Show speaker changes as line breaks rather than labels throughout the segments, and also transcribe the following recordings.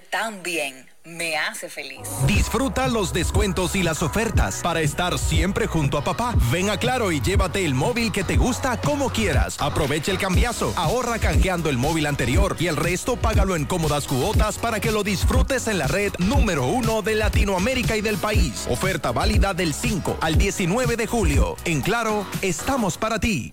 tan bien, me hace feliz.
Disfruta los descuentos y las ofertas para estar siempre junto a papá. Ven a Claro y llévate el móvil que te gusta como quieras. Aprovecha el cambiazo, ahorra canjeando el móvil anterior y el resto págalo en cómodas cuotas para que lo disfrutes en la red número uno de Latinoamérica y del país. Oferta válida del 5 al 19 de julio. En Claro, estamos para ti.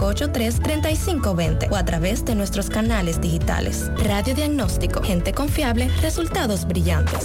583-3520 o a través de nuestros canales digitales. Radio Diagnóstico, gente confiable, resultados brillantes.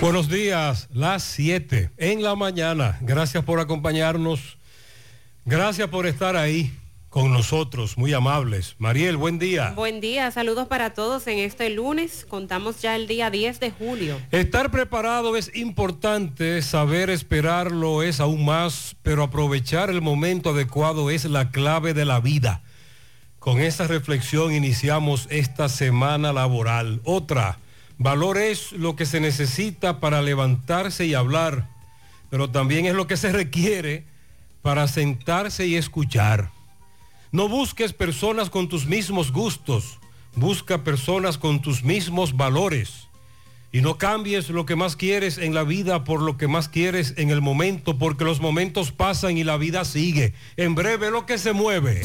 Buenos días, las 7 en la mañana. Gracias por acompañarnos. Gracias por estar ahí con nosotros, muy amables. Mariel, buen día.
Buen día, saludos para todos en este lunes. Contamos ya el día 10 de julio.
Estar preparado es importante, saber esperarlo es aún más, pero aprovechar el momento adecuado es la clave de la vida. Con esta reflexión iniciamos esta semana laboral. Otra Valor es lo que se necesita para levantarse y hablar, pero también es lo que se requiere para sentarse y escuchar. No busques personas con tus mismos gustos, busca personas con tus mismos valores. Y no cambies lo que más quieres en la vida por lo que más quieres en el momento, porque los momentos pasan y la vida sigue. En breve lo que se mueve.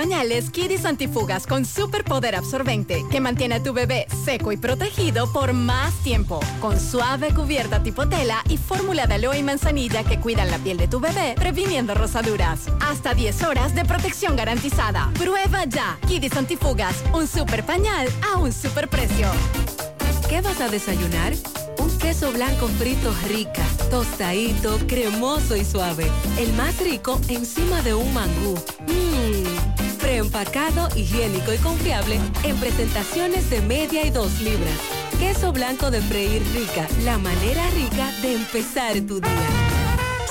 Pañales Kidis Antifugas con superpoder absorbente que mantiene a tu bebé seco y protegido por más tiempo. Con suave cubierta tipo tela y fórmula de aloe y manzanilla que cuidan la piel de tu bebé, previniendo rosaduras. Hasta 10 horas de protección garantizada. Prueba ya. Kidis Antifugas, un super pañal a un super precio.
¿Qué vas a desayunar? Un queso blanco frito rica, tostadito, cremoso y suave. El más rico encima de un mangú. Mmm Preempacado, higiénico y confiable en presentaciones de media y dos libras. Queso blanco de freír rica, la manera rica de empezar tu día.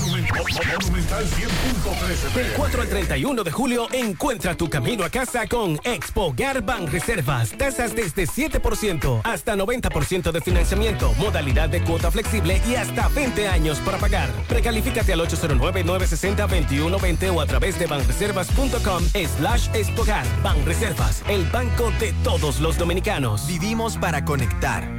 Monumental 100.13
Del 4 al 31 de julio, encuentra tu camino a casa con Expo Garban Reservas. Tasas desde 7% hasta 90% de financiamiento, modalidad de cuota flexible y hasta 20 años para pagar. Precalifícate al 809-960-2120 o a través de banreservas.com slash expogar. Banreservas, el banco de todos los dominicanos.
Vivimos para conectar.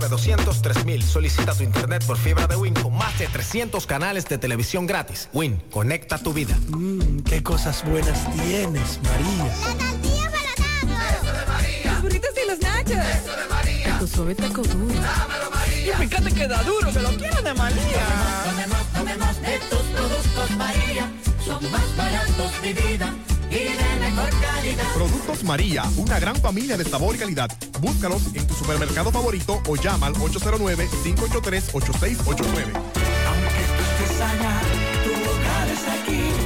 809-200-3000. Solicita tu internet por fibra de Win con más de 300 canales de televisión gratis. Win, conecta tu vida.
Mmm, qué cosas buenas tienes, María.
Los burritos y los nachos. Eso de María.
Tu suave taco duro.
Y fíjate que da duro, que lo quiero de María.
Tomemos, tomemos de tus productos María. Son más baratos de vida
Productos María, una gran familia de sabor y calidad. Búscalos en tu supermercado favorito o llama al 809-583-8689.
Estés allá, tu hogar está aquí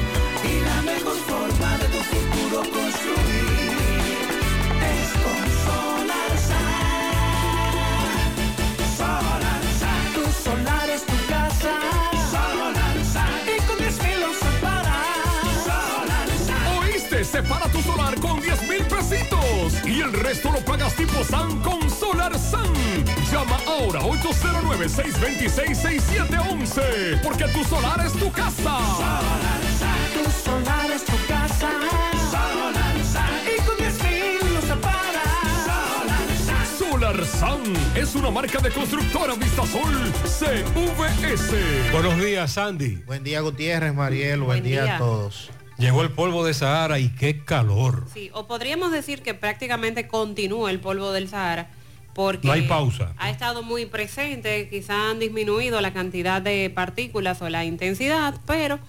Separa tu solar con 10 mil pesitos y el resto lo pagas tipo SAN con Solar SAN. Llama ahora 809-626-6711 porque tu solar es tu casa.
Tu solar es tu casa. Solar Y con 10 mil lo
Solar SAN es una marca de constructora Vistasol CVS.
Buenos días, Sandy.
Buen día, Gutiérrez, Mariel. Buen,
Buen
día.
día.
a todos.
Llegó el polvo de Sahara y qué calor.
Sí, o podríamos decir que prácticamente continúa el polvo del Sahara porque
No hay pausa.
ha estado muy presente, quizá han disminuido la cantidad de partículas o la intensidad, pero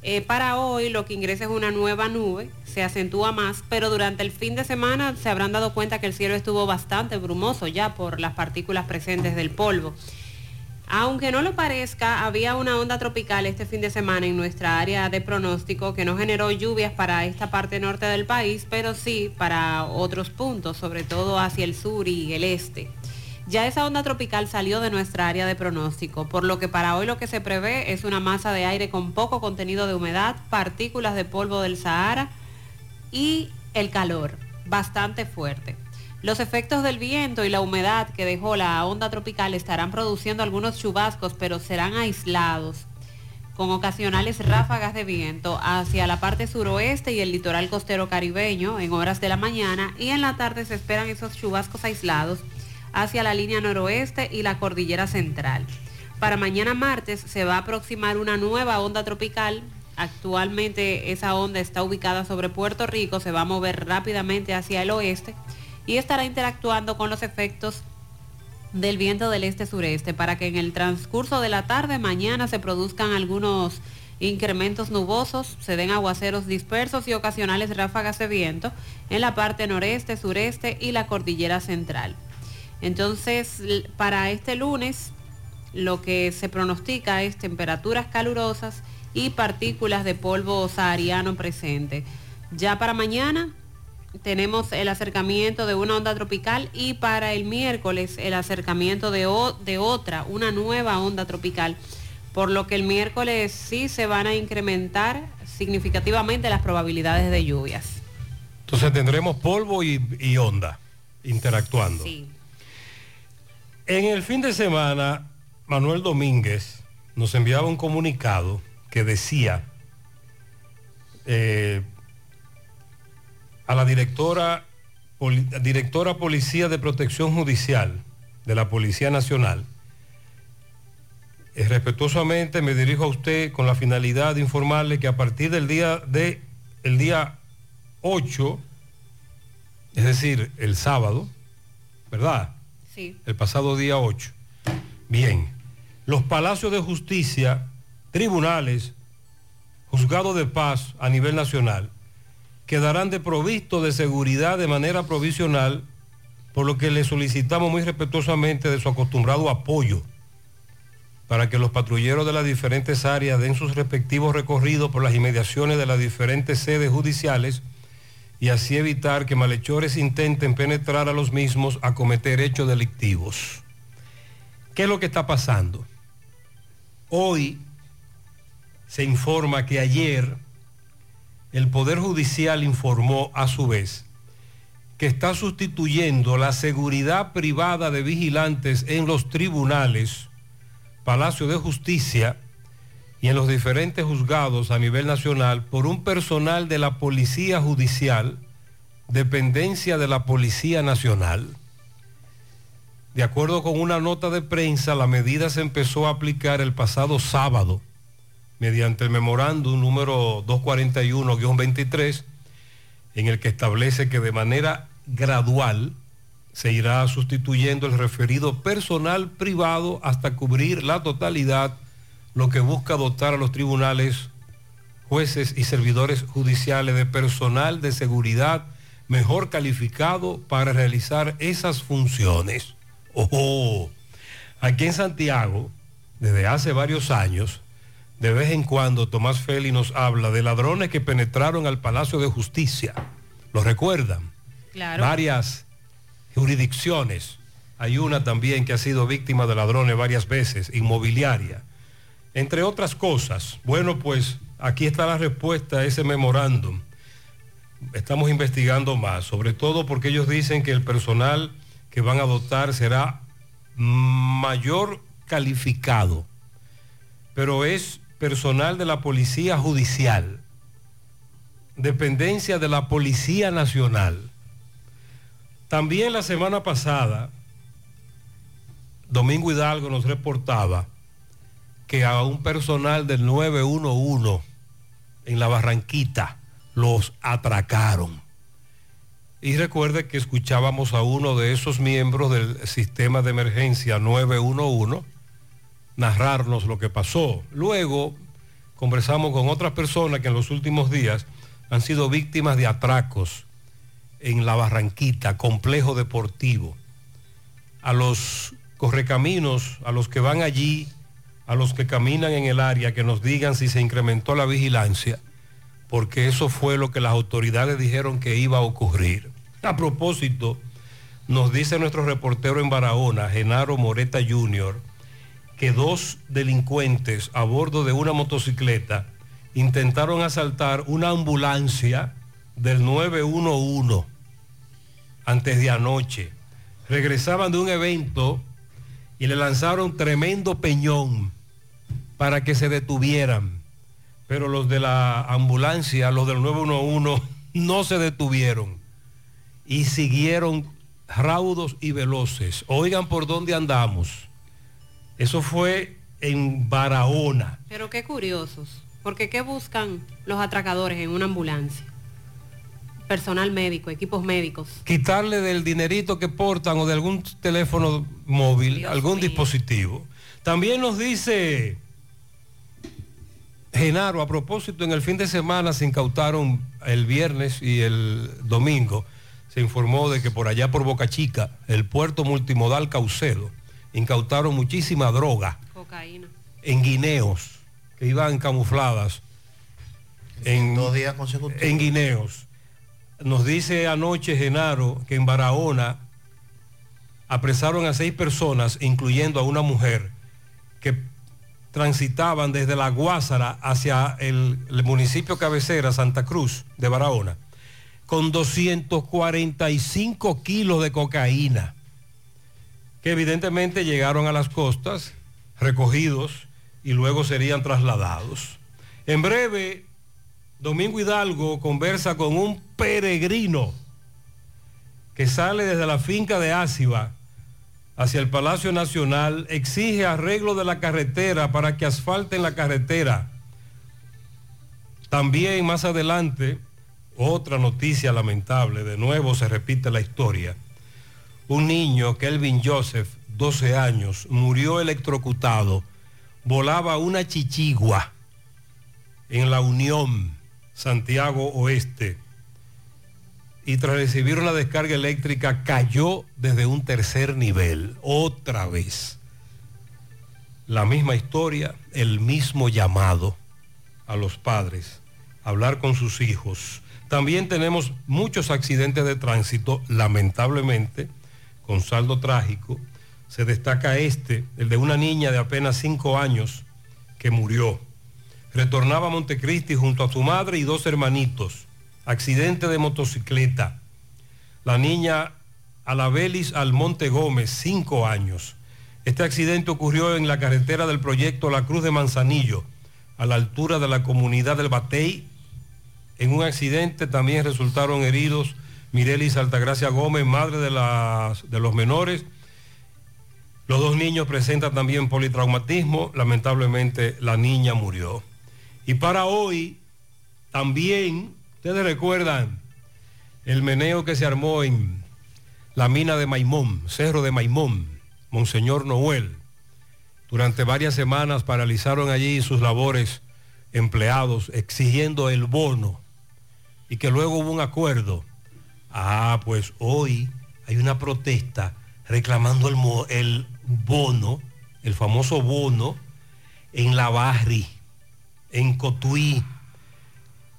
eh, para hoy lo que ingresa es una nueva nube, se acentúa más, pero durante el fin de semana se habrán dado cuenta que el cielo estuvo bastante brumoso ya por las partículas presentes del polvo. Aunque no lo parezca, había una onda tropical este fin de semana en nuestra área de pronóstico que no generó lluvias para esta parte norte del país, pero sí para otros puntos, sobre todo hacia el sur y el este. Ya esa onda tropical salió de nuestra área de pronóstico, por lo que para hoy lo que se prevé es una masa de aire con poco contenido de humedad, partículas de polvo del Sahara y el calor, bastante fuerte. Los efectos del viento y la humedad que dejó la onda tropical estarán produciendo algunos chubascos, pero serán aislados, con ocasionales ráfagas de viento hacia la parte suroeste y el litoral costero caribeño en horas de la mañana y en la tarde se esperan esos chubascos aislados hacia la línea noroeste y la cordillera central. Para mañana martes se va a aproximar una nueva onda tropical Actualmente esa onda está ubicada sobre Puerto Rico, se va a mover rápidamente hacia el oeste y estará interactuando con los efectos del viento del este-sureste para que en el transcurso de la tarde mañana se produzcan algunos incrementos nubosos, se den aguaceros dispersos y ocasionales ráfagas de viento en la parte noreste, sureste y la cordillera central. Entonces, para este lunes, lo que se pronostica es temperaturas calurosas y partículas de polvo sahariano presente. Ya para mañana tenemos el acercamiento de una onda tropical y para el miércoles el acercamiento de, de otra, una nueva onda tropical, por lo que el miércoles sí se van a incrementar significativamente las probabilidades de lluvias.
Entonces tendremos polvo y, y onda interactuando.
Sí.
En el fin de semana, Manuel Domínguez nos enviaba un comunicado que decía eh, a la directora, poli- directora Policía de Protección Judicial de la Policía Nacional, eh, respetuosamente me dirijo a usted con la finalidad de informarle que a partir del día de el día 8, es decir, el sábado, ¿verdad?
Sí.
el pasado día 8. Bien, los palacios de justicia, tribunales, juzgados de paz a nivel nacional, quedarán desprovistos de seguridad de manera provisional, por lo que le solicitamos muy respetuosamente de su acostumbrado apoyo para que los patrulleros de las diferentes áreas den sus respectivos recorridos por las inmediaciones de las diferentes sedes judiciales y así evitar que malhechores intenten penetrar a los mismos a cometer hechos delictivos. ¿Qué es lo que está pasando? Hoy se informa que ayer el Poder Judicial informó a su vez que está sustituyendo la seguridad privada de vigilantes en los tribunales, Palacio de Justicia y en los diferentes juzgados a nivel nacional por un personal de la Policía Judicial, dependencia de la Policía Nacional. De acuerdo con una nota de prensa, la medida se empezó a aplicar el pasado sábado mediante el memorándum número 241-23, en el que establece que de manera gradual se irá sustituyendo el referido personal privado hasta cubrir la totalidad, lo que busca dotar a los tribunales, jueces y servidores judiciales de personal de seguridad mejor calificado para realizar esas funciones. Ojo, aquí en Santiago, desde hace varios años, de vez en cuando Tomás Feli nos habla de ladrones que penetraron al Palacio de Justicia. ¿Lo recuerdan?
Claro.
Varias jurisdicciones. Hay una también que ha sido víctima de ladrones varias veces, inmobiliaria. Entre otras cosas, bueno, pues aquí está la respuesta a ese memorándum. Estamos investigando más, sobre todo porque ellos dicen que el personal que van a dotar será mayor calificado, pero es personal de la Policía Judicial, dependencia de la Policía Nacional. También la semana pasada, Domingo Hidalgo nos reportaba que a un personal del 911 en la Barranquita los atracaron. Y recuerde que escuchábamos a uno de esos miembros del sistema de emergencia 911 narrarnos lo que pasó. Luego conversamos con otras personas que en los últimos días han sido víctimas de atracos en la Barranquita, complejo deportivo. A los correcaminos, a los que van allí, a los que caminan en el área, que nos digan si se incrementó la vigilancia, porque eso fue lo que las autoridades dijeron que iba a ocurrir. A propósito, nos dice nuestro reportero en Barahona, Genaro Moreta Jr., que dos delincuentes a bordo de una motocicleta intentaron asaltar una ambulancia del 911 antes de anoche. Regresaban de un evento y le lanzaron tremendo peñón para que se detuvieran. Pero los de la ambulancia, los del 911, no se detuvieron y siguieron raudos y veloces. Oigan por dónde andamos. Eso fue en Barahona.
Pero qué curiosos. Porque ¿qué buscan los atracadores en una ambulancia? Personal médico, equipos médicos.
Quitarle del dinerito que portan o de algún teléfono móvil, algún dispositivo. También nos dice Genaro, a propósito, en el fin de semana se incautaron el viernes y el domingo, se informó de que por allá por Boca Chica, el puerto multimodal Caucedo, incautaron muchísima droga
Cocaína.
en guineos que iban camufladas en,
Dos días consecutivos.
en guineos. Nos dice anoche Genaro que en Barahona apresaron a seis personas, incluyendo a una mujer, que transitaban desde la Guásara hacia el, el municipio cabecera, Santa Cruz, de Barahona, con 245 kilos de cocaína, evidentemente llegaron a las costas, recogidos y luego serían trasladados. En breve, Domingo Hidalgo conversa con un peregrino que sale desde la finca de Áciba hacia el Palacio Nacional, exige arreglo de la carretera para que asfalten la carretera. También más adelante, otra noticia lamentable, de nuevo se repite la historia. Un niño, Kelvin Joseph, 12 años, murió electrocutado, volaba una chichigua en la Unión Santiago Oeste y tras recibir una descarga eléctrica cayó desde un tercer nivel, otra vez. La misma historia, el mismo llamado a los padres, hablar con sus hijos. También tenemos muchos accidentes de tránsito, lamentablemente, con saldo trágico. Se destaca este, el de una niña de apenas cinco años que murió. Retornaba a Montecristi junto a su madre y dos hermanitos. Accidente de motocicleta. La niña Alabelis Almonte Gómez, cinco años. Este accidente ocurrió en la carretera del proyecto La Cruz de Manzanillo, a la altura de la comunidad del Batey. En un accidente también resultaron heridos Mirelis Altagracia Gómez, madre de, las, de los menores. Los dos niños presentan también politraumatismo. Lamentablemente la niña murió. Y para hoy también, ustedes recuerdan el meneo que se armó en la mina de Maimón, Cerro de Maimón, Monseñor Noel. Durante varias semanas paralizaron allí sus labores empleados exigiendo el bono y que luego hubo un acuerdo. Ah, pues hoy hay una protesta reclamando el, bono, el famoso bono, en la Barri, en Cotuí.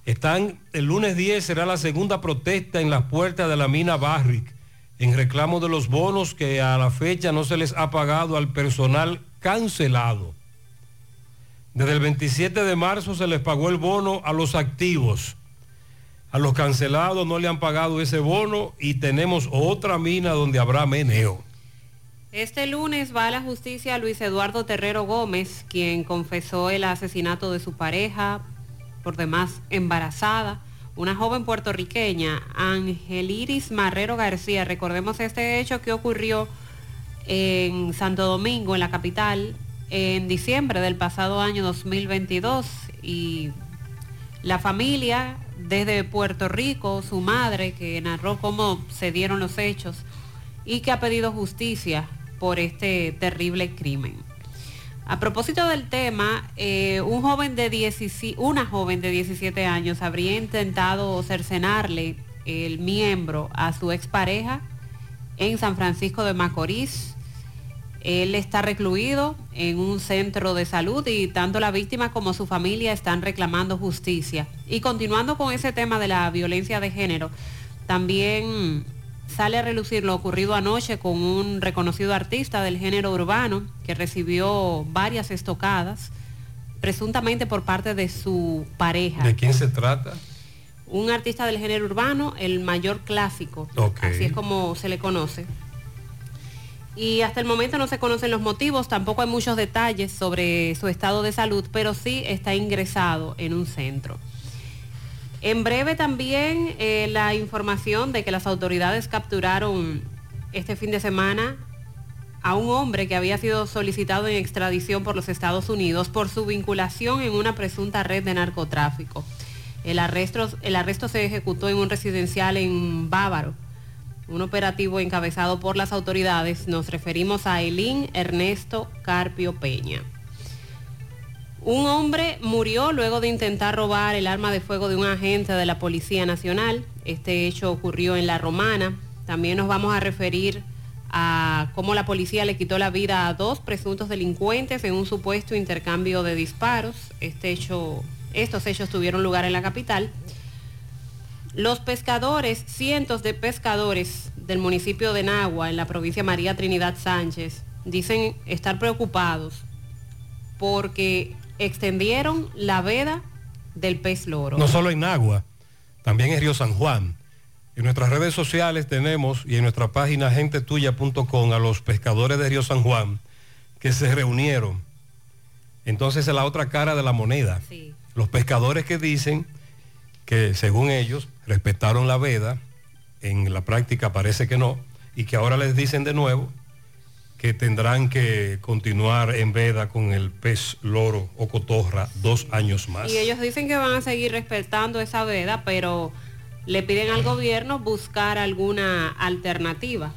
Están, el lunes 10 será la segunda protesta en las puertas de la mina Barrick, en reclamo de los bonos que a la fecha no se les ha pagado al personal cancelado. Desde el 27 de marzo se les pagó el bono a los activos. A los cancelados no le han pagado ese bono y tenemos otra mina donde habrá meneo.
Este lunes va a la justicia Luis Eduardo Terrero Gómez, quien confesó el asesinato de su pareja, por demás embarazada, una joven puertorriqueña, Angeliris Marrero García. Recordemos este hecho que ocurrió en Santo Domingo, en la capital, en diciembre del pasado año 2022 y la familia desde Puerto Rico, su madre que narró cómo se dieron los hechos y que ha pedido justicia por este terrible crimen. A propósito del tema, eh, un joven de 17 una joven de 17 años habría intentado cercenarle el miembro a su expareja en San Francisco de Macorís. Él está recluido en un centro de salud y tanto la víctima como su familia están reclamando justicia. Y continuando con ese tema de la violencia de género, también sale a relucir lo ocurrido anoche con un reconocido artista del género urbano que recibió varias estocadas, presuntamente por parte de su pareja.
¿De quién se trata?
Un artista del género urbano, el mayor clásico, así es como se le conoce. Y hasta el momento no se conocen los motivos, tampoco hay muchos detalles sobre su estado de salud, pero sí está ingresado en un centro. En breve también eh, la información de que las autoridades capturaron este fin de semana a un hombre que había sido solicitado en extradición por los Estados Unidos por su vinculación en una presunta red de narcotráfico. El arresto, el arresto se ejecutó en un residencial en Bávaro, un operativo encabezado por las autoridades. Nos referimos a Elín Ernesto Carpio Peña. Un hombre murió luego de intentar robar el arma de fuego de un agente de la Policía Nacional. Este hecho ocurrió en La Romana. También nos vamos a referir a cómo la policía le quitó la vida a dos presuntos delincuentes en un supuesto intercambio de disparos. Este hecho, estos hechos tuvieron lugar en la capital. Los pescadores, cientos de pescadores del municipio de Nagua, en la provincia María Trinidad Sánchez, dicen estar preocupados porque extendieron la veda del pez loro.
No solo en Agua, también en Río San Juan. En nuestras redes sociales tenemos y en nuestra página gentetuya.com a los pescadores de Río San Juan que se reunieron. Entonces es la otra cara de la moneda.
Sí.
Los pescadores que dicen que según ellos respetaron la veda, en la práctica parece que no, y que ahora les dicen de nuevo que tendrán que continuar en veda con el pez loro o cotorra dos años más.
Y ellos dicen que van a seguir respetando esa veda, pero le piden al gobierno buscar alguna alternativa.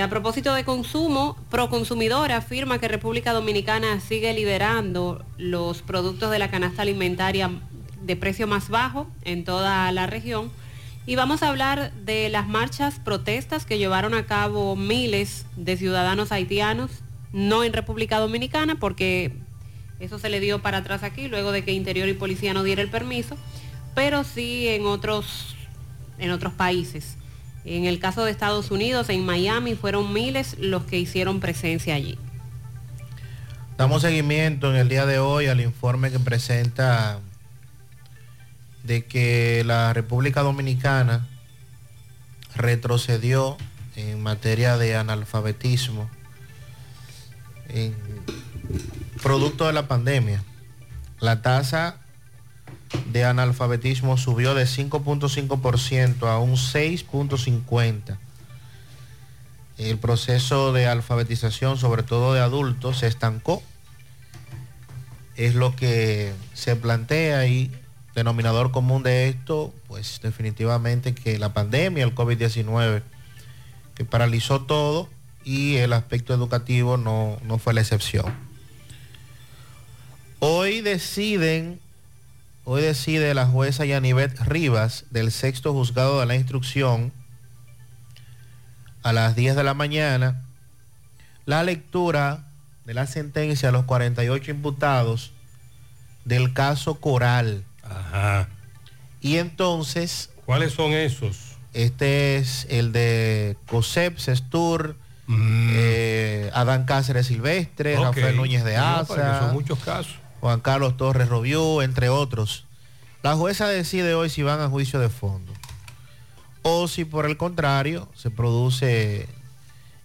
A propósito de consumo, Proconsumidor afirma que República Dominicana sigue liderando los productos de la canasta alimentaria de precio más bajo en toda la región. Y vamos a hablar de las marchas protestas que llevaron a cabo miles de ciudadanos haitianos, no en República Dominicana, porque eso se le dio para atrás aquí, luego de que Interior y Policía no diera el permiso, pero sí en otros, en otros países. En el caso de Estados Unidos, en Miami, fueron miles los que hicieron presencia allí.
Damos seguimiento en el día de hoy al informe que presenta de que la República Dominicana retrocedió en materia de analfabetismo producto de la pandemia. La tasa de analfabetismo subió de 5.5% a un 6.50%. El proceso de alfabetización, sobre todo de adultos, se estancó. Es lo que se plantea y denominador común de esto, pues definitivamente que la pandemia, el COVID-19, que paralizó todo y el aspecto educativo no, no fue la excepción. Hoy deciden Hoy decide la jueza Yanivet Rivas del sexto juzgado de la instrucción a las 10 de la mañana la lectura de la sentencia a los 48 imputados del caso Coral.
Ajá.
Y entonces...
¿Cuáles son esos?
Este es el de COSEP, Sestur,
Mm.
eh, Adán Cáceres Silvestre. Rafael Núñez de Asa.
son muchos casos.
Juan Carlos Torres Robiú, entre otros. La jueza decide hoy si van a juicio de fondo o si por el contrario se produce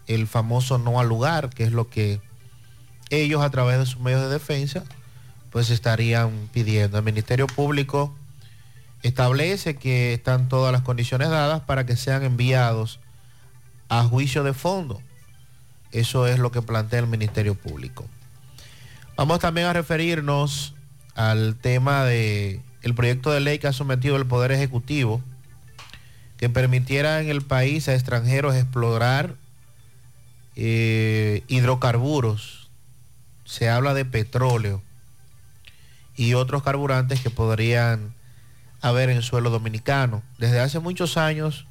el famoso no al lugar, que es lo que ellos a través de sus medios de defensa pues estarían pidiendo. El Ministerio Público establece que están todas las condiciones dadas para que sean enviados a juicio de fondo. Eso es lo que plantea el Ministerio Público. Vamos también a referirnos al tema de el proyecto de ley que ha sometido el Poder Ejecutivo que permitiera en el país a extranjeros explorar eh, hidrocarburos. Se habla de petróleo y otros carburantes que podrían haber en suelo dominicano. Desde hace muchos años,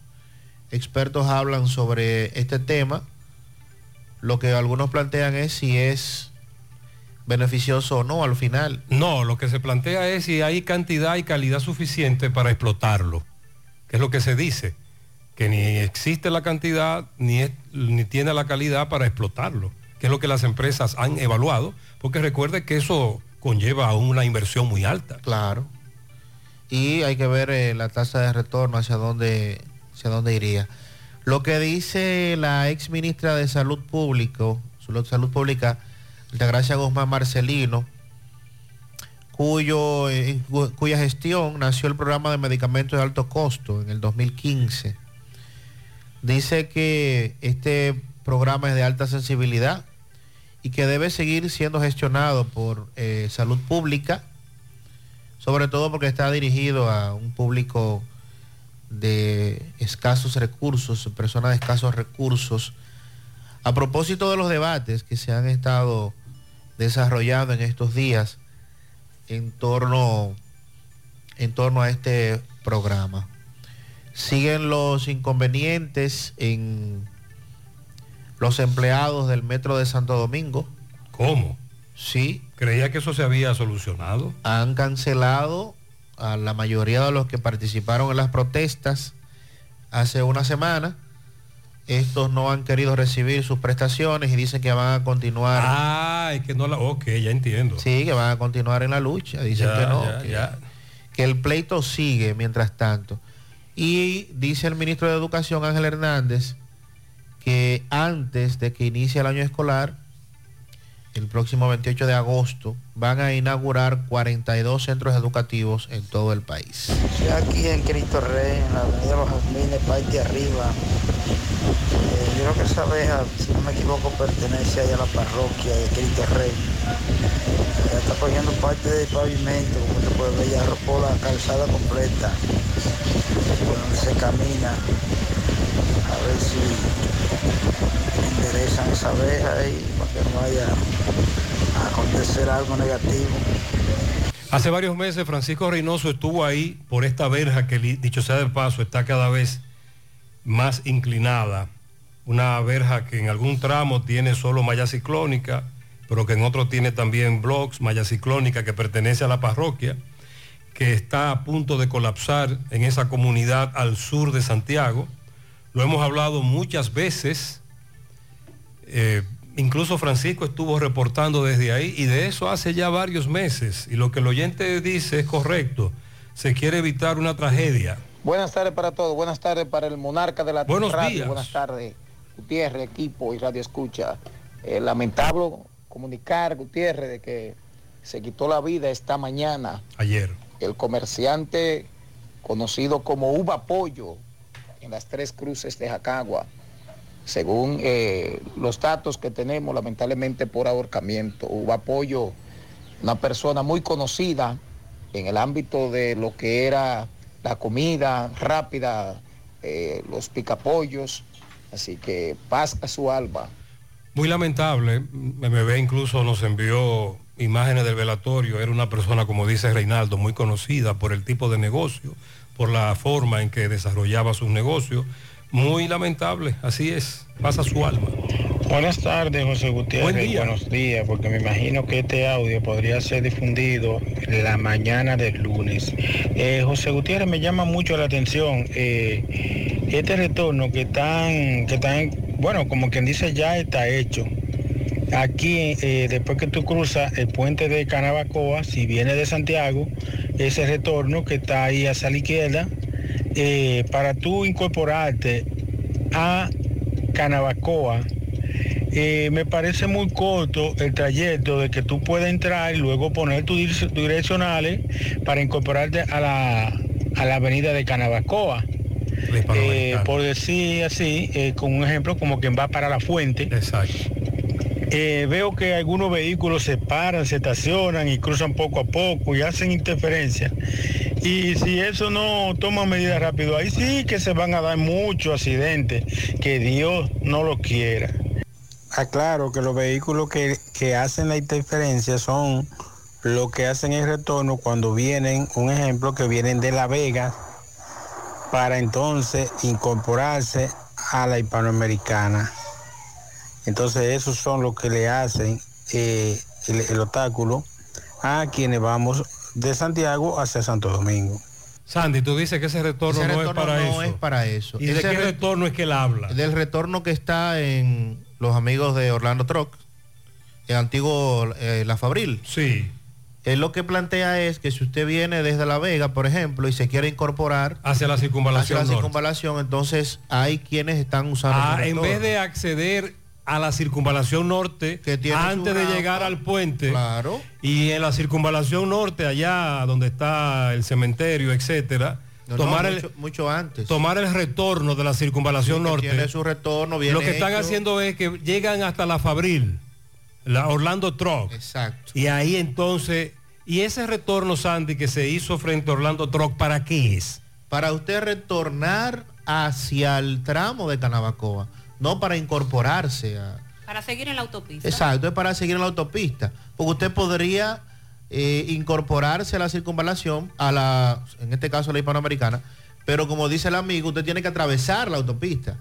expertos hablan sobre este tema. Lo que algunos plantean es si es beneficioso o no al final.
No, lo que se plantea es si hay cantidad y calidad suficiente para explotarlo, que es lo que se dice, que ni existe la cantidad ni, es- ni tiene la calidad para explotarlo, que es lo que las empresas han evaluado, porque recuerde que eso conlleva a una inversión muy alta.
Claro. Y hay que ver eh, la tasa de retorno hacia dónde, hacia dónde iría. Lo que dice la ex ministra de Salud Público, Salud Pública, Altagracia Guzmán Marcelino, cuyo, eh, cuya gestión nació el programa de medicamentos de alto costo en el 2015. Dice que este programa es de alta sensibilidad y que debe seguir siendo gestionado por eh, salud pública, sobre todo porque está dirigido a un público de escasos recursos, personas de escasos recursos. A propósito de los debates que se han estado desarrollando en estos días en torno, en torno a este programa. Siguen los inconvenientes en los empleados del Metro de Santo Domingo.
¿Cómo?
Sí.
Creía que eso se había solucionado.
Han cancelado a la mayoría de los que participaron en las protestas hace una semana. Estos no han querido recibir sus prestaciones y dicen que van a continuar.
Ah, es que no la. Ok, ya entiendo.
Sí, que van a continuar en la lucha. Dicen
Ya,
que no.
ya,
que,
ya.
que el pleito sigue mientras tanto. Y dice el ministro de Educación, Ángel Hernández, que antes de que inicie el año escolar, el próximo 28 de agosto, van a inaugurar 42 centros educativos en todo el país.
Aquí en Cristo Rey, en la avenida Los Jazmines, parte arriba. Eh, yo creo que esa abeja, si no me equivoco, pertenece ahí a la parroquia de Cristo Rey. Ya está cogiendo parte del pavimento, como te puedes ver, ya arropó la calzada completa, donde se camina. A ver si esa para que no vaya a acontecer algo negativo.
Hace varios meses Francisco Reynoso estuvo ahí por esta verja que, dicho sea de paso, está cada vez más inclinada. Una verja que en algún tramo tiene solo malla ciclónica, pero que en otro tiene también blocks, malla ciclónica que pertenece a la parroquia, que está a punto de colapsar en esa comunidad al sur de Santiago. Lo hemos hablado muchas veces. Eh, incluso Francisco estuvo reportando desde ahí y de eso hace ya varios meses. Y lo que el oyente dice es correcto. Se quiere evitar una tragedia.
Buenas tardes para todos, buenas tardes para el monarca de la
Buenos
radio,
días.
buenas tardes, Gutiérrez, equipo y radio escucha. Eh, lamentable comunicar, Gutiérrez, de que se quitó la vida esta mañana
Ayer.
el comerciante conocido como Uva Pollo en las tres cruces de Jacagua. Según eh, los datos que tenemos, lamentablemente por ahorcamiento. Uva Pollo, una persona muy conocida en el ámbito de lo que era la comida rápida, eh, los picapollos. Así que paz a su alma.
Muy lamentable. MMB incluso nos envió imágenes del velatorio. Era una persona, como dice Reinaldo, muy conocida por el tipo de negocio, por la forma en que desarrollaba sus negocios. Muy lamentable, así es. Pasa su alma.
Buenas tardes, José Gutiérrez.
Buen día.
Buenos días, porque me imagino que este audio podría ser difundido la mañana del lunes. Eh, José Gutiérrez, me llama mucho la atención eh, este retorno que están, que están, bueno, como quien dice, ya está hecho. Aquí, eh, después que tú cruzas el puente de Canabacoa, si vienes de Santiago, ese retorno que está ahí hacia la izquierda, eh, para tú incorporarte a Canabacoa, eh, me parece muy corto el trayecto de que tú puedas entrar y luego poner tus dir- direccionales para incorporarte a la, a la avenida de Canabacoa. Por decir así, con un ejemplo como quien va para la fuente.
Exacto.
Eh, veo que algunos vehículos se paran, se estacionan y cruzan poco a poco y hacen interferencia. Y si eso no toma medidas rápido, ahí sí que se van a dar muchos accidentes, que Dios no lo quiera.
Aclaro que los vehículos que, que hacen la interferencia son los que hacen el retorno cuando vienen, un ejemplo, que vienen de La Vega para entonces incorporarse a la hispanoamericana. Entonces esos son los que le hacen eh, el, el obstáculo a quienes vamos de Santiago hacia Santo Domingo.
Sandy, tú dices que ese retorno
Ese
no
retorno
es para
no
eso.
es para eso.
¿Y de
Ese
qué
re-
retorno es que él habla?
Del retorno que está en los amigos de Orlando Truck, el antiguo eh, La Fabril.
Sí.
Él lo que plantea es que si usted viene desde La Vega, por ejemplo, y se quiere incorporar
hacia la circunvalación
hacia la
norte.
circunvalación, entonces hay quienes están usando
Ah, en vez de acceder a la circunvalación norte
tiene
antes de
rampa.
llegar al puente
Claro.
y en la circunvalación norte allá donde está el cementerio etcétera
No,
tomar,
no,
el,
mucho, mucho antes.
tomar el retorno de la circunvalación
Sí,
norte.
tiene su retorno,
Lo que están haciendo es que llegan hasta la Fabril, la Orlando Truck.
Exacto.
Y ahí entonces, y ese retorno, Sandy, que se hizo frente a Orlando Truck, ¿para qué es?
Para usted retornar hacia el tramo de Canabacoa, no para incorporarse a...
Para seguir en la autopista.
Exacto, es para seguir en la autopista. Porque usted podría eh, incorporarse a la circunvalación, a la, en este caso la hispanoamericana, pero como dice el amigo, usted tiene que atravesar la autopista.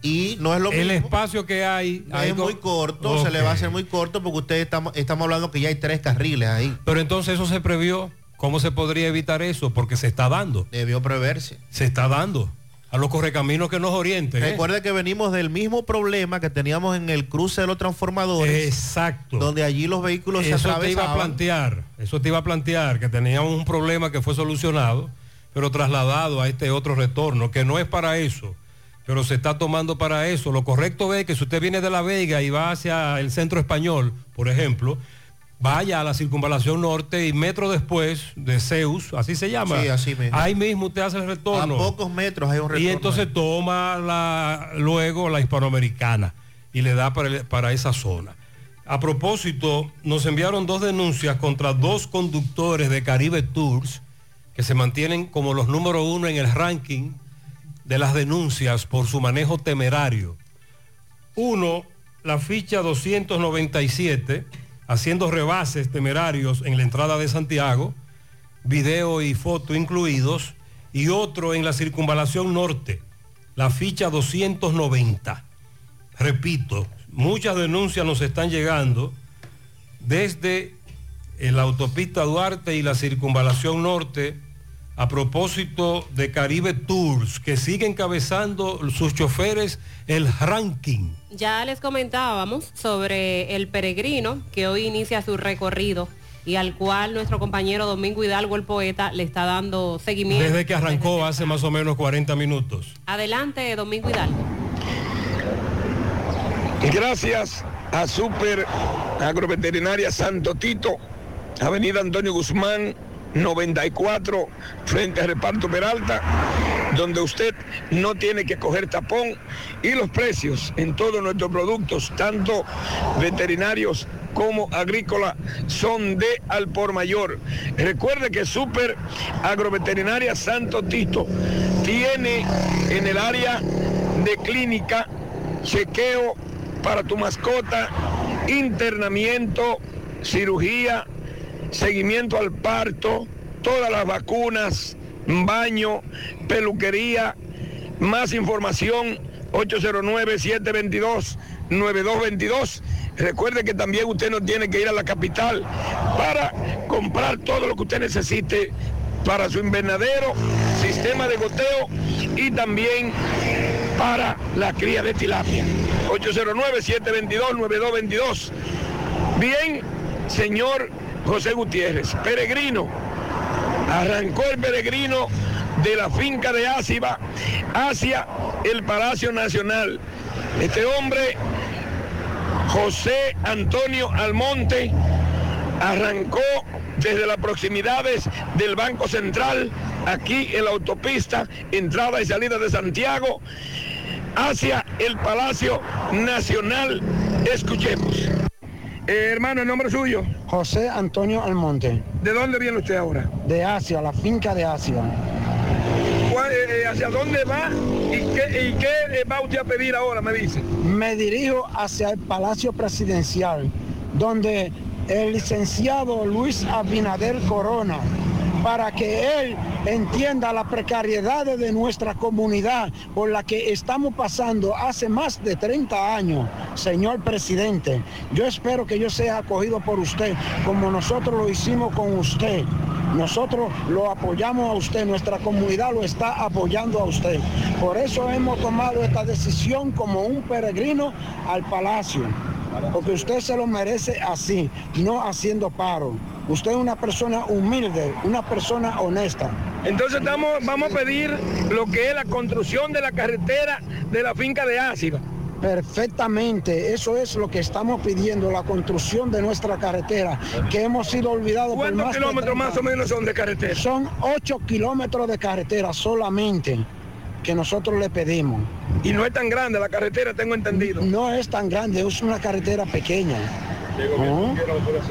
Y no es lo
El
mismo.
espacio que hay...
No es muy corto, se le va a hacer muy corto porque usted estamos, estamos hablando que ya hay tres carriles ahí.
Pero entonces eso se previó. ¿Cómo se podría evitar eso? Porque se está dando.
Debió preverse.
Se está dando. A los correcaminos que nos orienten. ¿eh?
Recuerde que venimos del mismo problema que teníamos en el cruce de los transformadores.
Exacto.
Donde allí los vehículos se
Eso te iba a
atravesaban.
plantear, eso te iba a plantear que teníamos un problema que fue solucionado, pero trasladado a este otro retorno, que no es para eso, pero se está tomando para eso. Lo correcto es que si usted viene de La Vega y va hacia el centro español, por ejemplo, vaya a la circunvalación norte y metro después de Zeus, así se llama.
Sí, así mismo.
Ahí mismo usted hace el retorno.
A pocos metros hay un retorno.
Y entonces toma la, luego la hispanoamericana y le da para, el- para esa zona. A propósito, nos enviaron dos denuncias contra dos conductores de Caribe Tours que se mantienen como los número uno en el ranking de las denuncias por su manejo temerario. Uno, la ficha 297, haciendo rebases temerarios en la entrada de Santiago, video y foto incluidos, y otro en la circunvalación norte, la ficha 290. Repito, muchas denuncias nos están llegando desde la autopista Duarte y la circunvalación norte a propósito de Caribe Tours, que sigue encabezando sus choferes el ranking.
Ya les comentábamos sobre el peregrino que hoy inicia su recorrido y al cual nuestro compañero Domingo Hidalgo, el poeta, le está dando seguimiento.
Desde que arrancó hace más o menos 40 minutos.
Adelante, Domingo Hidalgo.
Gracias a Super Agroveterinaria Santo Tito, Avenida Antonio Guzmán, 94, frente al reparto Peralta, donde usted no tiene que coger tapón y los precios en todos nuestros productos, tanto veterinarios como agrícolas, son de al por mayor. Recuerde que Super Agroveterinaria Santo Tito tiene en el área de clínica chequeo para tu mascota, internamiento, cirugía, seguimiento al parto, todas las vacunas, baño, peluquería, más información 809-722-9222. Recuerde que también usted no tiene que ir a la capital para comprar todo lo que usted necesite para su invernadero, sistema de goteo y también para la cría de tilapia. 809-722-9222. Bien, señor José Gutiérrez, peregrino. Arrancó el peregrino de la finca de Áciba hacia el Palacio Nacional. Este hombre, José Antonio Almonte, arrancó desde las proximidades del Banco Central, aquí en la autopista, entrada y salida de Santiago, hacia el Palacio Nacional. Escuchemos. Eh, hermano, ¿el nombre suyo?
José Antonio Almonte.
¿De dónde viene usted ahora?
De Asia, la finca de Asia.
¿Cuál, eh, ¿Hacia dónde va y qué, y qué eh, va usted a pedir ahora, me dice?
Me dirijo hacia el Palacio Presidencial, donde el licenciado Luis Abinader Corona, para que él entienda la precariedad de nuestra comunidad por la que estamos pasando hace más de 30 años, señor presidente. Yo espero que yo sea acogido por usted como nosotros lo hicimos con usted. Nosotros lo apoyamos a usted, nuestra comunidad lo está apoyando a usted. Por eso hemos tomado esta decisión como un peregrino al palacio, porque usted se lo merece así, no haciendo paro. Usted es una persona humilde, una persona honesta.
Entonces estamos, vamos a pedir lo que es la construcción de la carretera de la finca de Áciba.
perfectamente. Eso es lo que estamos pidiendo, la construcción de nuestra carretera, que hemos sido olvidados por
¿Cuántos
más de
kilómetros
30
más o menos son de carretera?
Son 8 kilómetros de carretera solamente que nosotros le pedimos.
Y no es tan grande la carretera, tengo entendido.
No es tan grande, es una carretera pequeña. ¿No?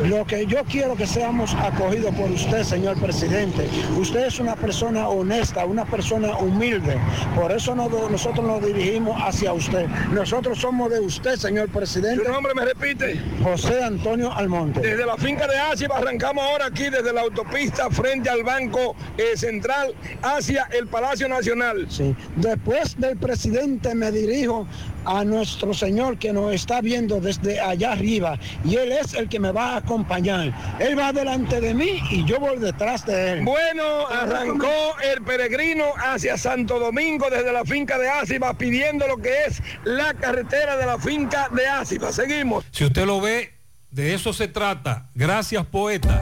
Lo que yo quiero que seamos acogidos por usted, señor presidente. Usted es una persona honesta, una persona humilde. Por eso no- nosotros nos dirigimos hacia usted. Nosotros somos de usted, señor presidente.
¿Su nombre me repite?
José Antonio Almonte.
Desde la finca de Áciba arrancamos ahora aquí desde la autopista frente al Banco eh, Central hacia el Palacio Nacional.
Sí. Después del presidente me dirijo a nuestro Señor que nos está viendo desde allá arriba y Él es el que me va a acompañar. Él va delante de mí y yo voy detrás de Él.
Bueno, arrancó el peregrino hacia Santo Domingo desde la finca de Áciba pidiendo lo que es la carretera de la finca de Áciba. Seguimos.
Si usted lo ve, de eso se trata. Gracias, poeta.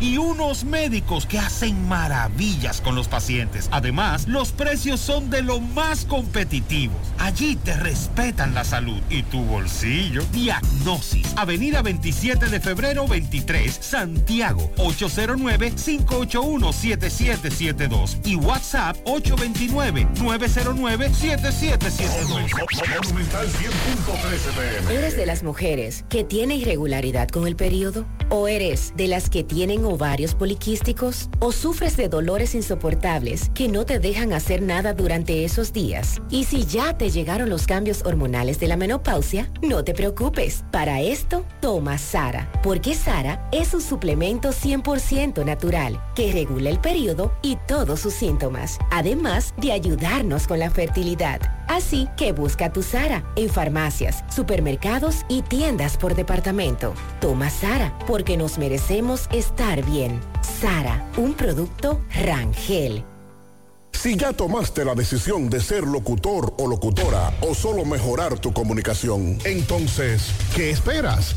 y unos médicos que hacen maravillas con los pacientes. Además, los precios son de lo más competitivos. Allí te respetan la salud y tu bolsillo. Diagnosis, Avenida 27 de febrero 23, Santiago, 809-581-7772 y WhatsApp 829-909-7772.
Monumental 100.13 pm.
¿Eres de las mujeres que tiene irregularidad con el periodo? ¿O eres de las que tienen ovarios poliquísticos? ¿O sufres de dolores insoportables que no te dejan hacer nada durante esos días? Y si ya te llegaron los cambios hormonales de la menopausia, no te preocupes. Para esto, toma Sara, porque Sara es un suplemento 100% natural que regula el periodo y todos sus síntomas, además de ayudarnos con la fertilidad. Así que busca tu Sara en farmacias, supermercados y tiendas por departamento. Toma Sara porque nos merecemos estar bien. Sara, un producto Rangel.
Si ya tomaste la decisión de ser locutor o locutora o solo mejorar tu comunicación,
Entonces, ¿qué esperas?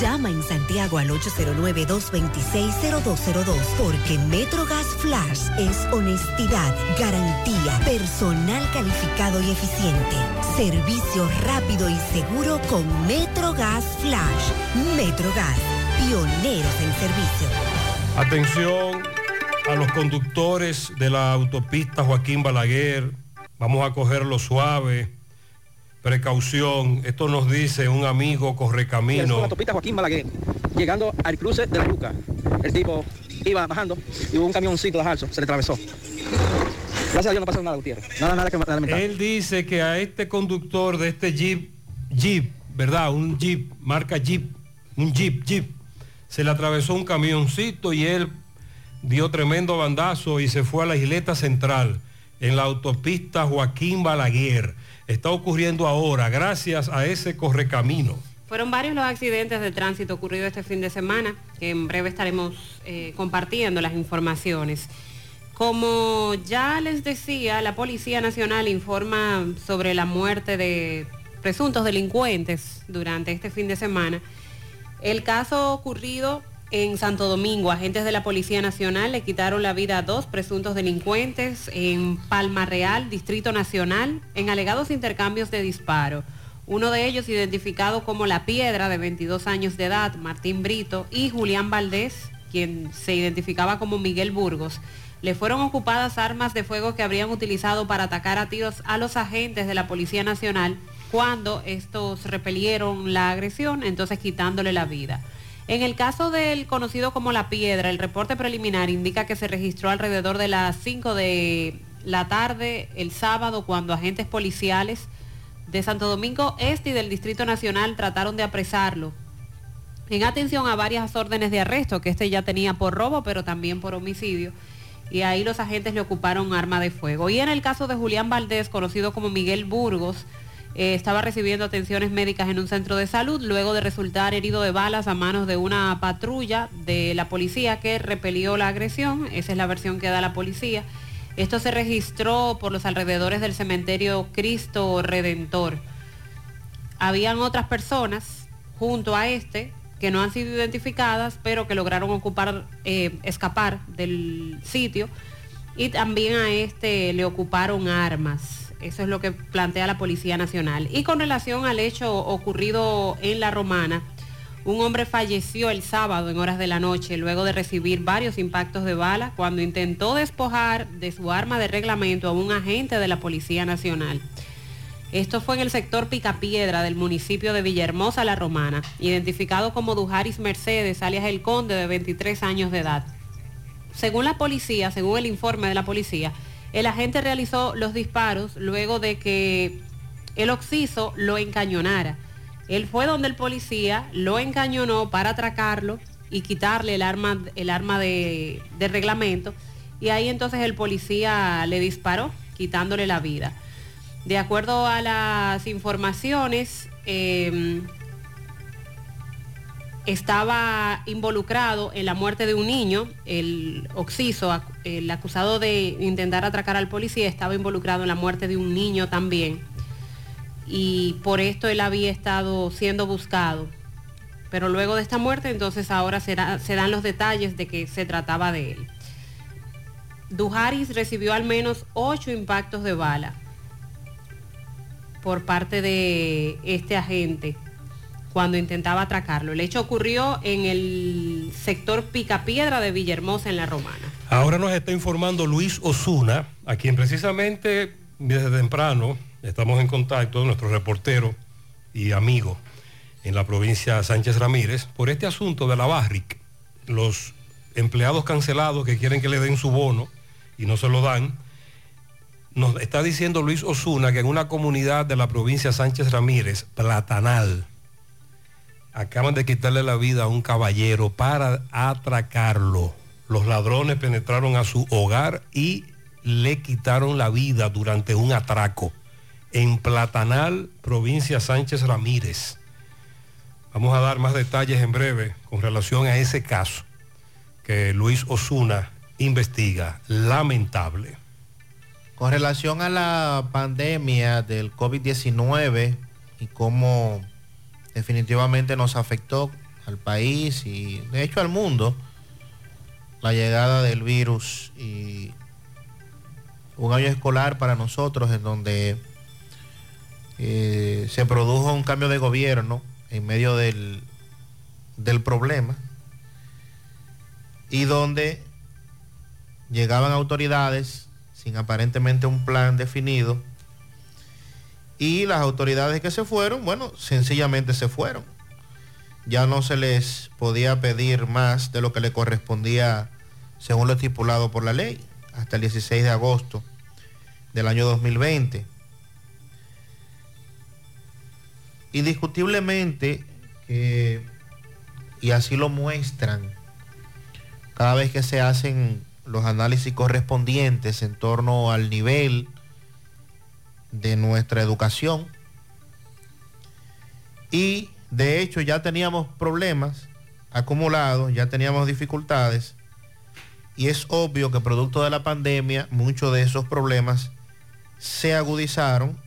Llama en Santiago al 809-226-0202 porque MetroGas Flash es honestidad, garantía, personal calificado y eficiente, servicio rápido y seguro con MetroGas Flash. MetroGas, pioneros en servicio.
Atención a los conductores de la autopista Joaquín Balaguer. Vamos a cogerlo suave. Precaución. Esto nos dice un amigo correcamino.
la autopista Joaquín Balaguer, llegando al cruce de la Luca. El tipo iba bajando y hubo un camioncito de Alzo, se le atravesó. Gracias a Dios no pasó nada, Gutiérrez. Nada, nada que lamentar.
Él dice que a este conductor de este Jeep, Jeep, ¿verdad? Un Jeep, marca Jeep, un Jeep, Jeep, se le atravesó un camioncito y él dio tremendo bandazo y se fue a la isleta central en la autopista Joaquín Balaguer. Está ocurriendo ahora gracias a ese correcamino.
Fueron varios los accidentes de tránsito ocurridos este fin de semana, que en breve estaremos eh, compartiendo las informaciones. Como ya les decía, la Policía Nacional informa sobre la muerte de presuntos delincuentes durante este fin de semana. El caso ocurrido en Santo Domingo, agentes de la Policía Nacional le quitaron la vida a dos presuntos delincuentes en Palma Real, Distrito Nacional, en alegados intercambios de disparo. Uno de ellos identificado como La Piedra, de 22 años de edad, Martín Brito, y Julián Valdés, quien se identificaba como Miguel Burgos. Le fueron ocupadas armas de fuego que habrían utilizado para atacar a tiros a los agentes de la Policía Nacional cuando estos repelieron la agresión, entonces quitándole la vida. En el caso del conocido como La Piedra, el reporte preliminar indica que se registró alrededor de las 5 de la tarde el sábado cuando agentes policiales de Santo Domingo Este y del Distrito Nacional trataron de apresarlo. En atención a varias órdenes de arresto que este ya tenía por robo, pero también por homicidio. Y ahí los agentes le ocuparon arma de fuego. Y en el caso de Julián Valdés, conocido como Miguel Burgos, eh, estaba recibiendo atenciones médicas en un centro de salud luego de resultar herido de balas a manos de una patrulla de la policía que repelió la agresión. Esa es la versión que da la policía. Esto se registró por los alrededores del cementerio Cristo Redentor. Habían otras personas junto a este que no han sido identificadas, pero que lograron ocupar, eh, escapar del sitio. Y también a este le ocuparon armas. Eso es lo que plantea la Policía Nacional. Y con relación al hecho ocurrido en La Romana, un hombre falleció el sábado en horas de la noche luego de recibir varios impactos de bala cuando intentó despojar de su arma de reglamento a un agente de la Policía Nacional. Esto fue en el sector Picapiedra del municipio de Villahermosa, La Romana, identificado como Dujaris Mercedes, alias El Conde, de 23 años de edad. Según la policía, según el informe de la policía, el agente realizó los disparos luego de que el occiso lo encañonara. Él fue donde el policía lo encañonó para atracarlo y quitarle el arma, el arma de, reglamento. Y ahí entonces el policía le disparó, quitándole la vida. De acuerdo a las informaciones, eh, estaba involucrado en la muerte de un niño, el occiso, el acusado de intentar atracar al policía, estaba involucrado en la muerte de un niño también. Y por esto él había estado siendo buscado. Pero luego de esta muerte, entonces ahora se dan los detalles de que se trataba de él. Dujaris recibió al menos ocho impactos de bala por parte de este agente cuando intentaba atracarlo. El hecho ocurrió en el sector Picapiedra de Villahermosa, en La Romana.
Ahora nos está informando Luis Osuna, a quien precisamente desde temprano estamos en contacto, nuestro reportero y amigo en la provincia Sánchez Ramírez, por este asunto de la Barric. Los empleados cancelados que quieren que le den su bono y no se lo dan. Nos está diciendo Luis Osuna que en una comunidad de la provincia Sánchez Ramírez, Platanal, acaban de quitarle la vida a un caballero para atracarlo. Los ladrones penetraron a su hogar y le quitaron la vida durante un atraco en Platanal, provincia Sánchez Ramírez. Vamos a dar más detalles en breve con relación a ese caso que Luis Osuna investiga. Lamentable.
Con relación a la pandemia del COVID-19 y cómo definitivamente nos afectó al país y de hecho al mundo la llegada del virus y un año escolar para nosotros en donde eh, se produjo un cambio de gobierno en medio del, del problema y donde llegaban autoridades sin aparentemente un plan definido y las autoridades que se fueron, bueno, sencillamente se fueron. Ya no se les podía pedir más de lo que le correspondía según lo estipulado por la ley hasta el 16 de agosto del año 2020. Indiscutiblemente, y así lo muestran cada vez que se hacen los análisis correspondientes en torno al nivel de nuestra educación. Y de hecho ya teníamos problemas acumulados, ya teníamos dificultades. Y es obvio que producto de la pandemia muchos de esos problemas se agudizaron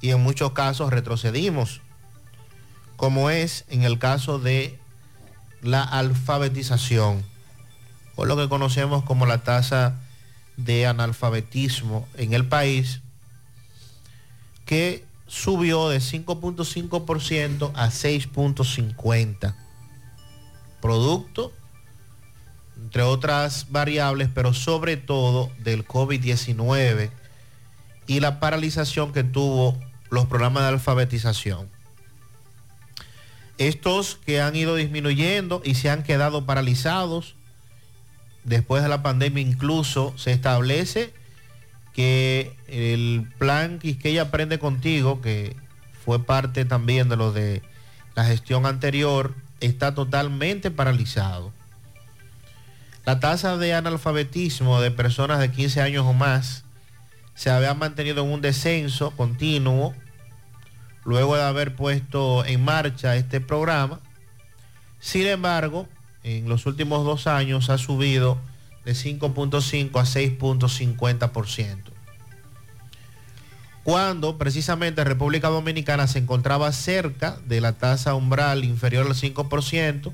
y en muchos casos retrocedimos, como es en el caso de la alfabetización, o lo que conocemos como la tasa de analfabetismo en el país, que subió de 5.5% a 6.50%. Producto, entre otras variables, pero sobre todo del COVID-19 y la paralización que tuvo los programas de alfabetización. Estos que han ido disminuyendo y se han quedado paralizados después de la pandemia incluso se establece que el plan Quisqueya Aprende Contigo, que fue parte también de lo de la gestión anterior, está totalmente paralizado. La tasa de analfabetismo de personas de 15 años o más se había mantenido en un descenso continuo luego de haber puesto en marcha este programa. Sin embargo, en los últimos dos años ha subido de 5.5 a 6.50%. Cuando precisamente República Dominicana se encontraba cerca de la tasa umbral inferior al 5%,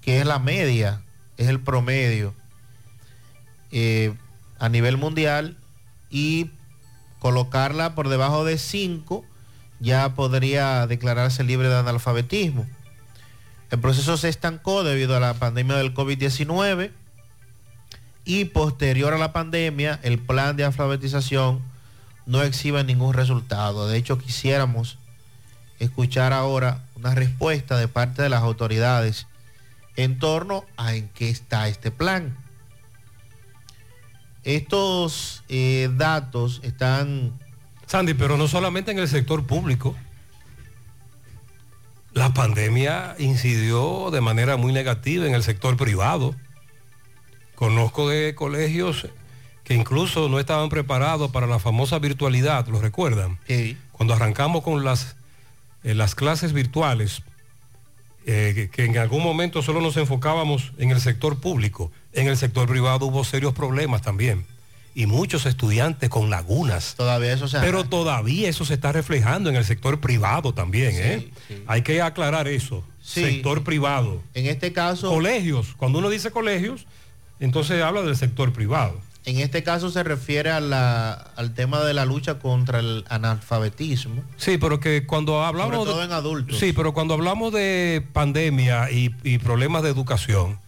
que es la media, es el promedio eh, a nivel mundial, y colocarla por debajo de 5 ya podría declararse libre de analfabetismo. El proceso se estancó debido a la pandemia del COVID-19 y posterior a la pandemia el plan de alfabetización no exhibe ningún resultado. De hecho, quisiéramos escuchar ahora una respuesta de parte de las autoridades en torno a en qué está este plan. Estos eh, datos están...
Sandy, pero no solamente en el sector público. La pandemia incidió de manera muy negativa en el sector privado. Conozco de colegios que incluso no estaban preparados para la famosa virtualidad, ¿lo recuerdan?
Sí.
Cuando arrancamos con las, eh, las clases virtuales, eh, que, que en algún momento solo nos enfocábamos en el sector público, en el sector privado hubo serios problemas también. Y muchos estudiantes con lagunas.
Todavía eso se
Pero todavía eso se está reflejando en el sector privado también, ¿eh? Hay que aclarar eso.
Sí.
Sector privado.
En este caso...
Colegios. Cuando uno dice colegios, entonces habla del sector privado.
En este caso se refiere a la- al tema de la lucha contra el analfabetismo.
Sí, pero que cuando hablamos
Sobre todo
de-
en adultos.
Sí, pero cuando hablamos de pandemia y, y problemas de educación,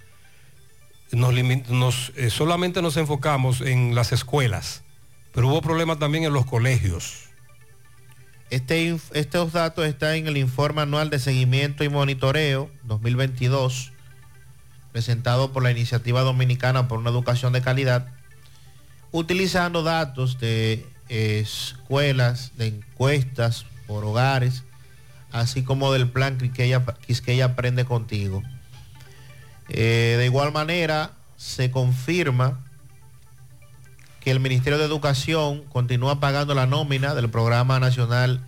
nos, eh, solamente nos enfocamos en las escuelas, pero hubo problemas también en los colegios.
Este, estos datos están en el informe anual de seguimiento y monitoreo 2022, presentado por la Iniciativa Dominicana por una Educación de Calidad, utilizando datos de eh, escuelas, de encuestas por hogares, así como del plan Quisqueya, Quisqueya Aprende Contigo. Eh, de igual manera, se confirma que el Ministerio de Educación continúa pagando la nómina del Programa Nacional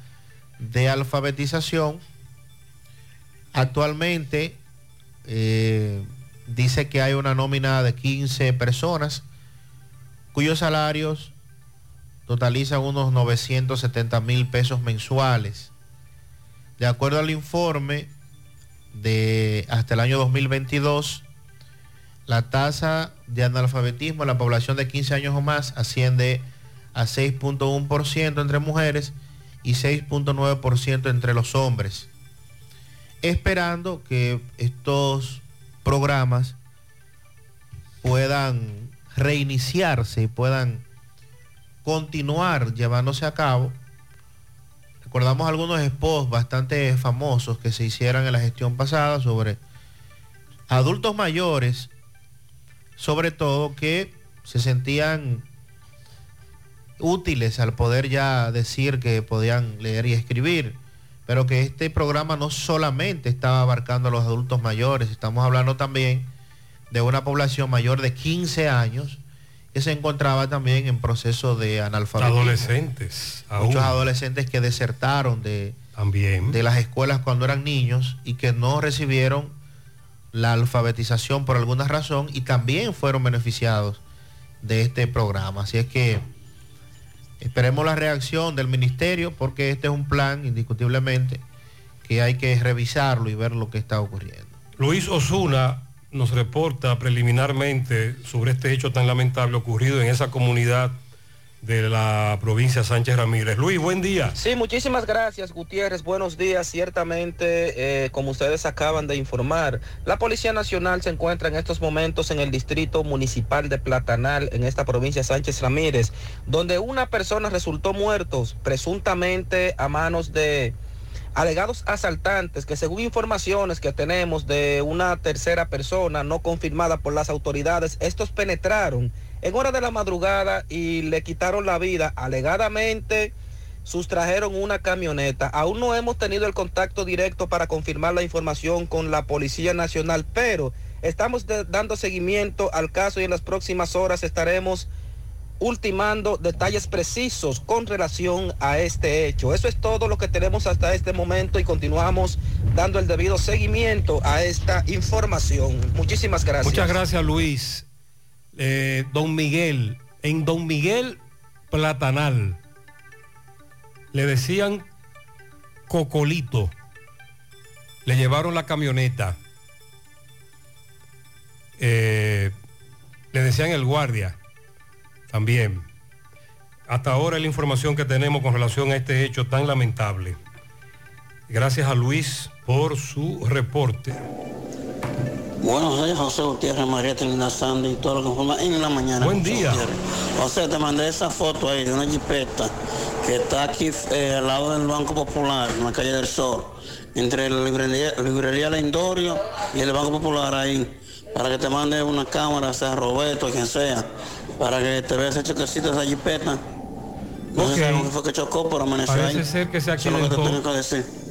de Alfabetización. Actualmente eh, dice que hay una nómina de 15 personas cuyos salarios totalizan unos 970 mil pesos mensuales. De acuerdo al informe de hasta el año 2022, la tasa de analfabetismo en la población de 15 años o más asciende a 6.1% entre mujeres y 6.9% entre los hombres. Esperando que estos programas puedan reiniciarse y puedan continuar llevándose a cabo. Recordamos algunos spots bastante famosos que se hicieron en la gestión pasada sobre adultos mayores, sobre todo que se sentían útiles al poder ya decir que podían leer y escribir, pero que este programa no solamente estaba abarcando a los adultos mayores, estamos hablando también de una población mayor de 15 años que se encontraba también en proceso de analfabetismo.
Adolescentes. aún.
Muchos adolescentes que desertaron de,
También.
de las escuelas cuando eran niños y que no recibieron la alfabetización por alguna razón y también fueron beneficiados de este programa. Así es que esperemos la reacción del ministerio porque este es un plan indiscutiblemente que hay que revisarlo y ver lo que está ocurriendo.
Luis Osuna nos reporta preliminarmente sobre este hecho tan lamentable ocurrido en esa comunidad de la provincia Sánchez Ramírez. Luis, buen día.
Sí, muchísimas gracias, Gutiérrez. Buenos días. Ciertamente, eh, como ustedes acaban de informar, la Policía Nacional se encuentra en estos momentos en el distrito municipal de Platanal, en esta provincia Sánchez Ramírez, donde una persona resultó muerto, presuntamente a manos de alegados asaltantes que según informaciones que tenemos de una tercera persona no confirmada por las autoridades, estos penetraron en hora de la madrugada y le quitaron la vida alegadamente sustrajeron una camioneta. Aún no hemos tenido el contacto directo para confirmar la información con la Policía Nacional, pero estamos dando seguimiento al caso y en las próximas horas estaremos ultimando detalles precisos con relación a este hecho. Eso es todo lo que tenemos hasta este momento y continuamos dando el debido seguimiento a esta información. Muchísimas gracias.
Muchas gracias, Luis. Eh, don Miguel, en Don Miguel Platanal, le decían Cocolito. Le llevaron la camioneta. Eh, le decían el guardia también. Hasta ahora la información que tenemos con relación a este hecho tan lamentable. Gracias a Luis por su reporte.
Buenos días, José Gutiérrez, María Trinidad Sandy y todo lo que informa en la mañana.
Buen
José
día.
Gutiérrez. José, te mandé esa foto ahí de una jipeta que está aquí eh, al lado del Banco Popular, en la calle del Sol, entre la librería, librería Lendorio y el Banco Popular ahí, para que te mande una cámara, sea Roberto, quien sea, para que te veas ese choquecito de esa jipeta. No sé
Ok.
cómo fue que chocó, pero amaneció ahí.
Parece ser que se
Eso es lo que te
accidentó.
tengo que decir.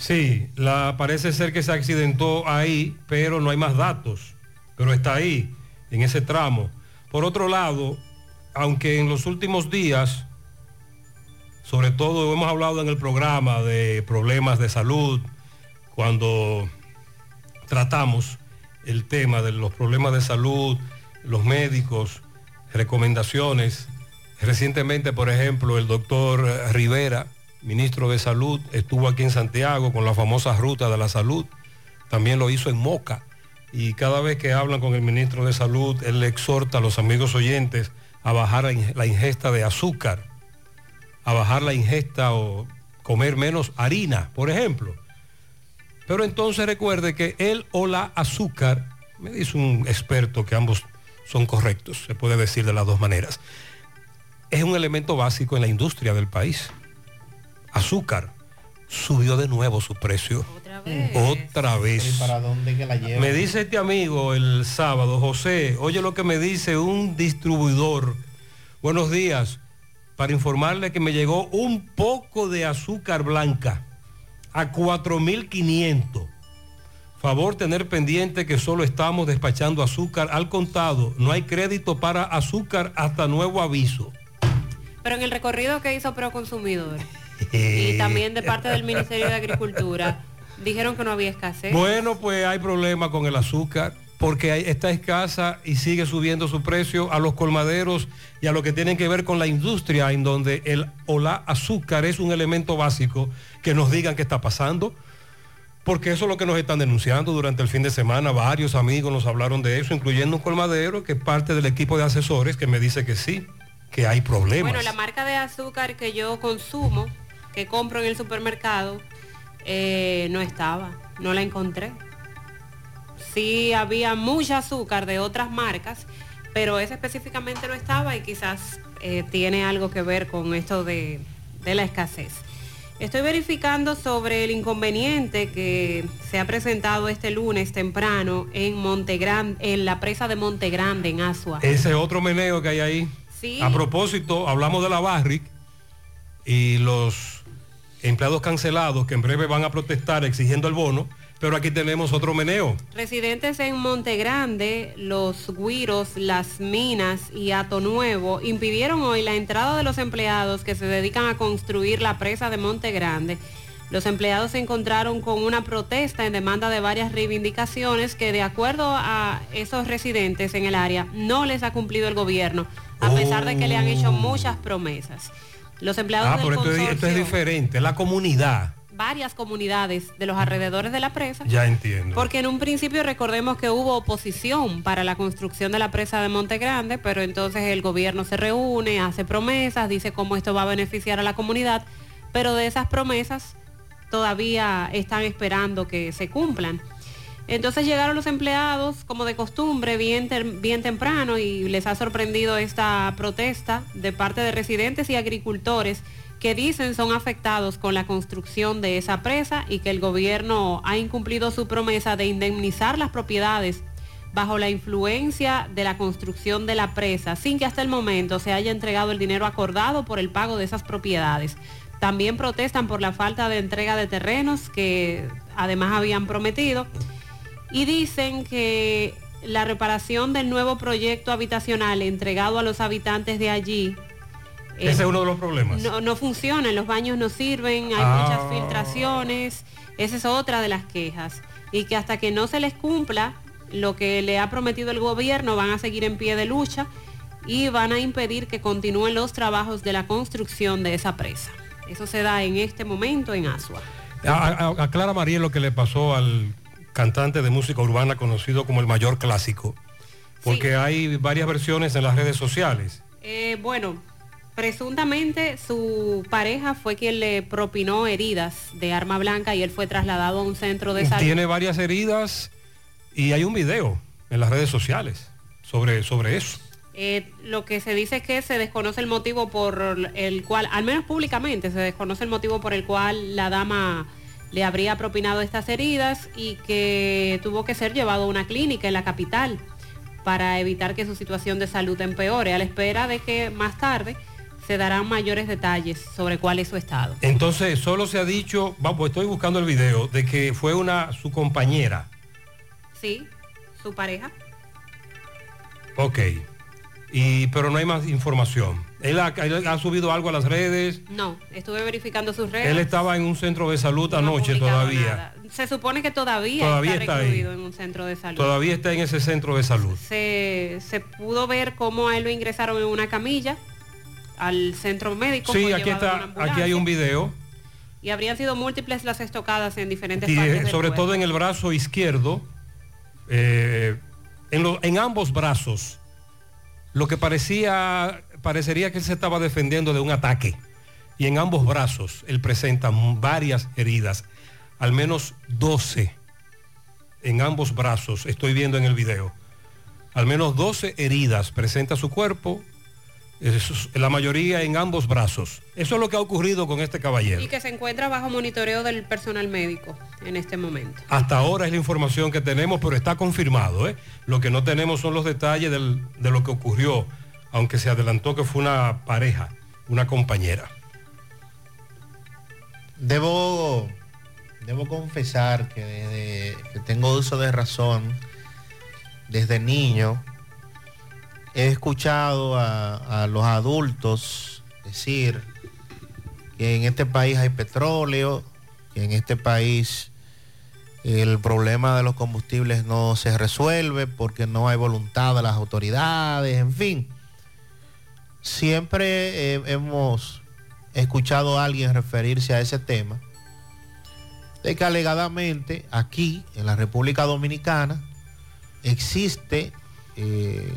Sí, la, parece ser que se accidentó ahí, pero no hay más datos. Pero está ahí, en ese tramo. Por otro lado, aunque en los últimos días, sobre todo hemos hablado en el programa de problemas de salud, cuando tratamos el tema de los problemas de salud, los médicos, recomendaciones. Recientemente, por ejemplo, el doctor Rivera, ministro de Salud, estuvo aquí en Santiago con la famosa ruta de la salud. También lo hizo en Moca. Y cada vez que hablan con el ministro de Salud, él le exhorta a los amigos oyentes a bajar la in- la ingesta de azúcar, a bajar la ingesta o comer menos harina, por ejemplo. Pero entonces recuerde que él o la azúcar, me dice un experto que ambos son correctos, se puede decir de las dos maneras, es un elemento básico en la industria del país. Azúcar subió de nuevo su precio. Otra vez. Otra vez.
¿Y para dónde que la lleva?
Me dice este amigo el sábado, José, oye lo que me dice un distribuidor. Buenos días, para informarle que me llegó un poco de azúcar blanca a 4.500. Favor tener pendiente que solo estamos despachando azúcar al contado. No hay crédito para azúcar hasta nuevo aviso.
Pero en el recorrido que hizo Proconsumidor
Eh.
Y también de parte del Ministerio de Agricultura, dijeron que no había escasez.
Bueno, pues hay problema con el azúcar. porque está escasa y sigue subiendo su precio a los colmaderos y a lo que tienen que ver con la industria en donde el o la azúcar es un elemento básico que nos digan qué está pasando. Porque eso es lo que nos están denunciando durante el fin de semana. Varios amigos nos hablaron de eso, incluyendo un colmadero que es parte del equipo de asesores que me dice que sí, que hay problemas.
Bueno, la marca de azúcar que yo consumo, que compro en el supermercado, eh, no estaba, no la encontré. Sí había mucha azúcar de otras marcas, pero esa específicamente no estaba y quizás eh, tiene algo que ver con esto de, de la escasez. Estoy verificando sobre el inconveniente que se ha presentado este lunes temprano en Montegrande, en la presa de Montegrande, en Asua.
Ese otro meneo que hay ahí.
Sí.
A propósito, hablamos de la Barrick y los empleados cancelados que en breve van a protestar exigiendo el bono, pero aquí tenemos otro meneo.
Residentes en Montegrande, los Guiros, Las Minas y Ato Nuevo impidieron hoy la entrada de los empleados que se dedican a construir la presa de Montegrande. Los empleados se encontraron con una protesta en demanda de varias reivindicaciones que de acuerdo a esos residentes en el área no les ha cumplido el gobierno, a pesar de que le han hecho muchas promesas. Los empleados
Ah,
del
pero esto es, esto es diferente, la comunidad.
varias comunidades de los alrededores de la presa
Ya entiendo.
porque en un principio recordemos que hubo oposición para la construcción de la presa de Monte Grande, pero entonces el gobierno se reúne, hace promesas, dice cómo esto va a beneficiar a la comunidad, pero de esas promesas todavía están esperando que se cumplan. Entonces llegaron los empleados, como de costumbre, bien, bien temprano y les ha sorprendido esta protesta de parte de residentes y agricultores que dicen son afectados con la construcción de esa presa y que el gobierno ha incumplido su promesa de indemnizar las propiedades bajo la influencia de la construcción de la presa, sin que hasta el momento se haya entregado el dinero acordado por el pago de esas propiedades. También protestan por la falta de entrega de terrenos que además habían prometido y dicen que la reparación del nuevo proyecto habitacional entregado a los habitantes de allí eh,
Ese es uno de los problemas.
no, no funciona, los baños no sirven, hay
Ah.
muchas filtraciones, esa es otra de las quejas. Y que hasta que no se les cumpla lo que le ha prometido el gobierno, van a seguir en pie de lucha y van a impedir que continúen los trabajos de la construcción de esa presa. Eso se da en este momento en Asua.
A- a- Aclara María lo que le pasó al cantante de música urbana conocido como el mayor clásico, porque hay varias versiones en las redes sociales.
Eh, bueno, presuntamente su pareja fue quien le propinó heridas de arma blanca y él fue trasladado a un centro de salud.
Tiene varias heridas y hay un video en las redes sociales sobre, sobre eso.
Eh, lo que se dice es que se desconoce el motivo por el cual, al menos públicamente, se desconoce el motivo por el cual la dama le habría propinado estas heridas y que tuvo que ser llevado a una clínica en la capital para evitar que su situación de salud empeore, a la espera de que más tarde se darán mayores detalles sobre cuál es su estado.
Entonces, solo se ha dicho, vamos, estoy buscando el video, de que fue una su compañera.
Sí, su pareja.
Ok. Y, pero no hay más información. Él ha, él ha subido algo a las redes.
No, estuve verificando sus redes.
Él estaba en un centro de salud anoche todavía.
Se supone que todavía,
Todavía
está,
está ahí.
en un centro de salud.
Todavía está en ese centro de salud.
Se, se pudo ver cómo a él lo ingresaron en una camilla al centro médico.
Sí, aquí está, aquí hay un video.
Y habrían sido múltiples las estocadas en diferentes
y,
partes
eh,
del
sobre
cuerpo.
todo en el brazo izquierdo, eh, en, lo- en ambos brazos, lo que parecía, parecería que él se estaba defendiendo de un ataque. Y en ambos brazos él presenta varias heridas, al menos 12 en ambos brazos, estoy viendo en el video. Al menos 12 heridas presenta su cuerpo, la mayoría en ambos brazos. Eso es lo que ha ocurrido con este caballero.
Y que se encuentra bajo monitoreo del personal médico en este momento.
Hasta ahora es la información que tenemos, pero está confirmado. ¿eh? Lo que no tenemos son los detalles del- de lo que ocurrió, aunque se adelantó que fue una pareja, una compañera.
Debo, debo confesar que desde que tengo uso de razón, desde niño, he escuchado a, los adultos decir que en este país hay petróleo, que en este país El problema de los combustibles no se resuelve porque no hay voluntad de las autoridades, en fin. Siempre eh, hemos escuchado a alguien referirse a ese tema, de que alegadamente aquí, en la República Dominicana, existe, eh,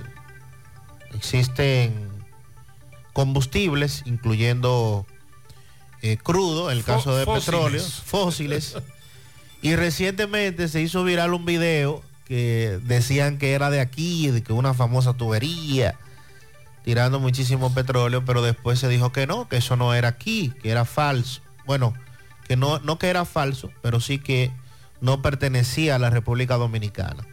existen combustibles, incluyendo eh, crudo, en el caso de
fósiles.
petróleo, fósiles. y recientemente se hizo viral un video que decían que era de aquí, de que una famosa tubería, tirando muchísimo petróleo, pero después se dijo que no, que eso no era aquí, que era falso. Bueno, que no, no que era falso, pero sí que no pertenecía a la República Dominicana.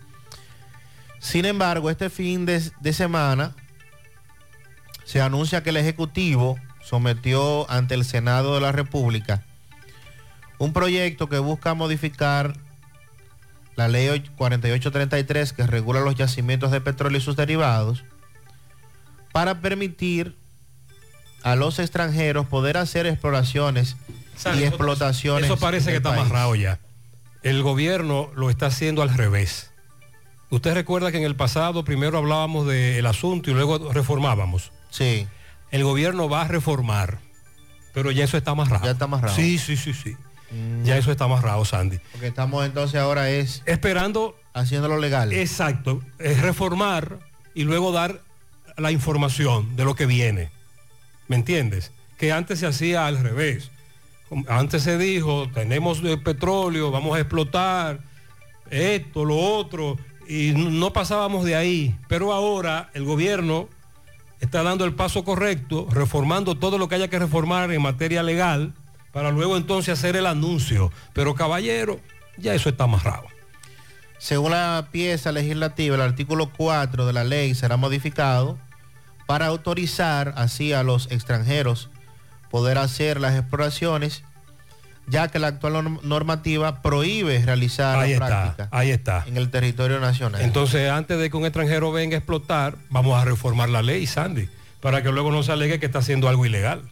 Sin embargo, este fin de, de semana se anuncia que el Ejecutivo sometió ante el Senado de la República un proyecto que busca modificar la ley 4833 que regula los yacimientos de petróleo y sus derivados para permitir a los extranjeros poder hacer exploraciones y explotaciones.
Eso parece que está
país.
amarrado ya. El gobierno lo está haciendo al revés. Usted recuerda que en el pasado primero hablábamos del asunto y luego reformábamos.
Sí.
El gobierno va a reformar, pero ya eso está amarrado. Ya
está amarrado.
Sí, sí, sí, sí. Ya eso está amarrado, Sandy.
Porque estamos entonces ahora es
esperando
haciéndolo legal.
Exacto, es reformar y luego dar la información de lo que viene. ¿Me entiendes? Que antes se hacía al revés. Antes se dijo, tenemos eh, petróleo, vamos a explotar esto, lo otro, y no pasábamos de ahí. Pero ahora el gobierno está dando el paso correcto, reformando todo lo que haya que reformar en materia legal, para luego entonces hacer el anuncio. Pero caballero, ya eso está amarrado.
Según la pieza legislativa, el artículo 4 de la ley será modificado para autorizar así a los extranjeros poder hacer las exploraciones, ya que la actual norm- normativa prohíbe realizar
Ahí
la
está,
práctica
ahí está.
en el territorio nacional.
Entonces, antes de que un extranjero venga a explotar, vamos a reformar la ley, Sandy, para que luego no se alegue que está haciendo algo ilegal.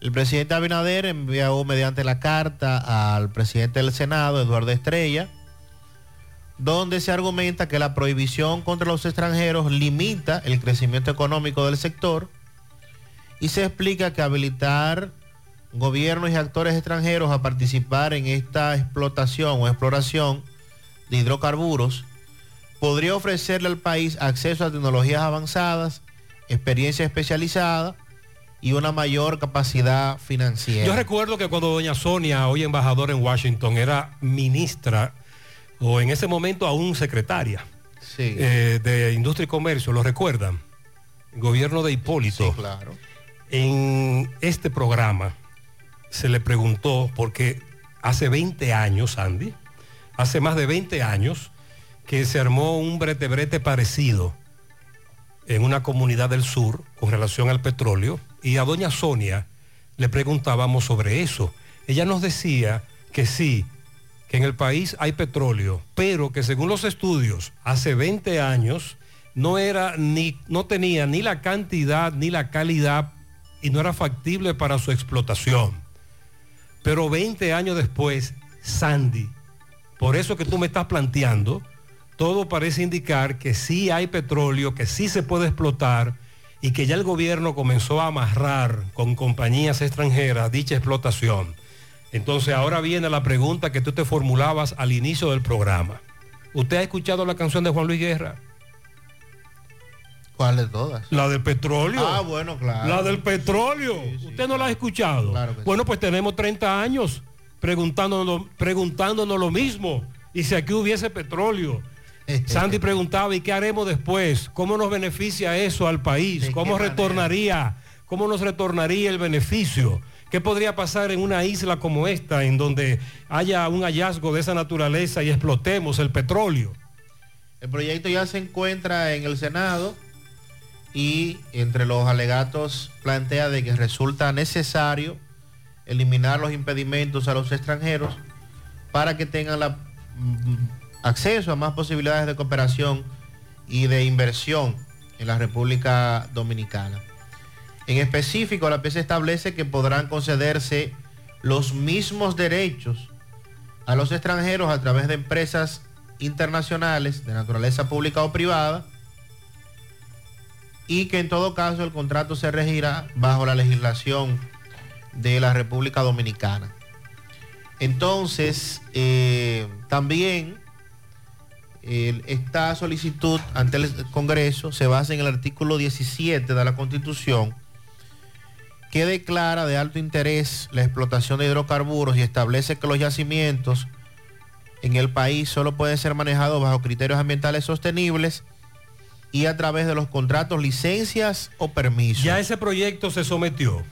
El presidente Abinader envió mediante la carta al presidente del Senado, Eduardo Estrella, donde se argumenta que la prohibición contra los extranjeros limita el crecimiento económico del sector y se explica que habilitar gobiernos y actores extranjeros a participar en esta explotación o exploración de hidrocarburos podría ofrecerle al país acceso a tecnologías avanzadas, experiencia especializada y una mayor capacidad financiera.
Yo recuerdo que cuando doña Sonia, hoy embajadora en Washington, era ministra o en ese momento aún secretaria
Sí.
eh, de Industria y Comercio, ¿lo recuerdan? Gobierno de Hipólito.
Sí, claro.
En este programa se le preguntó, porque hace 20 años, Andy, hace más de 20 años, que se armó un brete brete parecido en una comunidad del sur con relación al petróleo y a doña Sonia le preguntábamos sobre eso. Ella nos decía que sí, que en el país hay petróleo, pero que según los estudios hace 20 años no era ni no tenía ni la cantidad ni la calidad y no era factible para su explotación. Pero 20 años después, Sandy, por eso que tú me estás planteando, todo parece indicar que sí hay petróleo, que sí se puede explotar y que ya el gobierno comenzó a amarrar con compañías extranjeras dicha explotación. Entonces ahora viene la pregunta que tú te formulabas al inicio del programa. ¿Usted ha escuchado la canción de Juan Luis Guerra?
¿Cuál de todas?
La del petróleo.
Ah, bueno, claro.
La del petróleo. ¿Usted no la ha escuchado? bueno, pues tenemos 30 años preguntándonos, preguntándonos lo mismo. Y si aquí hubiese petróleo. Sandy preguntaba, ¿y qué haremos después? ¿Cómo nos beneficia eso al país? ¿Cómo retornaría? ¿Cómo nos retornaría el beneficio? ¿Qué podría pasar en una isla como esta, en donde haya un hallazgo de esa naturaleza y explotemos el petróleo?
El proyecto ya se encuentra en el Senado y entre los alegatos plantea de que resulta necesario eliminar los impedimentos a los extranjeros para que tengan mm, acceso a más posibilidades de cooperación y de inversión en la República Dominicana. En específico, la pieza establece que podrán concederse los mismos derechos a los extranjeros a través de empresas internacionales de naturaleza pública o privada y que en todo caso el contrato se regirá bajo la legislación de la República Dominicana. Entonces, eh, también esta solicitud ante el Congreso se basa en el artículo 17 de la Constitución que declara de alto interés la explotación de hidrocarburos y establece que los yacimientos en el país solo pueden ser manejados bajo criterios ambientales sostenibles y a través de los contratos, licencias o permisos.
Ya ese proyecto se sometió.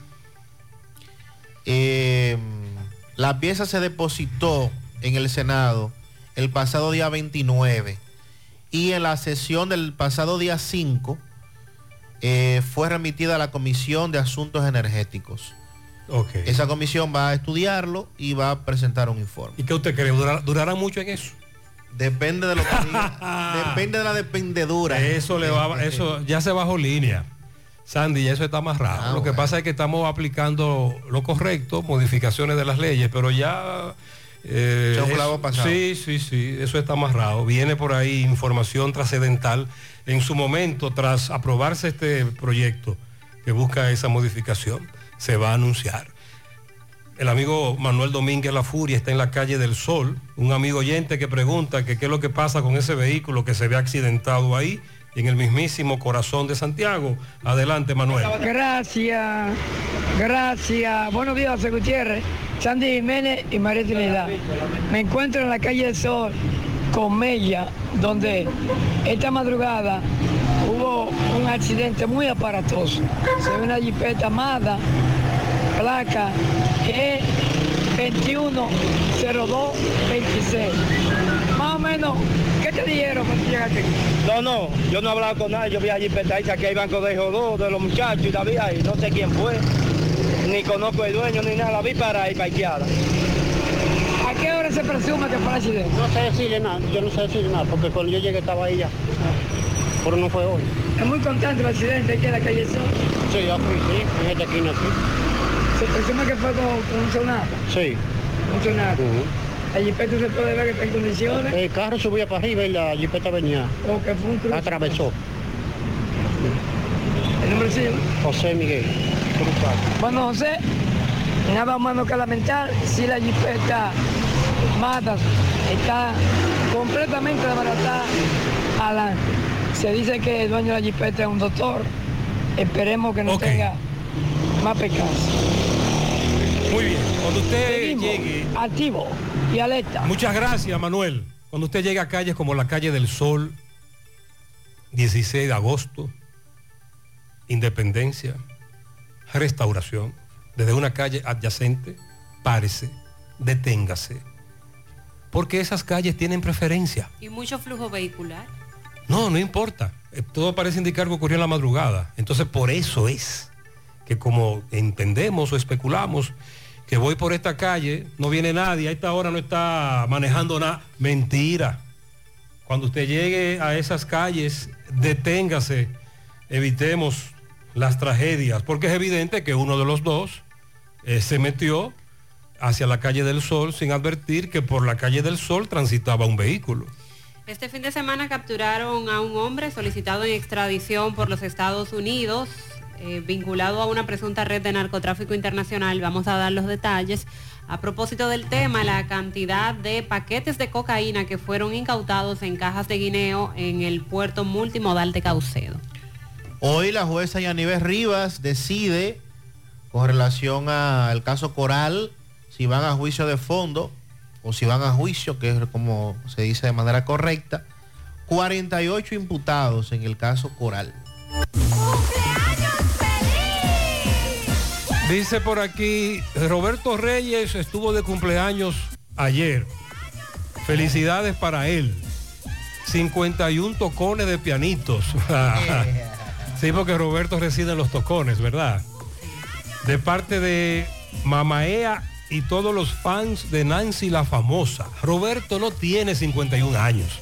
Eh, la pieza se depositó en el Senado el pasado día 29 y en la sesión del pasado día 5 eh, fue remitida a la Comisión de Asuntos Energéticos.
Ok.
Esa comisión va a estudiarlo y va a presentar un informe.
¿Y qué usted cree? ¿Durará, durará mucho en eso?
Depende de lo que diga. Depende de la dependedura.
Eso le va, eso ya se bajó línea. Sandy, ya eso está más raro.
Ah,
lo que pasa es que estamos aplicando lo correcto, modificaciones de las leyes, pero ya. eh, eso-. Sí, sí, sí, eso está amarrado. Viene por ahí información trascendental. En su momento, tras aprobarse este proyecto que busca esa modificación, se va a anunciar. El amigo Manuel Domínguez La Furia está en la calle del Sol, un amigo oyente que pregunta que qué es lo que pasa con ese vehículo que se ve accidentado ahí, en el mismísimo corazón de Santiago. Adelante, Manuel.
Gracias, gracias. Buenos días, Gutiérrez, Sandy Jiménez y María Trinidad. Me encuentro en la calle del Sol con Mella, donde esta madrugada hubo un accidente muy aparatoso. Se ve una jipeta amada, placa E 210226. Más o menos, ¿qué te dijeron cuando llegaste aquí?
No, no, yo no he hablado con nadie, yo vi allí petaiza que hay banco de jodó de los muchachos y David ahí, no sé quién fue, ni conozco el dueño ni nada, la vi para ahí parqueada.
¿A qué hora se presume que fue el accidente?
No sé decirle nada, yo no sé decirle nada, porque cuando yo llegué estaba ahí ya, pero no fue hoy.
Es muy contento el accidente aquí en la calle Sol.
Sí, yo fui, sí, en esta esquina aquí.
Se presume que fue con, con un sonato.
Sí.
Un sonato. La jipeta se puede ver que está en condiciones.
El carro subía para arriba y la jipeta venía.
O que fue un cruce.
Atravesó.
¿El nombre sí?
José Miguel. Cruzado.
Bueno, José, nada más que lamentar si la jipeta Matas está completamente desbaratada adelante. Se dice que el dueño de la jipeta es un doctor. Esperemos que no tenga más pecados.
Muy bien. Cuando usted llegue.
Activo y alerta.
Muchas gracias, Manuel. Cuando usted llega a calles como la calle del Sol, 16 de agosto, Independencia, Restauración, desde una calle adyacente, párese, deténgase. Porque esas calles tienen preferencia.
Y mucho flujo vehicular.
No, no importa. Eh, Todo parece indicar que ocurrió en la madrugada. Entonces, por eso es que como entendemos o especulamos que voy por esta calle, no viene nadie, a esta hora no está manejando nada. Mentira. Cuando usted llegue a esas calles, deténgase, evitemos las tragedias, porque es evidente que uno de los dos eh, se metió hacia la calle del Sol sin advertir que por la calle del Sol transitaba un vehículo.
Este fin de semana capturaron a un hombre solicitado en extradición por los Estados Unidos, eh, vinculado a una presunta red de narcotráfico internacional. Vamos a dar los detalles. A propósito del tema, la cantidad de paquetes de cocaína que fueron incautados en cajas de guineo en el puerto multimodal de Caucedo.
Hoy la jueza Yanives Rivas decide con relación al caso Coral si van a juicio de fondo o si van a juicio, que es como se dice de manera correcta, 48 imputados en el caso Coral.
Dice por aquí, Roberto Reyes estuvo de cumpleaños ayer. Felicidades para él. 51 tocones de pianitos. sí, porque Roberto reside en los tocones, ¿verdad? De parte de Mamaea y todos los fans de Nancy la famosa. Roberto no tiene 51 años.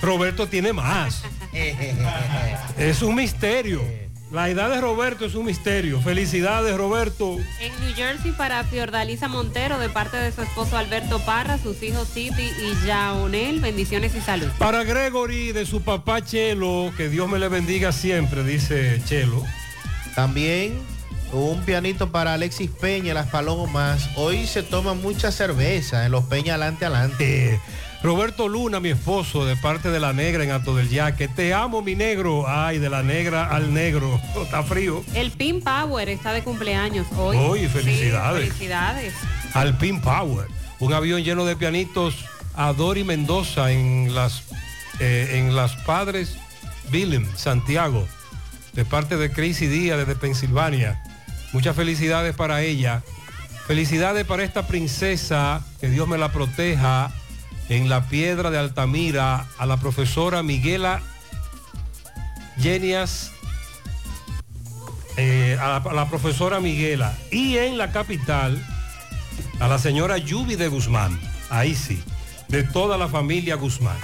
Roberto tiene más. Es un misterio. La edad de Roberto es un misterio. Felicidades, Roberto.
En New Jersey para Fiordalisa Montero de parte de su esposo Alberto Parra, sus hijos Titi y Jaonel, bendiciones y salud.
Para Gregory, de su papá Chelo, que Dios me le bendiga siempre, dice Chelo.
También un pianito para Alexis Peña, Las Palomas. Hoy se toma mucha cerveza en los Peña adelante, adelante.
Roberto Luna, mi esposo, de parte de la negra en Alto del Yaque. Te amo, mi negro. Ay, de la negra al negro. Está frío.
El Pin Power está de cumpleaños hoy.
Hoy, felicidades.
Sí, felicidades.
Al Pin Power. Un avión lleno de pianitos a Dori Mendoza en las, eh, en las Padres Willem, Santiago, de parte de Crazy Díaz desde Pensilvania. Muchas felicidades para ella. Felicidades para esta princesa, que Dios me la proteja, en la piedra de Altamira, a la profesora Miguela Genias, eh, a, la, a la profesora Miguela. Y en la capital, a la señora Yubi de Guzmán. Ahí sí, de toda la familia Guzmán.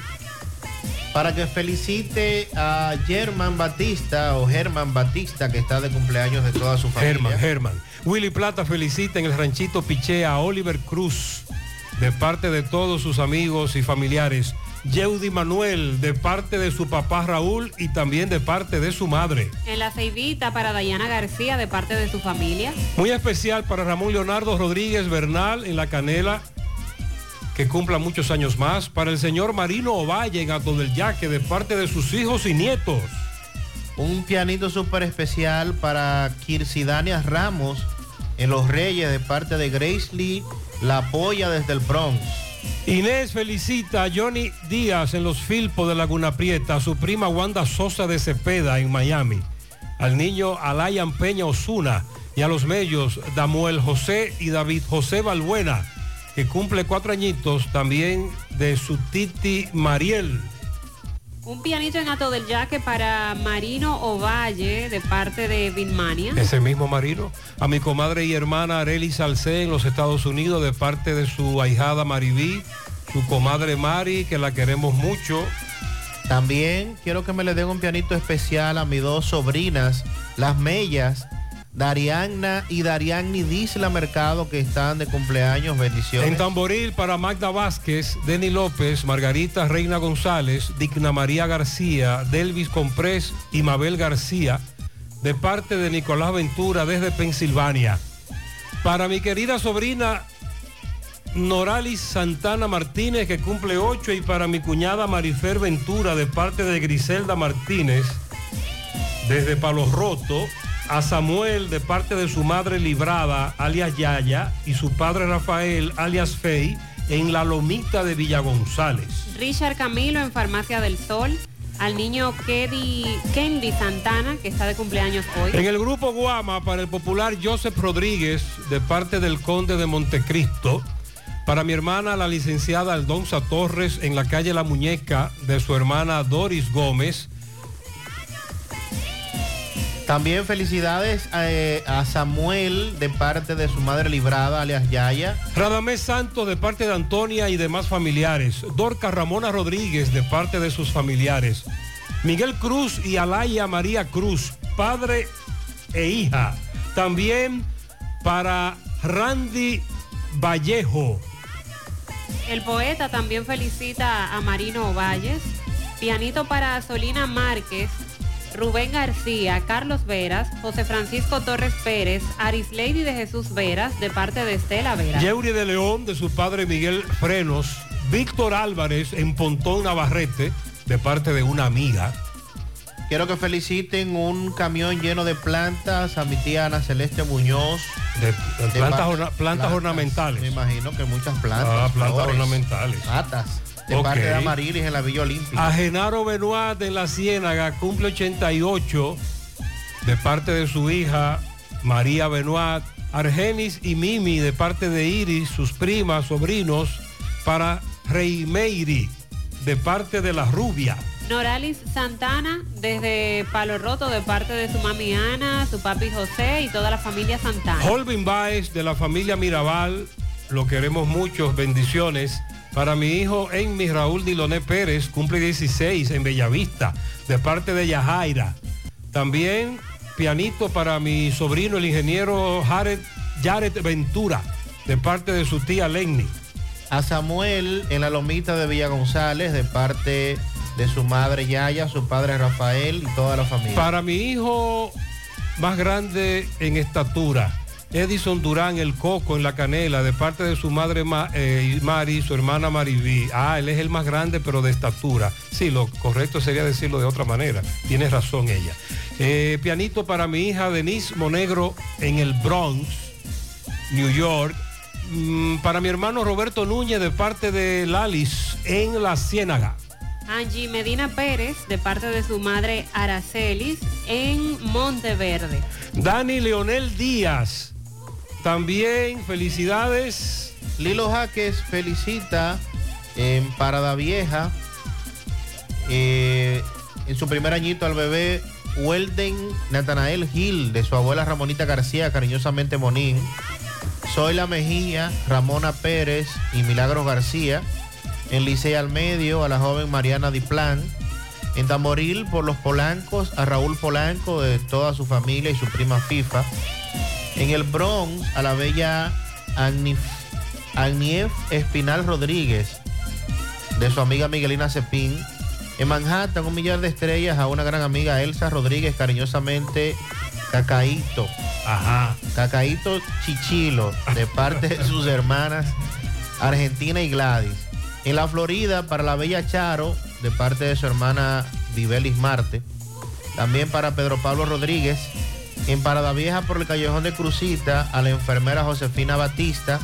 Para que felicite a Germán Batista o Germán Batista, que está de cumpleaños de toda su familia.
Germán, Germán. Willy Plata felicita en el ranchito Piché a Oliver Cruz, de parte de todos sus amigos y familiares. Yeudi Manuel, de parte de su papá Raúl y también de parte de su madre.
En la ceibita para Dayana García de parte de su familia.
Muy especial para Ramón Leonardo Rodríguez Bernal en La Canela, que cumpla muchos años más. Para el señor Marino Ovalle en Ato del Yaque, de parte de sus hijos y nietos.
Un pianito súper especial para Kirsidania Ramos en Los Reyes, de parte de Grace Lee, la apoya desde el Bronx.
Inés felicita a Johnny Díaz en los Filpos de Laguna Prieta, a su prima Wanda Sosa de Cepeda en Miami, al niño Alayan Peña Osuna y a los mellos Damuel José y David José Balbuena, que cumple cuatro añitos también de su titi Mariel.
Un pianito en Ato del Yaque para Marino Ovalle de parte de Binmania.
Ese mismo Marino. A mi comadre y hermana Areli Salcé en los Estados Unidos de parte de su ahijada Maribí, su comadre Mari, que la queremos mucho.
También quiero que me le den un pianito especial a mis dos sobrinas, las Mellas, Darianna y Darianni Disla Mercado, que están de cumpleaños. Bendiciones.
En Tamboril para Magda Vázquez, Denny López, Margarita Reina González, Digna María García, Delvis Comprés y Mabel García, de parte de Nicolás Ventura desde Pensilvania. Para mi querida sobrina Noralis Santana Martínez, que cumple 8, y para mi cuñada Marifer Ventura, de parte de Griselda Martínez, desde Palos Roto, a Samuel, de parte de su madre Librada, alias Yaya, y su padre Rafael, alias Fey, en la lomita de Villa González.
Richard Camilo en Farmacia del Sol. Al niño Kedi, Kendi Santana, que está de cumpleaños hoy.
En el grupo Guama, para el popular Joseph Rodríguez, de parte del conde de Montecristo. Para mi hermana, la licenciada Aldonza Torres, en la calle La Muñeca, de su hermana Doris Gómez.
También felicidades a, a Samuel de parte de su madre librada, alias Yaya.
Radamés Santos de parte de Antonia y demás familiares. Dorca Ramona Rodríguez de parte de sus familiares. Miguel Cruz y Alaya María Cruz, padre e hija. También para Randy Vallejo.
El poeta también felicita a Marino Valles. Pianito para Solina Márquez, Rubén García, Carlos Veras, José Francisco Torres Pérez, Arisleidy de Jesús Veras, de parte de Estela Veras.
Yeuri de León, de su padre Miguel Frenos. Víctor Álvarez en Pontón Navarrete, de parte de una amiga.
Quiero que feliciten un camión lleno de plantas a mi tía Ana Celeste Muñoz.
De, de plantas, orna, plantas, ornamentales.
Me imagino que muchas plantas.
Ah, plantas
flores,
ornamentales.
Matas. De parte de Amarilis en la Villa Olímpica.
A Genaro Benoit en la Ciénaga, cumple 88, de parte de su hija María Benoit. Argenis y Mimi, de parte de Iris, sus primas, sobrinos, para Reimeiri, de parte de la rubia.
Noralis Santana desde Palo Roto de parte de su mami Ana, su papi José y toda la familia Santana.
Holvin Baez de la familia Mirabal, lo queremos muchos, bendiciones. Para mi hijo Enmi Raúl Diloné Pérez, cumple 16 en Bellavista, de parte de Yajaira. También pianito para mi sobrino, el ingeniero Jared, Jared Ventura, de parte de su tía Lenny.
A Samuel en la lomita de Villa González, de parte de su madre Yaya, su padre Rafael y toda la familia.
Para mi hijo más grande en estatura, Edison Durán, el Coco en la Canela, de parte de su madre Ma- eh, Mari, su hermana Mariví. Ah, él es el más grande, pero de estatura. Sí, lo correcto sería decirlo de otra manera. Tiene razón ella. Eh, pianito para mi hija Denise Monegro en el Bronx, New York. Mm, para mi hermano Roberto Núñez, de parte de Lalis en La Ciénaga.
Angie Medina Pérez, de parte de su madre Aracelis, en Monteverde.
Dani Leonel Díaz. También felicidades.
Lilo Jaques felicita en Parada Vieja eh, en su primer añito al bebé Welden Natanael Gil de su abuela Ramonita García, cariñosamente Monín. Zoila Mejía, Ramona Pérez y Milagros García. En Licey al Medio a la joven Mariana Diplán. En Tamboril por los Polancos a Raúl Polanco de toda su familia y su prima FIFA. En el Bronx a la bella Agnif Agnief Espinal Rodríguez, de su amiga Miguelina Cepín. En Manhattan, un millar de estrellas a una gran amiga Elsa Rodríguez, cariñosamente Cacaíto.
Ajá.
Cacaíto Chichilo, de parte de sus hermanas Argentina y Gladys. En la Florida, para la bella Charo, de parte de su hermana Vivelis Marte. También para Pedro Pablo Rodríguez. En Parada Vieja, por el Callejón de Crucita, a la enfermera Josefina Batista,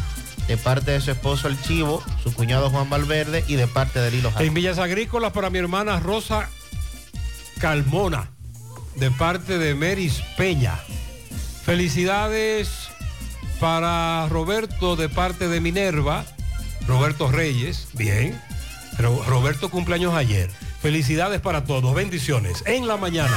de parte de su esposo El Chivo, su cuñado Juan Valverde y de parte de Lilo Jaime.
En Villas Agrícolas para mi hermana Rosa Calmona, de parte de Meris Peña. Felicidades para Roberto de parte de Minerva, Roberto Reyes, bien. Ro- Roberto cumpleaños ayer. Felicidades para todos, bendiciones. En la mañana.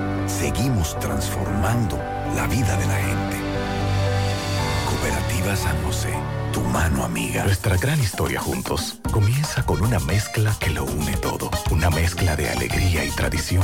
seguimos transformando la vida de la gente. Cooperativa San José, tu mano amiga.
Nuestra gran historia juntos comienza con una mezcla que lo une todo. Una mezcla de alegría y tradición.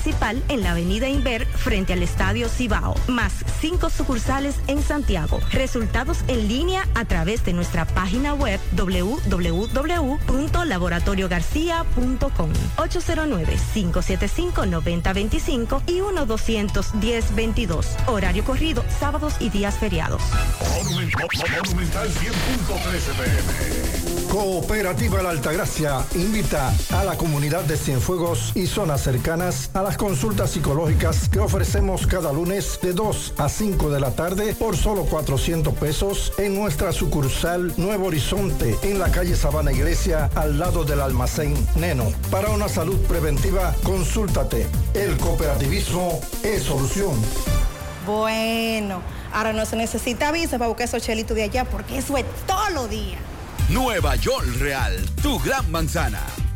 en la avenida Inver frente al Estadio Cibao, más cinco sucursales en Santiago. Resultados en línea a través de nuestra página web www.laboratoriogarcia.com 809-575-9025 y 1-210-22. Horario corrido, sábados y días feriados.
Monumental 100.13 pm.
Cooperativa La Altagracia invita a la comunidad de Cienfuegos y zonas cercanas a las consultas psicológicas que ofrecemos cada lunes de 2 a 5 de la tarde por solo 400 pesos en nuestra sucursal Nuevo Horizonte en la calle Sabana Iglesia al lado del almacén Neno. Para una salud preventiva, consúltate. El cooperativismo es solución.
Bueno, ahora no se necesita visa para buscar esos chelitos de allá porque eso es todo lo día.
Nueva York Real, tu gran manzana.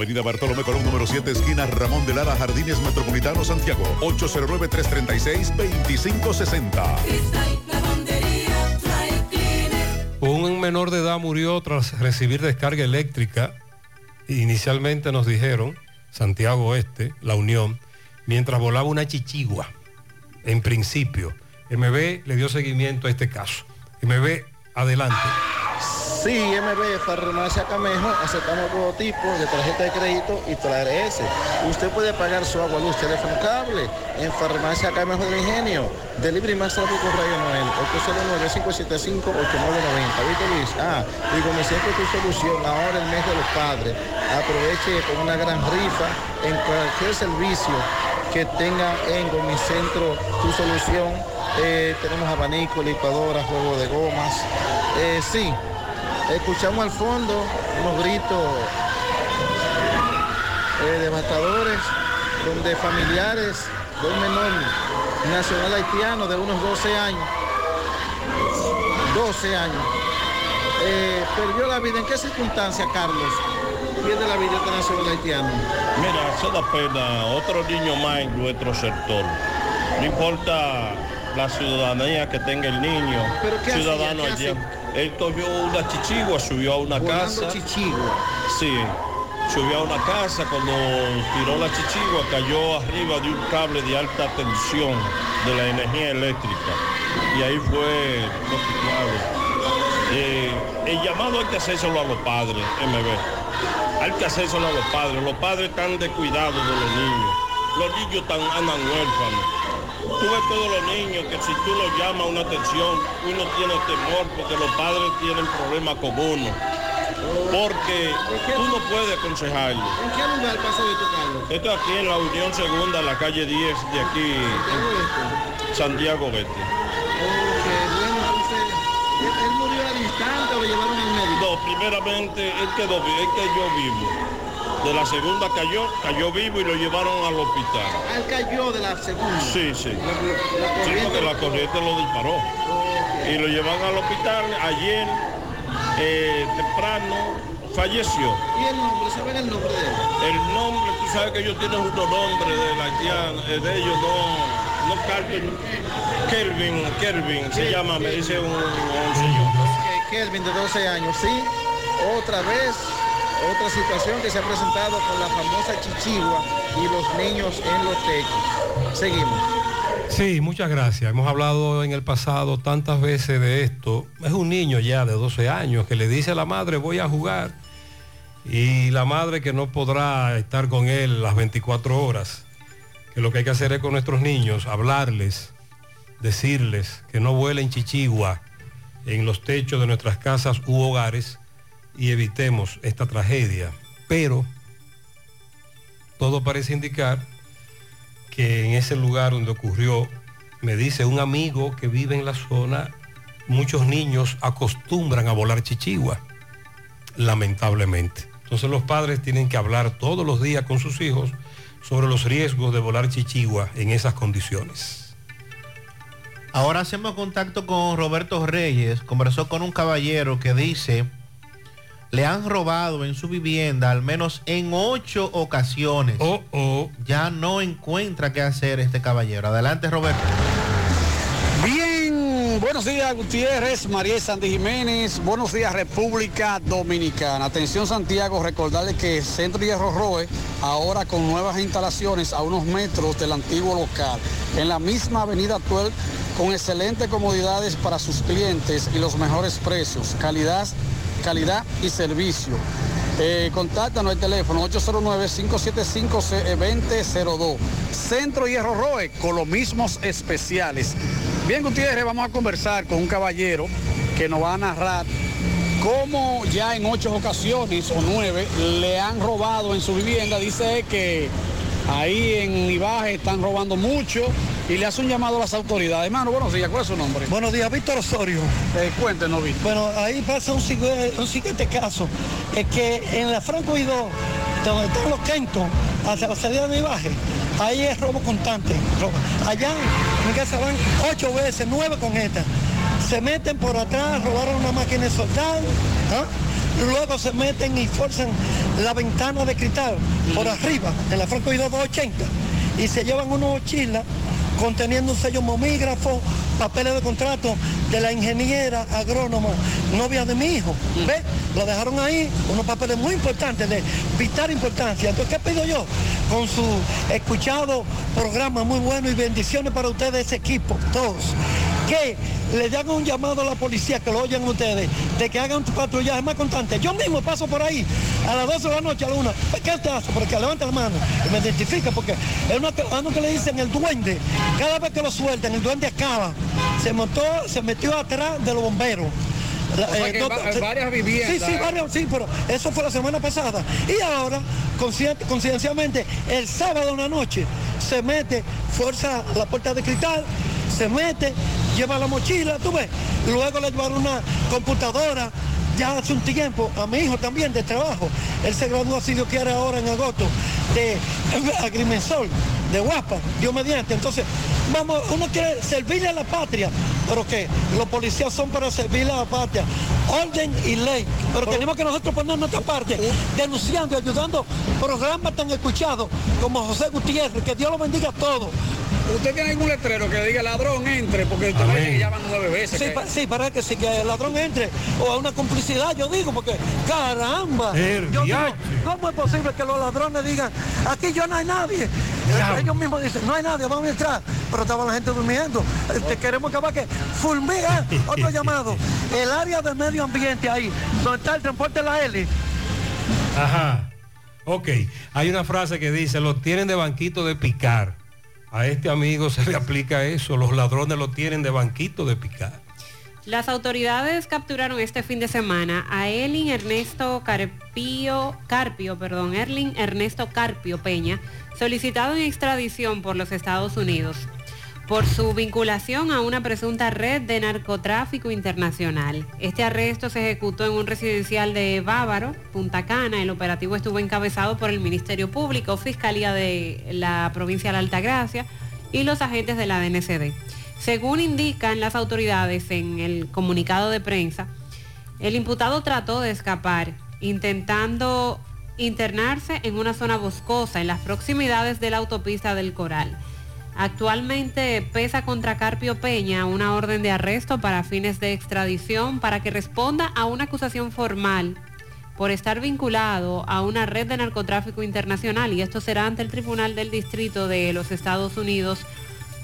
Avenida Bartolomé Colón, número 7, esquina Ramón de Lara, Jardines Metropolitano, Santiago. 809-336-2560.
Cristal, lavandería, dry cleaner.
Un menor de edad murió tras recibir descarga eléctrica. Inicialmente nos dijeron, Santiago Oeste, La Unión, mientras volaba una chichigua. En principio, MB le dio seguimiento a este caso. MB, adelante.
Sí, MB, Farmacia Camejo, aceptamos todo tipo de tarjeta de crédito y TRS. Usted puede pagar su agua, luz, teléfono, cable en Farmacia Camejo del Ingenio. Delivery más rápido con Rayo Noel, 809-575-8990. ¿Viste Luis? Ah, y como siempre tu solución, ahora el mes de los padres. Aproveche con una gran rifa en cualquier servicio que tenga en Gomicentro tu solución. Eh, tenemos abanico, licuadora, juego de gomas. Eh, sí, escuchamos al fondo unos gritos eh, devastadores donde familiares de un menor nacional haitiano de unos 12 años, 12 años, eh, perdió la vida. ¿En qué circunstancia, Carlos? Pierde la vida este nacional haitiano.
Mira, se da pena, otro niño más en nuestro sector. No importa la ciudadanía que tenga el niño,
¿Pero
ciudadano
¿Qué
allá. Él cogió una chichigua, subió a una
Volando
casa.
chichigua.
Sí, subió a una casa, cuando tiró la chichigua cayó arriba de un cable de alta tensión de la energía eléctrica. Y ahí fue. Eh, el llamado hay que hacérselo a los padres, MB. Hay que hacérselo a los padres. Los padres están descuidados de los niños. Los niños están, andan huérfanos. Tú ves todos los niños que si tú los llamas una atención, uno tiene temor porque los padres tienen problemas con uno. Porque tú no puedes aconsejarlo.
¿En qué lugar pasó esto, Carlos?
Esto aquí en la Unión Segunda, la calle 10 de aquí, Santiago
entonces, ¿él, murió al instante o lo llevaron al médico?
No, primeramente él quedó vivo, él cayó vivo. De la segunda cayó, cayó vivo y lo llevaron al hospital.
Él cayó de la segunda.
Sí, sí.
La, la
Sí,
corriente
porque la corriente lo disparó.
Y lo llevan al hospital. Ayer, eh, temprano, falleció.
¿Y el nombre? ¿Saben el nombre de él?
El nombre, tú sabes que ellos tienen otro nombre de la haitiana, eh, de ellos no, no Carlton, Kelvin, Kelvin, se llama, me dice un, un señor.
Kelvin de 12 años, sí. Otra vez, otra situación que se ha presentado con la famosa chichigua y los niños en los techos. Seguimos.
Sí, muchas gracias. Hemos hablado en el pasado tantas veces de esto. Es un niño ya de 12 años que le dice a la madre voy a jugar y la madre que no podrá estar con él las 24 horas. Que lo que hay que hacer es con nuestros niños, hablarles, decirles que no vuelen chichigua en los techos de nuestras casas u hogares y evitemos esta tragedia. Pero todo parece indicar que en ese lugar donde ocurrió, me dice un amigo que vive en la zona, muchos niños acostumbran a volar chichigua, lamentablemente. Entonces los padres tienen que hablar todos los días con sus hijos sobre los riesgos de volar chichigua en esas condiciones.
Ahora hacemos contacto con Roberto Reyes. Conversó con un caballero que dice, le han robado en su vivienda al menos en ocho ocasiones. Ya no encuentra qué hacer este caballero. Adelante, Roberto.
Bien, buenos días Gutiérrez, María Sandy Jiménez, buenos días República Dominicana. Atención Santiago, recordarles que Centro Hierro Roe, ahora con nuevas instalaciones a unos metros del antiguo local, en la misma avenida Tuel, con excelentes comodidades para sus clientes y los mejores precios, calidad, calidad y servicio. Eh, contáctanos el teléfono 809-575-2002. Centro Hierro Roe con los mismos especiales. Bien, Gutiérrez, vamos a conversar con un caballero que nos va a narrar cómo ya en ocho ocasiones o nueve le han robado en su vivienda. Dice que ahí en Ibaje están robando mucho y le hace un llamado a las autoridades. Hermano, buenos días, ¿cuál es su nombre?
Buenos días, Víctor Osorio.
Eh, cuéntenos, Víctor.
Bueno, ahí pasa un, siguiente caso. Es que en la Franco y dos, donde están los Kenton, hacia la salida de Ibaje, ahí es robo constante. robo. Allá en casa van ocho veces, nueve con esta. Se meten por atrás, robaron una máquina de soldar, ¿ah? Luego se meten y forzan la ventana de cristal por arriba, en la Franco y dos 280, y se llevan unos mochilas conteniendo un sello momígrafo, papeles de contrato de la ingeniera agrónoma, novia de mi hijo. ¿Ves? Lo dejaron ahí, unos papeles muy importantes, de vital importancia. Entonces, ¿qué pido yo? Con su escuchado programa muy bueno y bendiciones para ustedes, ese equipo, todos. Que le hagan un llamado a la policía, que lo oyen ustedes, de que hagan un patrullaje más constante. Yo mismo paso por ahí a las 12 de la noche, a la 1. ¿Qué te hace? Porque levanta la mano y me identifica, porque es una que le dicen el duende. Cada vez que lo sueltan, el duende acaba. Se montó, se metió atrás de los bomberos. La-
O sea que va- varias viviendas.
Sí, sí, varias, sí, pero eso fue la semana pasada. Y ahora, coincidencialmente, el sábado en la noche, se mete, fuerza la puerta de cristal, se mete, lleva la mochila, tú ves. Luego le llevaron una computadora, ya hace un tiempo, a mi hijo también de trabajo. Él se graduó, si Dios quiere, ahora en agosto, de agrimensor, de guapa, Dios mediante. Entonces, vamos, uno quiere servirle a la patria, pero que los policías son para servirle a la patria. Orden y ley. Pero tenemos que nosotros poner nuestra parte, denunciando y ayudando programas tan escuchados como José Gutiérrez, que Dios lo bendiga a todos.
¿Usted tiene algún letrero que diga ladrón entre? Porque que llaman nueve veces.
Sí,
que-
pa- sí, para que sí, que el ladrón entre o a una complicidad, yo digo, porque caramba, yo digo. ¿cómo es posible que los ladrones digan, aquí yo no hay nadie? Ellos mismos dicen, no hay nadie, vamos a entrar, pero estaba la gente durmiendo. Queremos acabar que fulmiga, otro llamado, el área del medio ambiente ahí, donde está el transporte de la L.
Ajá. Ok. Hay una frase que dice, lo tienen de banquito de picar. A este amigo se le aplica eso. Los ladrones lo tienen de banquito de picar.
Las autoridades capturaron este fin de semana a Elin Ernesto Carpio, Carpio, perdón, Erling Ernesto Carpio Peña, solicitado en extradición por los Estados Unidos por su vinculación a una presunta red de narcotráfico internacional. Este arresto se ejecutó en un residencial de Bávaro, Punta Cana. El operativo estuvo encabezado por el Ministerio Público, Fiscalía de la provincia de la Altagracia y los agentes de la DNCD. Según indican las autoridades en el comunicado de prensa, el imputado trató de escapar, intentando internarse en una zona boscosa en las proximidades de la autopista del Coral. Actualmente pesa contra Carpio Peña una orden de arresto para fines de extradición para que responda a una acusación formal por estar vinculado a una red de narcotráfico internacional y esto será ante el Tribunal del Distrito de los Estados Unidos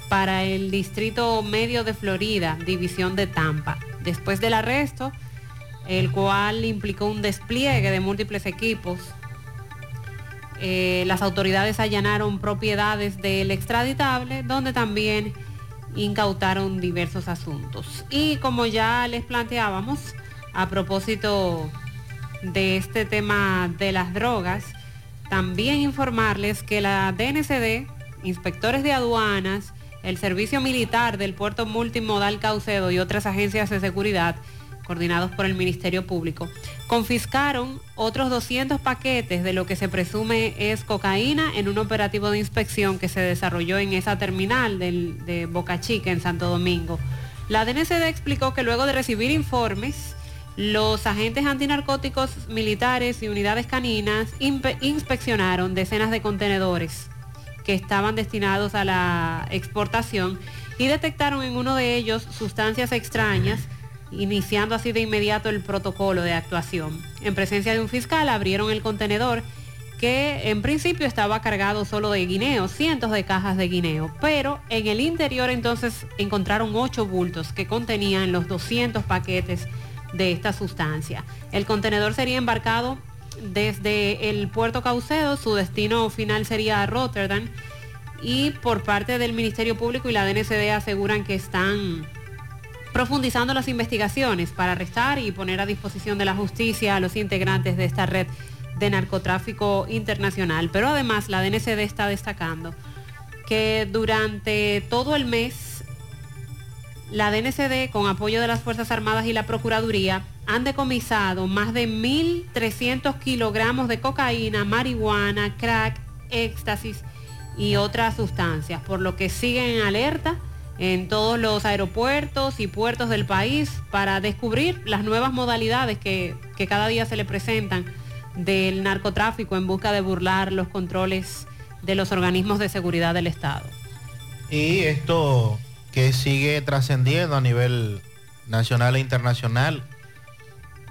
para el Distrito Medio de Florida, División de Tampa. Después del arresto, el cual implicó un despliegue de múltiples equipos, eh, las autoridades allanaron propiedades del extraditable, donde también incautaron diversos asuntos. Y como ya les planteábamos, a propósito de este tema de las drogas, también informarles que la DNCD, inspectores de aduanas, el Servicio Militar del Puerto Multimodal Caucedo y otras agencias de seguridad, coordinados por el Ministerio Público, confiscaron otros 200 paquetes de lo que se presume es cocaína en un operativo de inspección que se desarrolló en esa terminal de Boca Chica, en Santo Domingo. La DNCD explicó que luego de recibir informes, los agentes antinarcóticos militares y unidades caninas inspeccionaron decenas de contenedores que estaban destinados a la exportación y detectaron en uno de ellos sustancias extrañas, iniciando así de inmediato el protocolo de actuación. En presencia de un fiscal abrieron el contenedor que en principio estaba cargado solo de guineo, cientos de cajas de guineo, pero en el interior entonces encontraron ocho bultos que contenían los 200 paquetes de esta sustancia. El contenedor sería embarcado desde el puerto Caucedo, su destino final sería Rotterdam y por parte del Ministerio Público y la DNCD aseguran que están profundizando las investigaciones para arrestar y poner a disposición de la justicia a los integrantes de esta red de narcotráfico internacional. Pero además la DNCD está destacando que durante todo el mes la DNCD, con apoyo de las Fuerzas Armadas y la Procuraduría, han decomisado más de 1.300 kilogramos de cocaína, marihuana, crack, éxtasis y otras sustancias, por lo que siguen en alerta en todos los aeropuertos y puertos del país para descubrir las nuevas modalidades que, que cada día se le presentan del narcotráfico en busca de burlar los controles de los organismos de seguridad del Estado.
Y esto que sigue trascendiendo a nivel nacional e internacional,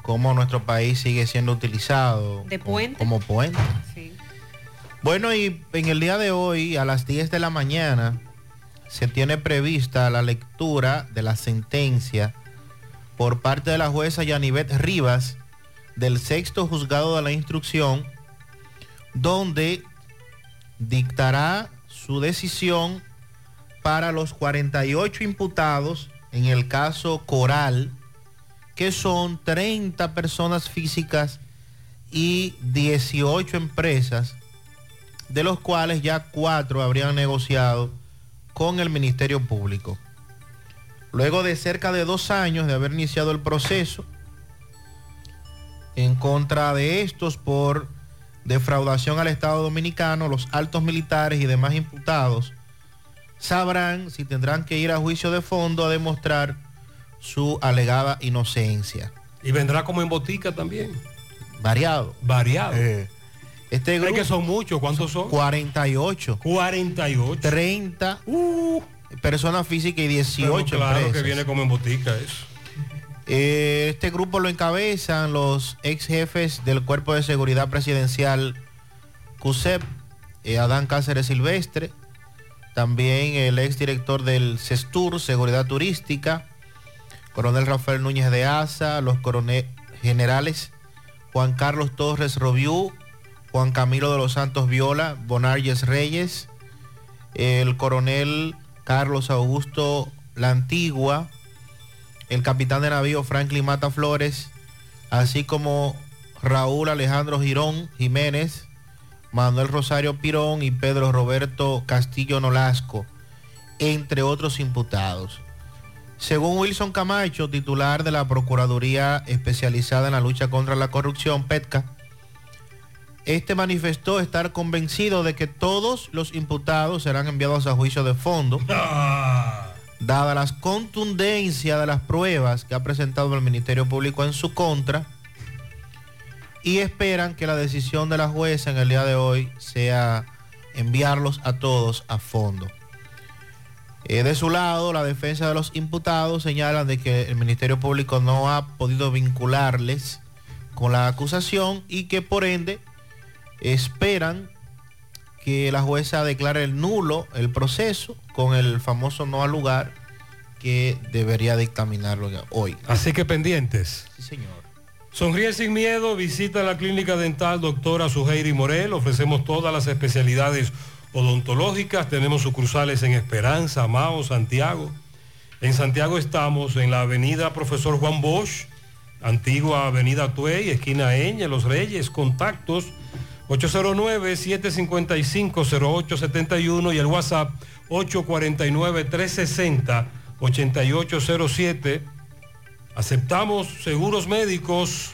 cómo nuestro país sigue siendo utilizado
De
como-
puente.
como puente.
Sí.
Bueno, y en el día de hoy, a las 10 de la mañana, se tiene prevista la lectura de la sentencia por parte de la jueza Yanivet Rivas del sexto juzgado de la instrucción, donde dictará su decisión para los 48 imputados en el caso Coral, que son 30 personas físicas y 18 empresas, de los cuales ya cuatro habrían negociado con el Ministerio Público. Luego de cerca de dos años de haber iniciado el proceso en contra de estos por defraudación al Estado Dominicano, los altos militares y demás imputados sabrán si tendrán que ir a juicio de fondo a demostrar su alegada inocencia.
Y vendrá como en botica también.
Variado.
Variado.
Este
Es
grupo,
que son muchos, ¿cuántos son?
48.
48.
30 personas físicas y 18
Uh. Pero claro
empresas.
que viene como en botica eso.
Eh, este grupo lo encabezan los ex jefes del Cuerpo de Seguridad Presidencial CUSEP, eh, Adán Cáceres Silvestre, también el ex director del CESTUR, Seguridad Turística, coronel Rafael Núñez de Asa, los coronel generales Juan Carlos Torres Robiú, Juan Camilo de los Santos Viola, Bonarjes Reyes, el coronel Carlos Augusto La Antigua, el capitán de navío Franklin Mata Flores, así como Raúl Alejandro Girón Jiménez, Manuel Rosario Pirón y Pedro Roberto Castillo Nolasco, entre otros imputados. Según Wilson Camacho, titular de la Procuraduría Especializada en la Lucha contra la Corrupción, PETCA, este manifestó estar convencido de que todos los imputados serán enviados a juicio de fondo dada la contundencia de las pruebas que ha presentado el Ministerio Público en su contra, y esperan que la decisión de la jueza en el día de hoy sea enviarlos a todos a fondo. Eh, de su lado, la defensa de los imputados señalan de que el Ministerio Público no ha podido vincularles con la acusación y que por ende esperan que la jueza declare el nulo el proceso con el famoso no al lugar que debería dictaminarlo hoy.
Así que pendientes.
Sí, señor.
Sonríe sin miedo, visita la clínica dental doctora Suheiri Morel. Ofrecemos todas las especialidades odontológicas. Tenemos sucursales en Esperanza, Mao, Santiago. En Santiago estamos en la avenida Profesor Juan Bosch, antigua avenida Tuey, esquina Eñe, Los Reyes. Contactos 809-755-0871 y el WhatsApp 849-360-8807. Aceptamos seguros médicos,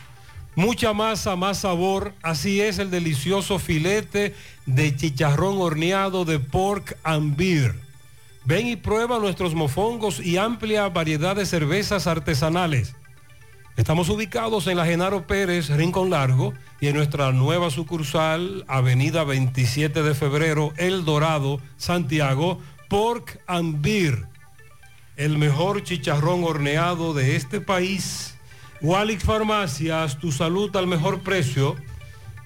mucha masa, más sabor. Así es el delicioso filete de chicharrón horneado de pork and beer. Ven y prueba nuestros mofongos y amplia variedad de cervezas artesanales. Estamos ubicados en la Genaro Pérez, Rincón Largo, y en nuestra nueva sucursal, Avenida 27 de Febrero, El Dorado, Santiago, Pork and Beer el mejor chicharrón horneado de este país. Walix Farmacias, tu salud al mejor precio.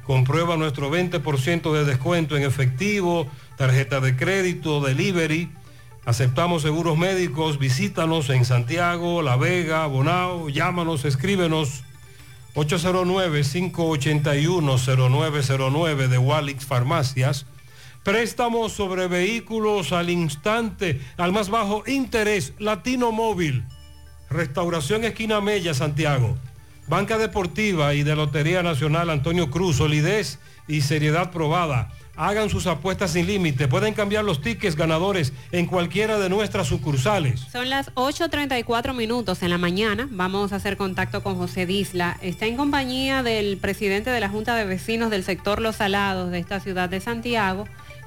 Comprueba nuestro 20% de descuento en efectivo, tarjeta de crédito, delivery. Aceptamos seguros médicos. Visítanos en Santiago, La Vega, Bonao. Llámanos, escríbenos. 809-581-0909 de Walix Farmacias. Préstamos sobre vehículos al instante, al más bajo interés, Latino Móvil. Restauración Esquina Mella, Santiago. Banca Deportiva y de Lotería Nacional Antonio Cruz, solidez y seriedad probada. Hagan sus apuestas sin límite. Pueden cambiar los tickets ganadores en cualquiera de nuestras sucursales.
Son las 8.34 minutos en la mañana. Vamos a hacer contacto con José Disla. Está en compañía del presidente de la Junta de Vecinos del sector Los Salados de esta ciudad de Santiago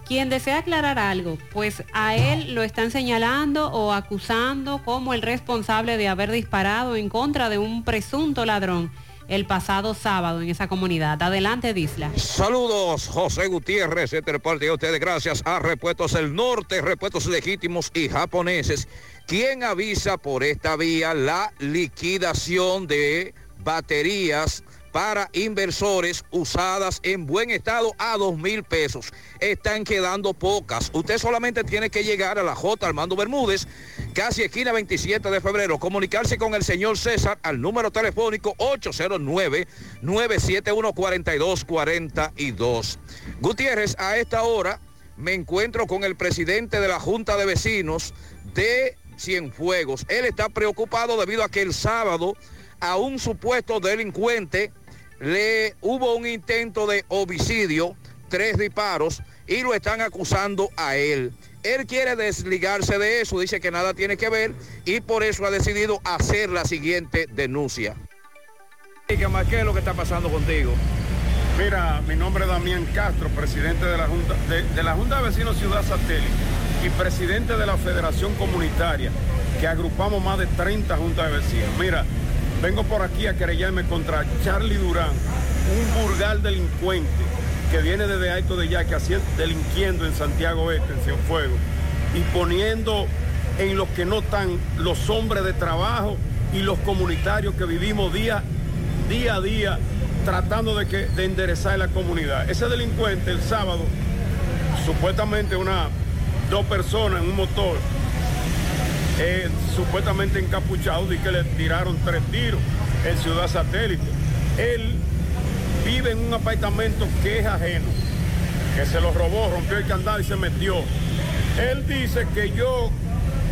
quien desea aclarar algo, pues a él lo están señalando o acusando como el responsable de haber disparado en contra de un presunto ladrón el pasado sábado en esa comunidad. Adelante, Disla.
Saludos, José Gutiérrez, este parte de ustedes gracias a Repuestos El Norte, Repuestos Legítimos y Japoneses, quien avisa por esta vía la liquidación de baterías para inversores usadas en buen estado a dos mil pesos. Están quedando pocas. Usted solamente tiene que llegar a la J Armando Bermúdez, casi esquina 27 de febrero, comunicarse con el señor César al número telefónico 809-971-4242. Gutiérrez, a esta hora me encuentro con el presidente de la Junta de Vecinos de Cienfuegos. Él está preocupado debido a que el sábado a un supuesto delincuente le hubo un intento de homicidio, tres disparos, y lo están acusando a él. Él quiere desligarse de eso, dice que nada tiene que ver y por eso ha decidido hacer la siguiente denuncia.
¿Qué es lo que está pasando contigo?
Mira, mi nombre es Damián Castro, presidente de la Junta de, de la Junta de Vecinos Ciudad Satélite y presidente de la Federación Comunitaria, que agrupamos más de 30 juntas de vecinos. Mira, vengo por aquí a querellarme contra Charlie Durán, un vulgar delincuente que viene desde Alto de Yaque delinquiendo en Santiago Este, en Cienfuegos, y poniendo en los que no están los hombres de trabajo y los comunitarios que vivimos día, día a día tratando de, que, de enderezar la comunidad. Ese delincuente el sábado, supuestamente una, dos personas en un motor, eh, supuestamente encapuchados y que le tiraron tres tiros en Ciudad Satélite. Él vive en un apartamento que es ajeno, que se lo robó, rompió el candado y se metió. Él dice que yo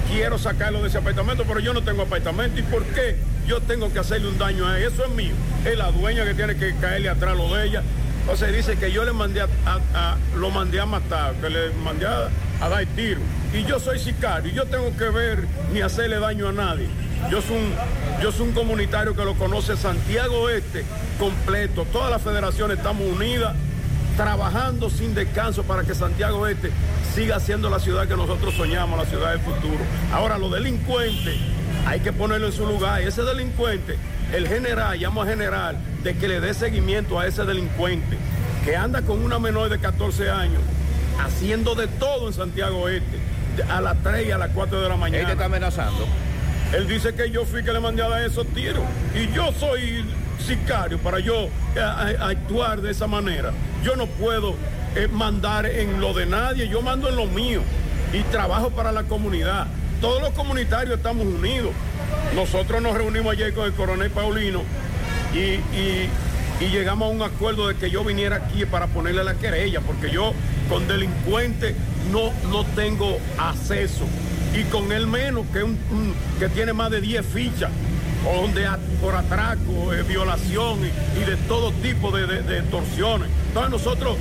quiero sacarlo de ese apartamento, pero yo no tengo apartamento. ¿Y por qué yo tengo que hacerle un daño a él? Eso es mío. Es la dueña que tiene que caerle atrás lo de ella. Entonces dice que yo le mandé a, a- a- lo mandé a matar, que le mandé a, a dar tiro. Y yo soy sicario, y yo tengo que ver ni hacerle daño a nadie. Yo soy un, yo soy un comunitario que lo conoce Santiago Este completo. Todas las federaciones estamos unidas trabajando sin descanso para que Santiago Este siga siendo la ciudad que nosotros soñamos, la ciudad del futuro. Ahora, los delincuentes, hay que ponerlo en su lugar. Y ese delincuente, el general, llamo al general, de que le dé seguimiento a ese delincuente, que anda con una menor de 14 años, haciendo de todo en Santiago Este, a las 3 y a las 4 de la mañana.
Él te está amenazando.
Él dice que yo fui que le mandé a dar esos tiros. Y yo soy sicario para yo eh, a- a- actuar de esa manera. Yo no puedo eh, mandar en lo de nadie, yo mando en lo mío. Y trabajo para la comunidad. Todos los comunitarios estamos unidos. Nosotros nos reunimos ayer con el coronel Paulino y, y- llegamos a un acuerdo de que yo viniera aquí para ponerle la querella, porque yo con delincuentes no, no tengo acceso. Y con él menos, que, un- que tiene más de 10 fichas, donde por atraco, eh, violación y, y de todo tipo de, de- de extorsiones. Entonces nosotros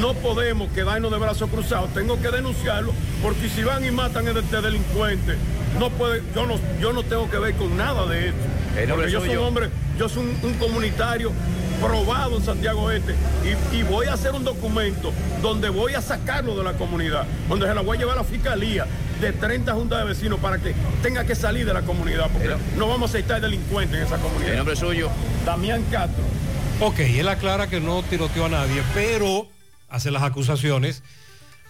no podemos quedarnos de brazos cruzados, tengo que denunciarlo, porque si van y matan a este delincuente, no puede, yo no, yo no tengo que ver con nada de esto.
El nombre
Porque yo soy un hombre, yo soy un, un comunitario probado en Santiago Este y, y voy a hacer un documento donde voy a sacarlo de la comunidad, donde se la voy a llevar a la fiscalía de 30 juntas de vecinos para que tenga que salir de la comunidad, porque no vamos a aceptar delincuentes en esa comunidad.
El nombre suyo.
Damián Castro.
Ok, él aclara que no tiroteó a nadie, pero hace las acusaciones,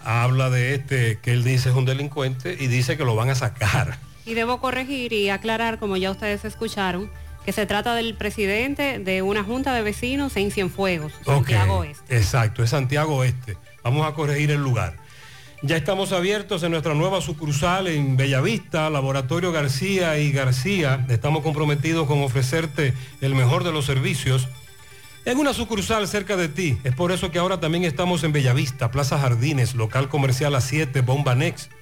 habla de este que él dice es un delincuente y dice que lo van a sacar.
Y debo corregir y aclarar, como ya ustedes escucharon, que se trata del presidente de una junta de vecinos en Cienfuegos, Santiago
Ok,
Este.
Exacto, es Santiago Este. Vamos a corregir el lugar. Ya estamos abiertos en nuestra nueva sucursal en Bellavista, Laboratorio García y García. Estamos comprometidos con ofrecerte el mejor de los servicios en una sucursal cerca de ti. Es por eso que ahora también estamos en Bellavista, Plaza Jardines, local comercial a 7, Bomba Next.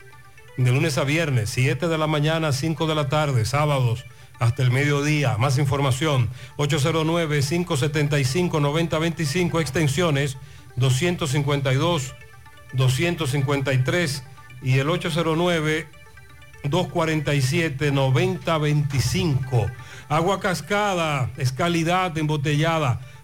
De lunes a viernes, 7 de la mañana a 5 de la tarde, sábados hasta el mediodía. Más información, 809-575-9025, extensiones 252, 253 y el 809-247-9025. Agua cascada es calidad embotellada.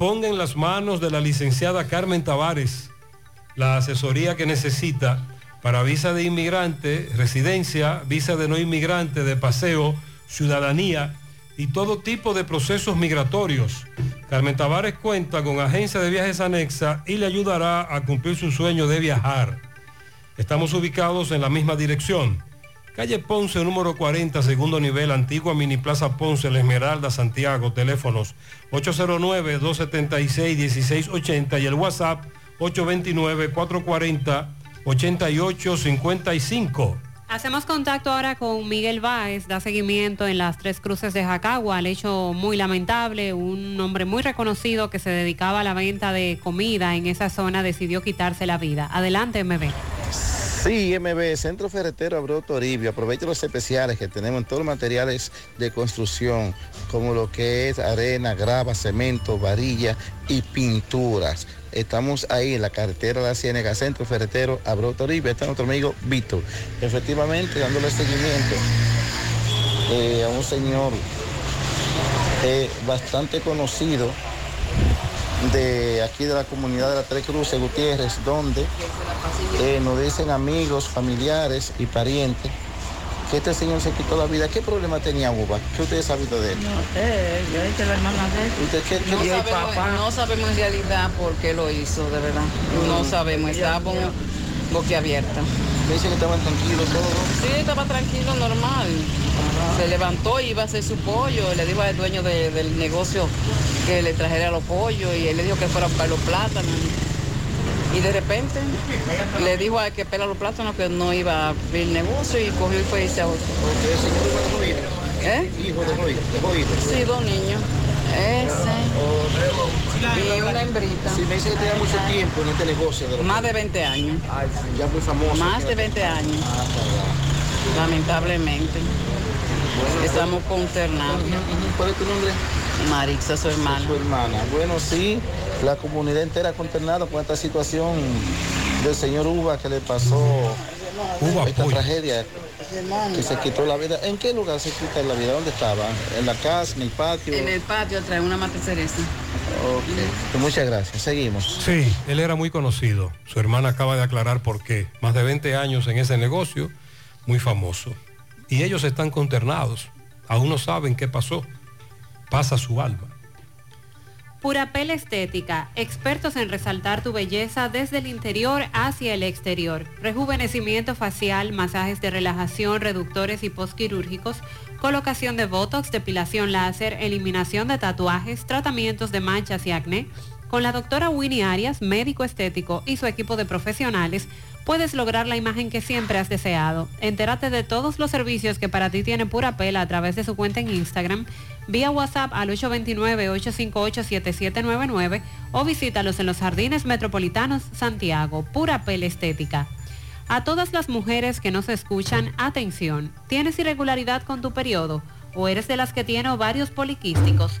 Ponga en las manos de la licenciada Carmen Tavares la asesoría que necesita para visa de inmigrante, residencia, visa de no inmigrante, de paseo, ciudadanía y todo tipo de procesos migratorios. Carmen Tavares cuenta con agencia de viajes anexa y le ayudará a cumplir su sueño de viajar. Estamos ubicados en la misma dirección. Calle Ponce, número 40, segundo nivel, antigua Mini Plaza Ponce, La Esmeralda, Santiago. Teléfonos 809-276-1680 y el WhatsApp 829-440-8855.
Hacemos contacto ahora con Miguel Báez, da seguimiento en las tres cruces de Jacagua, al hecho muy lamentable, un hombre muy reconocido que se dedicaba a la venta de comida en esa zona decidió quitarse la vida. Adelante, MB.
Sí, MB, Centro Ferretero Abreu Toribio. Aproveche los especiales que tenemos en todos los materiales de construcción, como lo que es arena, grava, cemento, varilla y pinturas. Estamos ahí en la carretera de la Ciénega, Centro Ferretero Abreu Toribio. Está nuestro amigo Víctor. Efectivamente, dándole seguimiento eh, a un señor eh, bastante conocido de aquí de la comunidad de la Tres Cruces, Gutiérrez, donde eh, nos dicen amigos, familiares y parientes que este señor se quitó la vida. ¿Qué problema tenía Uva? ¿Qué ustedes saben de él?
Eh, yo hice la hermana de él.
¿Usted qué, qué-
No sabemos,
papá?
no sabemos en realidad por qué lo hizo, de verdad. No sabemos, estábamos boquiabierta.
Me dicen que estaban tranquilos todos.
Sí, estaba tranquilo, normal. Se levantó y iba a hacer su pollo. Le dijo al dueño de- del negocio que le trajera los pollos y él le dijo que fuera para los plátanos. Y de repente le dijo al que pela los plátanos que no iba a abrir negocio y cogió y fue y se ahorcó. ¿Eh?
Hijo de.
Sí, dos niños. Ese. Y una hembrita.
Si me dice que tiene mucho tiempo en este negocio. De
Más de 20 años.
Ay, sí, ya muy famoso.
Más de 20 años. Lamentablemente. Estamos consternados.
¿Cuál es tu nombre?
Marixa, su hermana.
Su hermana. Bueno, sí, la comunidad entera consternada con esta situación del señor Uva que le pasó esta tragedia que se quitó la vida. ¿En qué lugar se quita la vida? ¿Dónde estaba? ¿En la casa, en el patio?
En el patio trae una mate cereza.
Ok. Pues muchas gracias. Seguimos.
Sí, él era muy conocido. Su hermana acaba de aclarar por qué. Más de 20 años en ese negocio, muy famoso. Y ellos están consternados. Aún no saben qué pasó. Pasa su alma.
Purapel Estética, expertos en resaltar tu belleza desde el interior hacia el exterior. Rejuvenecimiento facial, masajes de relajación, reductores y postquirúrgicos, colocación de botox, depilación láser, eliminación de tatuajes, tratamientos de manchas y acné. Con la doctora Winnie Arias, médico estético y su equipo de profesionales, puedes lograr la imagen que siempre has deseado. Entérate de todos los servicios que para ti tiene Purapel a través de su cuenta en Instagram, vía WhatsApp al 829-858-7799 o visítalos en los Jardines Metropolitanos Santiago, Purapel Estética. A todas las mujeres que nos escuchan, atención, ¿tienes irregularidad con tu periodo? ¿O eres de las que tiene ovarios poliquísticos?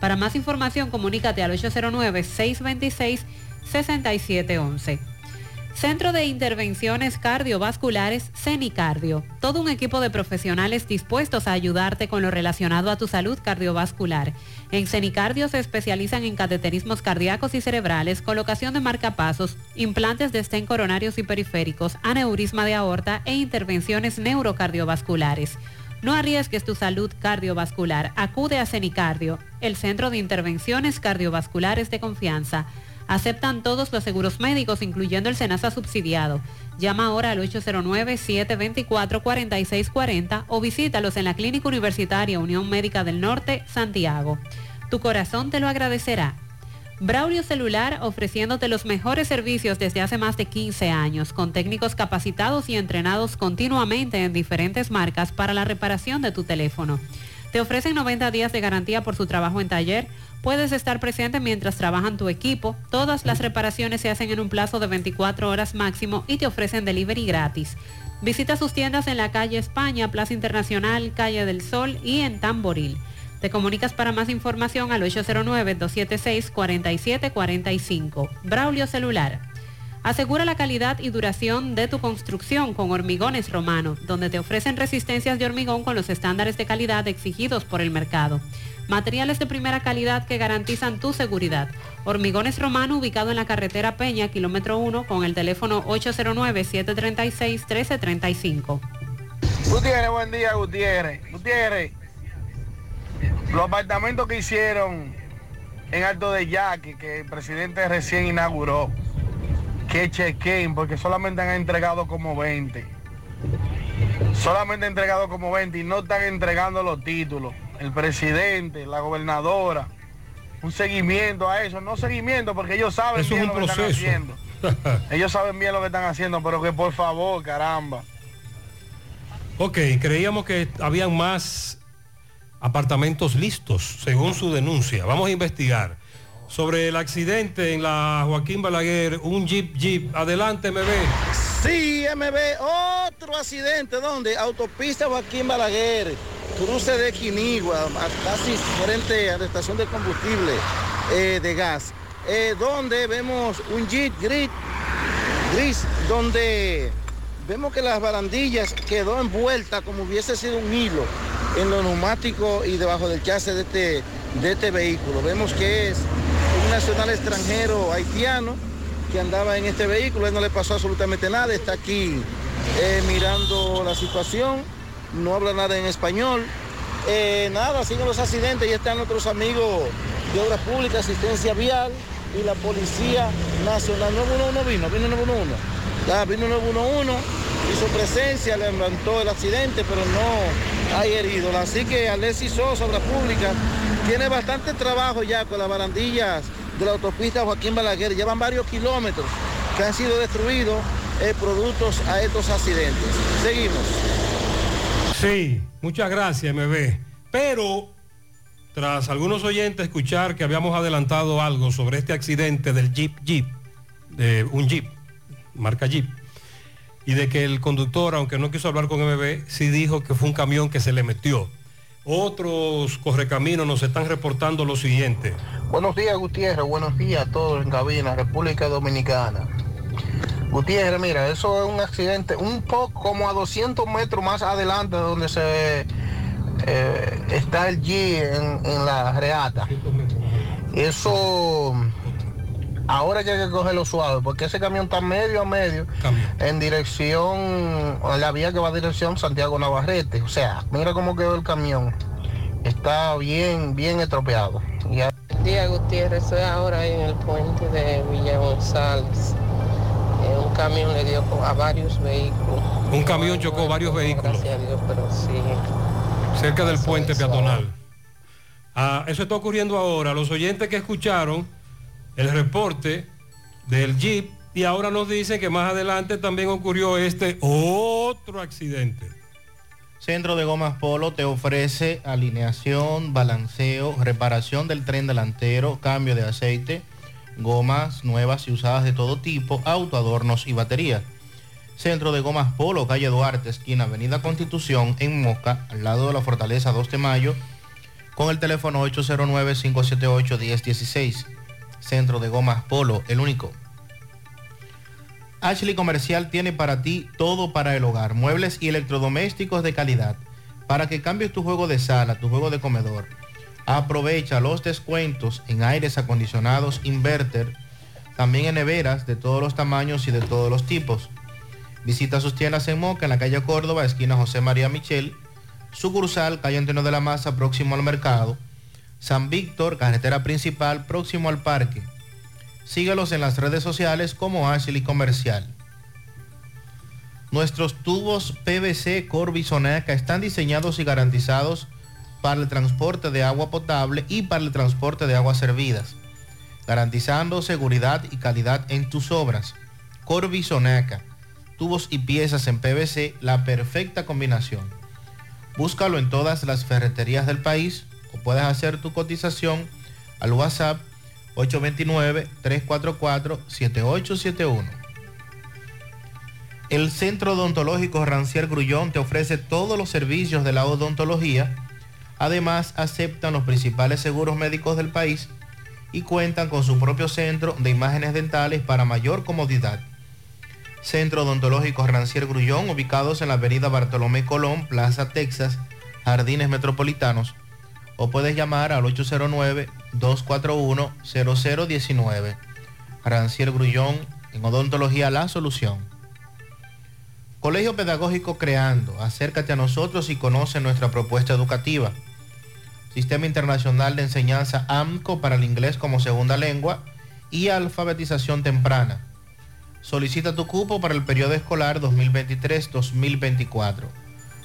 Para más información, comunícate al 809-626-6711. Centro de Intervenciones Cardiovasculares CENICardio. Todo un equipo de profesionales dispuestos a ayudarte con lo relacionado a tu salud cardiovascular. En CENICardio se especializan en cateterismos cardíacos y cerebrales, colocación de marcapasos, implantes de estén coronarios y periféricos, aneurisma de aorta e intervenciones neurocardiovasculares. No arriesgues tu salud cardiovascular. Acude a CENICardio, el centro de intervenciones cardiovasculares de confianza. Aceptan todos los seguros médicos, incluyendo el SENASA subsidiado. Llama ahora al 809-724-4640 o visítalos en la Clínica Universitaria Unión Médica del Norte, Santiago. Tu corazón te lo agradecerá. Braulio Celular ofreciéndote los mejores servicios desde hace más de 15 años, con técnicos capacitados y entrenados continuamente en diferentes marcas para la reparación de tu teléfono. Te ofrecen 90 días de garantía por su trabajo en taller. Puedes estar presente mientras trabajan tu equipo. Todas las reparaciones se hacen en un plazo de 24 horas máximo y te ofrecen delivery gratis. Visita sus tiendas en la calle España, Plaza Internacional, Calle del Sol y en Tamboril. Te comunicas para más información al 809-276-4745. Braulio Celular. Asegura la calidad y duración de tu construcción con Hormigones Romano, donde te ofrecen resistencias de hormigón con los estándares de calidad exigidos por el mercado. Materiales de primera calidad que garantizan tu seguridad. Hormigones Romano ubicado en la carretera Peña, kilómetro 1, con el teléfono 809-736-1335.
Gutiérrez, buen día, Gutiérrez. Gutiérrez, los apartamentos que hicieron en Alto de Yaque, que el presidente recién inauguró, que chequen, porque solamente han entregado como 20. Solamente han entregado como 20 y no están entregando los títulos. El presidente, la gobernadora, un seguimiento a eso, no seguimiento, porque ellos saben
Eso
bien lo que están haciendo. Ellos saben bien lo que están haciendo, pero que por favor, caramba.
Ok, creíamos que habían más apartamentos listos, según su denuncia. Vamos a investigar. Sobre el accidente en la Joaquín Balaguer, un jeep jeep. Adelante, ve.
Sí, MB, otro accidente, ¿dónde? Autopista Joaquín Balaguer, cruce de Quinigua, casi frente a la estación de combustible eh, de gas. eh, donde vemos un Jeep gris, gris, donde vemos que las barandillas quedó envuelta como hubiese sido un hilo en los neumáticos y debajo del chasis de este, de este vehículo. Vemos que es un nacional extranjero haitiano que andaba en este vehículo, él no le pasó absolutamente nada, está aquí eh, mirando la situación, no habla nada en español. Eh, nada, siguen los accidentes y están nuestros amigos de Obras Públicas, Asistencia Vial y la Policía Nacional. 911 vino, vino 911. Ya, vino 911, hizo presencia, levantó el accidente, pero no hay heridos. Así que Alexis Sosa, Obras Públicas, tiene bastante trabajo ya con las barandillas de la autopista Joaquín Balaguer. Llevan varios kilómetros que han sido destruidos eh, productos a estos accidentes. Seguimos.
Sí, muchas gracias, MB. Pero, tras algunos oyentes escuchar que habíamos adelantado algo sobre este accidente del Jeep Jeep, un Jeep, marca Jeep, y de que el conductor, aunque no quiso hablar con MB, sí dijo que fue un camión que se le metió. Otros correcaminos nos están reportando lo siguiente.
Buenos días, Gutiérrez. Buenos días a todos en cabina, República Dominicana. Gutiérrez, mira, eso es un accidente un poco como a 200 metros más adelante de donde se eh, está el G en, en la reata. Eso ahora que hay que cogerlo suave, porque ese camión está medio a medio en dirección, a la vía que va a dirección Santiago Navarrete. O sea, mira cómo quedó el camión. Está bien, bien estropeado. Ya.
Día Gutiérrez, estoy ahora ahí en el puente de Villa González. Eh, un camión le dio a varios vehículos.
Un camión chocó varios vehículos
Gracias a Dios, pero sí.
cerca del puente peatonal. Ah, eso está ocurriendo ahora. Los oyentes que escucharon el reporte del Jeep y ahora nos dicen que más adelante también ocurrió este otro accidente.
Centro de Gomas Polo te ofrece alineación, balanceo, reparación del tren delantero, cambio de aceite, gomas nuevas y usadas de todo tipo, autoadornos y baterías. Centro de Gomas Polo, calle Duarte, esquina Avenida Constitución, en Moca, al lado de la Fortaleza 2 de Mayo, con el teléfono 809-578-1016. Centro de Gomas Polo, el único. Ashley Comercial tiene para ti todo para el hogar, muebles y electrodomésticos de calidad, para que cambies tu juego de sala, tu juego de comedor. Aprovecha los descuentos en aires acondicionados inverter, también en neveras de todos los tamaños y de todos los tipos. Visita sus tiendas en Moca, en la calle Córdoba, esquina José María Michel, sucursal, calle Antonio de la Maza, próximo al mercado, San Víctor, carretera principal, próximo al parque. Síguelos en las redes sociales como Ashley Comercial. Nuestros tubos PVC Corby Sonaca están diseñados y garantizados para el transporte de agua potable y para el transporte de aguas servidas, garantizando seguridad y calidad en tus obras. Corby Sonaca, tubos y piezas en PVC, la perfecta combinación. Búscalo en todas las ferreterías del país puedes hacer tu cotización al WhatsApp 829-344-7871. El Centro Odontológico Rancier Grullón te ofrece todos los servicios de la odontología. Además, aceptan los principales seguros médicos del país y cuentan con su propio centro de imágenes dentales para mayor comodidad. Centro Odontológico Rancier Grullón, ubicados en la avenida Bartolomé Colón, Plaza Texas, Jardines Metropolitanos, o puedes llamar al 809-241-0019. Rancier Grullón, en Odontología La Solución. Colegio Pedagógico Creando, acércate a nosotros y conoce nuestra propuesta educativa. Sistema Internacional de Enseñanza AMCO para el inglés como segunda lengua y alfabetización temprana. Solicita tu cupo para el periodo escolar 2023-2024.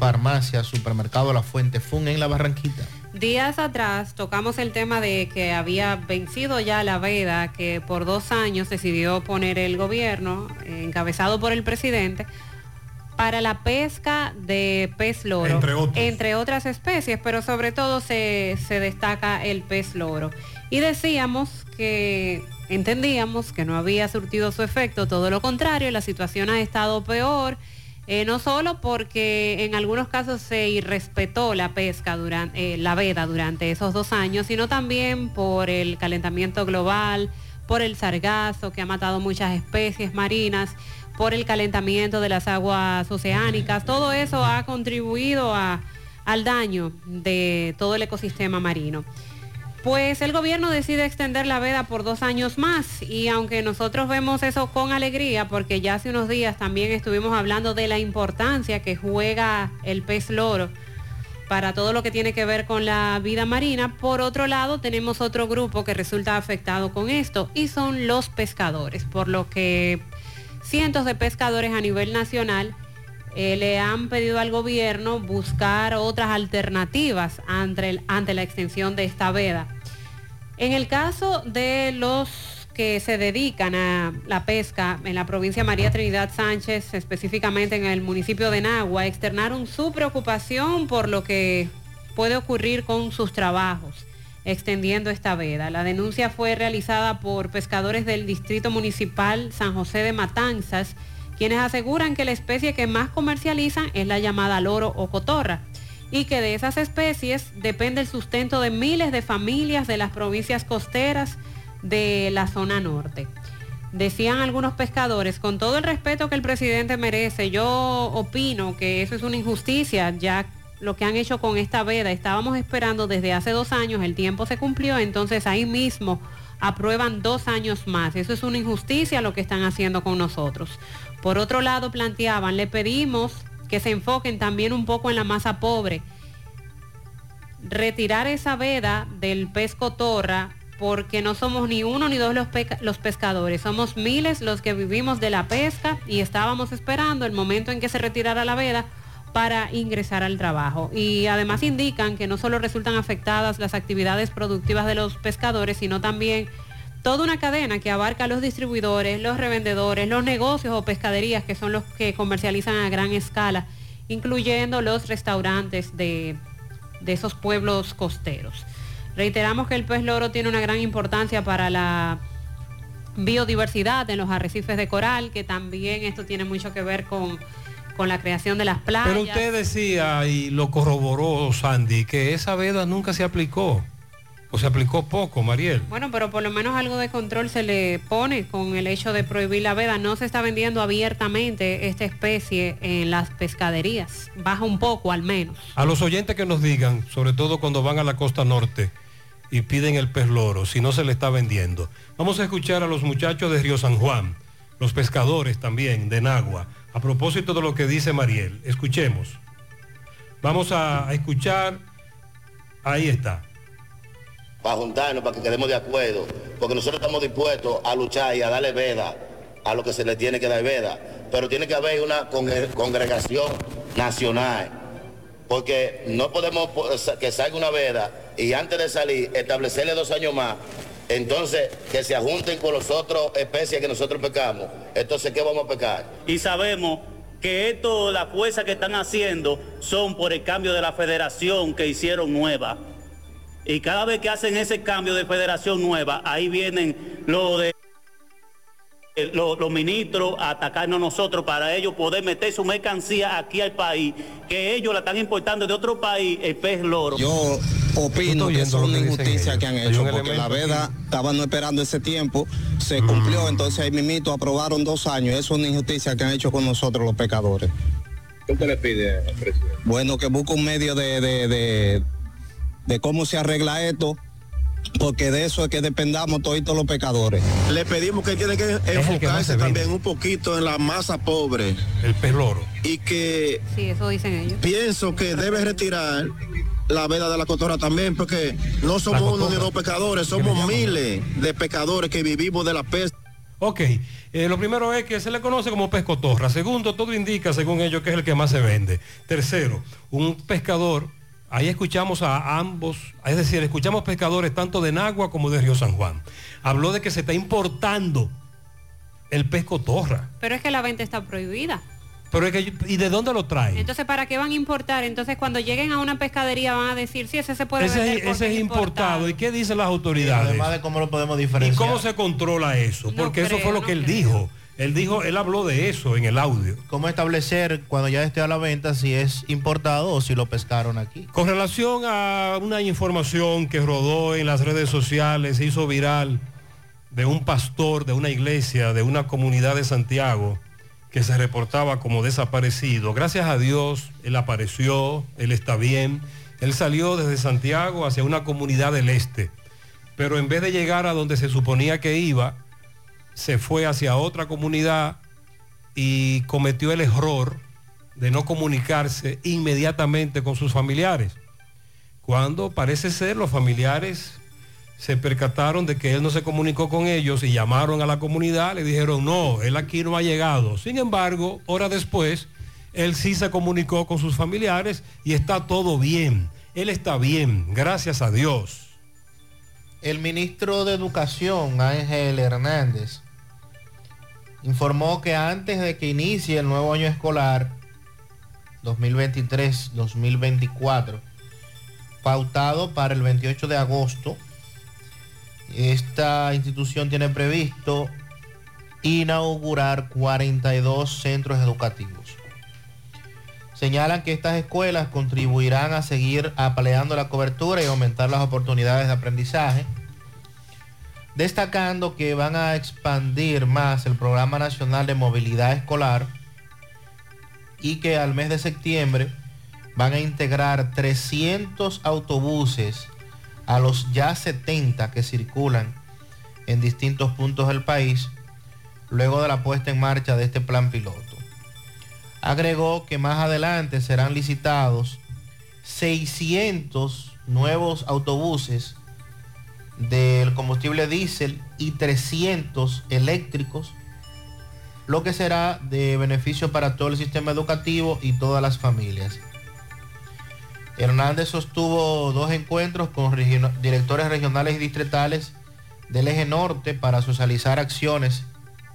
Farmacia, Supermercado La Fuente Fun en La Barranquita.
Días atrás tocamos el tema de que había vencido ya la veda que por dos años decidió poner el gobierno, eh, encabezado por el presidente, para la pesca de pez loro,
entre
otras especies, pero sobre todo se, se destaca el pez loro. Y decíamos que entendíamos que no había surtido su efecto, todo lo contrario, la situación ha estado peor. Eh, no solo porque en algunos casos se irrespetó la pesca durante la veda durante esos dos años, sino también por el calentamiento global, por el sargazo que ha matado muchas especies marinas, por el calentamiento de las aguas oceánicas. Todo eso ha contribuido al daño de todo el ecosistema marino. Pues el gobierno decide extender la veda por dos años más. Y aunque nosotros vemos eso con alegría, porque ya hace unos días también estuvimos hablando de la importancia que juega el pez loro para todo lo que tiene que ver con la vida marina, por otro lado tenemos otro grupo que resulta afectado con esto y son los pescadores, por lo que cientos de pescadores a nivel nacional eh, le han pedido al gobierno buscar otras alternativas ante, el- ante la extensión de esta veda. En el caso de los que se dedican a la pesca en la provincia María Trinidad Sánchez, específicamente en el municipio de Nagua, externaron su preocupación por lo que puede ocurrir con sus trabajos extendiendo esta veda. La denuncia fue realizada por pescadores del Distrito Municipal San José de Matanzas, quienes aseguran que la especie que más comercializan es la llamada loro o cotorra y que de esas especies depende el sustento de miles de familias de las provincias costeras de la zona norte. Decían algunos pescadores, con todo el respeto que el presidente merece, yo opino que eso es una injusticia, ya lo que han hecho con esta veda, estábamos esperando desde hace dos años, el tiempo se cumplió, entonces ahí mismo aprueban dos años más. Eso es una injusticia lo que están haciendo con nosotros. Por otro lado, planteaban, le pedimos que se enfoquen también un poco en la masa pobre, retirar esa veda del pez cotorra porque no somos ni uno ni dos los, los pescadores, somos miles los que vivimos de la pesca y estábamos esperando el momento en que se retirara la veda para ingresar al trabajo. Y además indican que no solo resultan afectadas las actividades productivas de los pescadores, sino también toda una cadena que abarca a los distribuidores, los revendedores, los negocios o pescaderías que son los que comercializan a gran escala, incluyendo los restaurantes de, de esos pueblos costeros. Reiteramos que el pez loro tiene una gran importancia para la biodiversidad en los arrecifes de coral, que también esto tiene mucho que ver con, con la creación de las playas.
Pero usted decía, y lo corroboró Sandy, que esa veda nunca se aplicó. O se aplicó poco, Mariel.
Bueno, pero por lo menos algo de control se le pone con el hecho de prohibir la veda. No se está vendiendo abiertamente esta especie en las pescaderías. Baja un poco al menos.
A los oyentes que nos digan, sobre todo cuando van a la costa norte y piden el pez loro, si no se le está vendiendo. Vamos a escuchar a los muchachos de Río San Juan, los pescadores también de Nagua, a propósito de lo que dice Mariel. Escuchemos. Vamos a, a escuchar. Ahí está.
Para juntarnos, para que quedemos de acuerdo, porque nosotros estamos dispuestos a luchar y a darle veda a lo que se le tiene que dar veda, pero tiene que haber una congre- congregación nacional, porque no podemos que salga una veda y antes de salir establecerle dos años más, entonces que se junten con los otros especies que nosotros pecamos, entonces ¿qué vamos a pecar?
y sabemos que esto, la fuerza que están haciendo son por el cambio de la federación que hicieron nueva. Y cada vez que hacen ese cambio de federación nueva, ahí vienen los de eh, los, los ministros a atacarnos a nosotros para ellos poder meter su mercancía aquí al país, que ellos la están importando de otro país, el pez loro.
Yo opino que es una injusticia que han hecho, porque la veda estaban esperando ese tiempo, se cumplió, entonces ahí mismito aprobaron dos años. Es una injusticia que han hecho con nosotros los pecadores.
¿Qué usted le pide al presidente?
Bueno, que busque un medio de, de, de, de cómo se arregla esto, porque de eso es que dependamos todos los pecadores.
Le pedimos que tiene que enfocarse también un poquito en la masa pobre.
El pez loro.
Y que
Sí, eso dicen ellos.
pienso que debe retirar la veda de la cotorra también, porque no somos uno ni dos pecadores, somos miles de pecadores que vivimos de la peste.
Ok, eh, lo primero es que se le conoce como pez cotorra. Segundo, todo indica, según ellos, que es el que más se vende. Tercero, un pescador Ahí escuchamos a ambos, es decir, escuchamos pescadores tanto de Nagua como de Río San Juan. Habló de que se está importando el pez cotorra.
Pero es que la venta está prohibida.
Pero es que, ¿y de dónde lo traen?
Entonces, ¿para qué van a importar? Entonces, cuando lleguen a una pescadería van a decir, sí, ese se puede
ese
vender
es, ese es importado. ¿Y qué dicen las
Y
autoridades?
además de cómo lo podemos
¿Y
diferenciar.
cómo se controla eso?
No
Porque eso fue lo
no
que él
creo.
dijo. Él dijo, él habló de eso en el audio.
¿Cómo establecer cuando ya esté a la venta si es importado o si lo pescaron aquí?
Con relación a una información que rodó en las redes sociales, se hizo viral de un pastor de una iglesia, de una comunidad de Santiago, que se reportaba como desaparecido. Gracias a Dios, él apareció, él está bien. Él salió desde Santiago hacia una comunidad del este, pero en vez de llegar a donde se suponía que iba, se fue hacia otra comunidad y cometió el error de no comunicarse inmediatamente con sus familiares. Cuando parece ser los familiares se percataron de que él no se comunicó con ellos y llamaron a la comunidad, le dijeron, no, él aquí no ha llegado. Sin embargo, hora después, él sí se comunicó con sus familiares y está todo bien. Él está bien, gracias a Dios.
El ministro de Educación, Ángel Hernández, informó que antes de que inicie el nuevo año escolar 2023-2024, pautado para el 28 de agosto, esta institución tiene previsto inaugurar 42 centros educativos. Señalan que estas escuelas contribuirán a seguir apaleando la cobertura y aumentar las oportunidades de aprendizaje, destacando que van a expandir más el Programa Nacional de Movilidad Escolar y que al mes de septiembre van a integrar 300 autobuses a los ya 70 que circulan en distintos puntos del país luego de la puesta en marcha de este plan piloto. Agregó que más adelante serán licitados 600 nuevos autobuses del combustible diésel y 300 eléctricos, lo que será de beneficio para todo el sistema educativo y todas las familias. Hernández sostuvo dos encuentros con directores regionales y distritales del eje norte para socializar acciones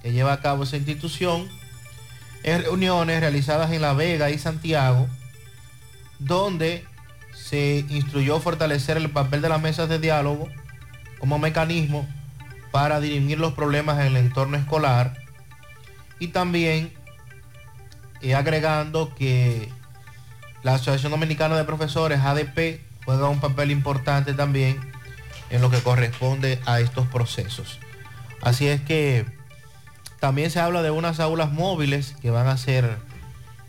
que lleva a cabo esa institución en reuniones realizadas en La Vega y Santiago, donde se instruyó fortalecer el papel de las mesas de diálogo como mecanismo para dirimir los problemas en el entorno escolar y también eh, agregando que la Asociación Dominicana de Profesores, ADP, juega un papel importante también en lo que corresponde a estos procesos. Así es que también se habla de unas aulas móviles que van a ser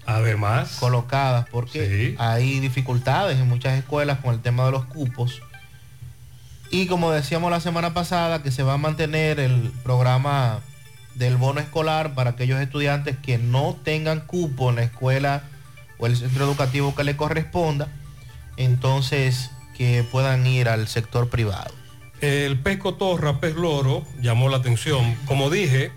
Además,
colocadas porque hay dificultades en muchas escuelas con el tema de los cupos. Y como decíamos la semana pasada, que se va a mantener el programa del bono escolar para aquellos estudiantes que no tengan cupo en la escuela o el centro educativo que le corresponda, entonces que puedan ir al sector privado.
El pez cotorra, pez loro, llamó la atención. Como dije,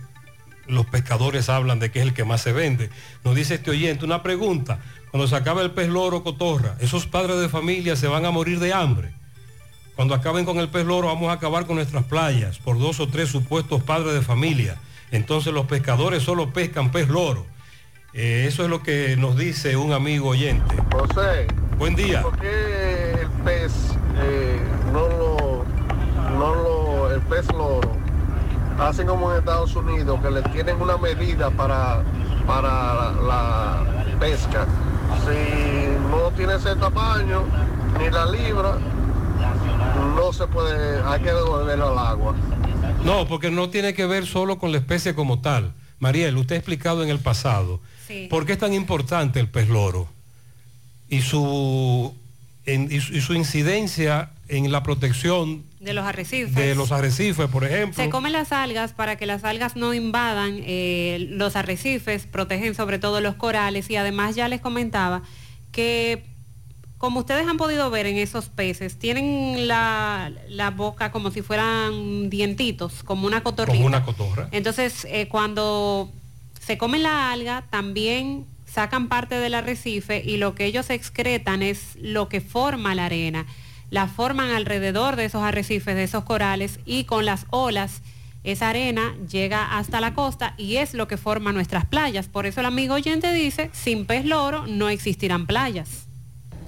los pescadores hablan de que es el que más se vende. Nos dice este oyente una pregunta. Cuando se acaba el pez loro cotorra, esos padres de familia se van a morir de hambre. Cuando acaben con el pez loro vamos a acabar con nuestras playas por dos o tres supuestos padres de familia. Entonces los pescadores solo pescan pez loro. Eh, eso es lo que nos dice un amigo oyente.
José.
Buen día.
¿Por qué el pez eh, no lo, no lo, el pez loro, hacen como en Estados Unidos, que le tienen una medida para, para la, pesca? Si no tiene ese tamaño, ni la libra, no se puede, hay que devolverlo al agua.
No, porque no tiene que ver solo con la especie como tal. Mariel, usted ha explicado en el pasado
Sí.
por qué es tan importante el pez loro y su, en- y su, y su incidencia en la protección
de los arrecifes.
de los arrecifes, por ejemplo.
Se comen las algas para que las algas no invadan eh, los arrecifes, protegen sobre todo los corales y además ya les comentaba que como ustedes han podido ver en esos peces, tienen la, la boca como si fueran dientitos, como una cotorrita.
Como una cotorra.
Entonces, eh, cuando se comen la alga, también sacan parte del arrecife y lo que ellos excretan es lo que forma la arena. La forman alrededor de esos arrecifes, de esos corales y con las olas esa arena llega hasta la costa y es lo que forma nuestras playas. Por eso el amigo oyente dice, sin pez loro no existirán playas.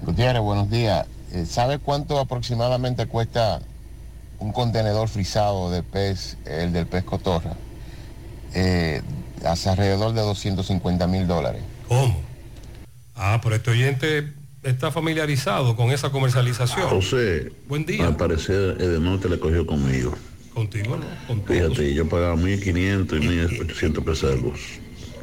Gutiérrez, buenos días. Eh, ¿Sabe cuánto aproximadamente cuesta un contenedor frisado de pez, el del pez cotorra? Eh, hace alrededor de 250 mil dólares.
¿Cómo? Ah, pero este oyente está familiarizado con esa comercialización.
José,
Buen día.
al parecer Edenorte le cogió conmigo.
Contigo, ¿no? Contigo.
Fíjate, yo pagaba 1.500 y 1.800 pesos de luz.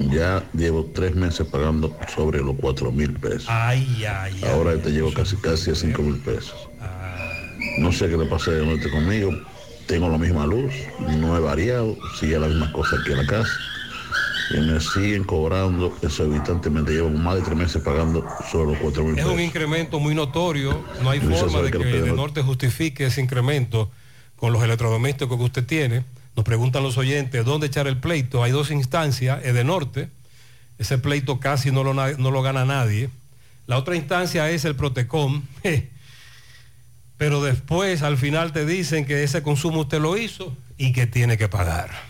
Ya llevo tres meses pagando sobre los 4.000 pesos.
Ay, ay, ay.
Ahora te llevo casi casi a 5.000 pesos. No sé qué le pasa a Edenorte conmigo. Tengo la misma luz, no he variado, sigue la misma cosa aquí en la casa. Y me siguen cobrando exorbitantemente. Llevo más de tres meses pagando sobre los 4.000
Es
pesos.
un incremento muy notorio. No hay
Luisa
forma de
que
que de norte justifique ese incremento con los electrodomésticos que usted tiene. Nos preguntan los oyentes dónde echar el pleito. Hay dos instancias, de norte. Ese pleito casi no lo, no lo gana nadie. La otra instancia es el Protecom. Pero después al final te dicen que ese consumo usted lo hizo y que tiene que pagar.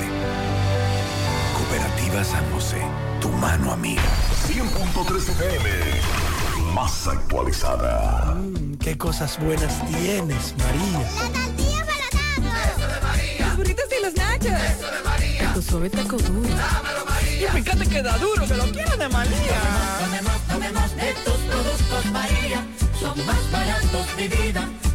José, tu mano amiga.
100.3 FM. Más actualizada.
Qué cosas buenas tienes, María.
Los burritos y los nachos. Eso de María. Tu suave taco duro. Dámelo, María. Y fíjate que da duro, que lo quiero de María. Tomemos, tomemos de tus productos, María. Son más baratos de vida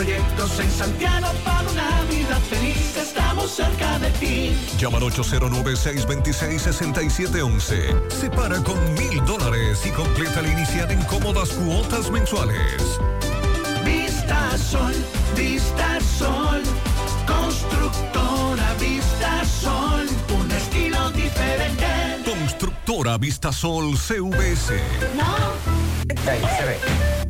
proyectos en Santiago para una vida feliz. Estamos cerca de ti.
Llama al 809-626-6711. Separa con mil dólares y completa la inicial en cómodas cuotas mensuales.
Vista Sol, Vista Sol. Constructora Vista Sol. Un estilo diferente.
Constructora Vista Sol CVS.
Ahí se ve.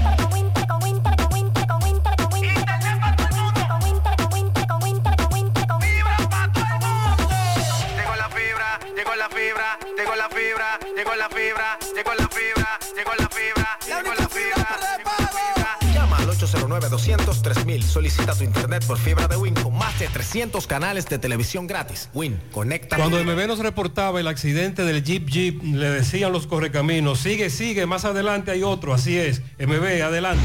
909-203.000. Solicita tu internet por fibra de Win con más de 300 canales de televisión gratis. Win, conecta.
Cuando MB nos reportaba el accidente del Jeep Jeep, le decían los correcaminos, sigue, sigue, más adelante hay otro, así es. MB, adelante.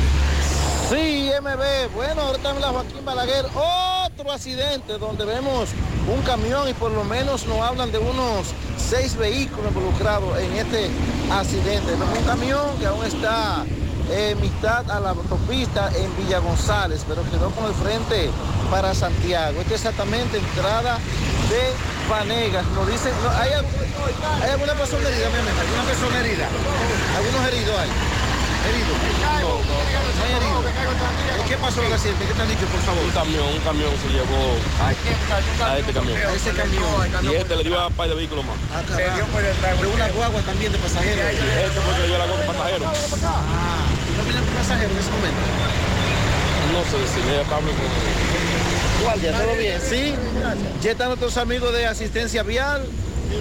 Sí, MB, bueno, ahorita en la Joaquín Balaguer, otro accidente donde vemos un camión y por lo menos nos hablan de unos seis vehículos involucrados en este accidente. Un camión que aún está en mitad a la autopista en Villa González, pero quedó con el frente para Santiago. Esta es exactamente entrada de Vanegas. Nos dicen, no, ¿hay, ¿hay alguna persona herida, mi amigo? ¿Alguna persona herida? ¿Algunos heridos hay? ¿Heridos? No, no, no hay heridos. ¿Qué pasó en el accidente? ¿Qué te han dicho, por favor?
Un camión, un camión se llevó a este camión.
A ese camión.
Y este le dio a un par de vehículos más.
Ah, carajo. Pero una guagua también de pasajeros.
Este fue que le dio la guagua de pasajeros.
Ah, ¿y no viene un pasajero en ese momento?
No sé si le Pablo
Guardia, ¿todo bien? Sí, ya están nuestros amigos de asistencia vial,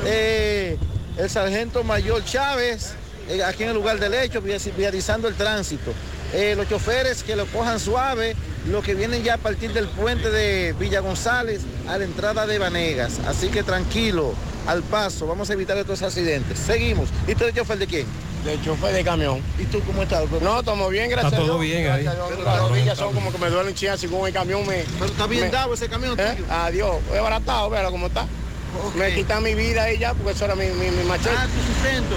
eh, el sargento mayor Chávez, eh, aquí en el lugar del hecho, via- vializando el tránsito. Eh, los choferes que lo cojan suave, los que vienen ya a partir del puente de Villa González a la entrada de Vanegas. Así que tranquilo, al paso, vamos a evitar estos accidentes. Seguimos. ¿Y tú eres chofer de quién?
De chofer de camión.
¿Y tú cómo estás?
No, estamos bien, gracias
Está
a
todo
Dios.
bien ahí.
Las rodillas son como que me duelen chidas y con el camión me...
Pero está bien
me-
dado ese camión
¿Eh?
tuyo.
Adiós, es baratado, véalo cómo está. Me quitan mi vida ahí ya, porque eso era mi, mi, mi machete.
Ah, tu sustento.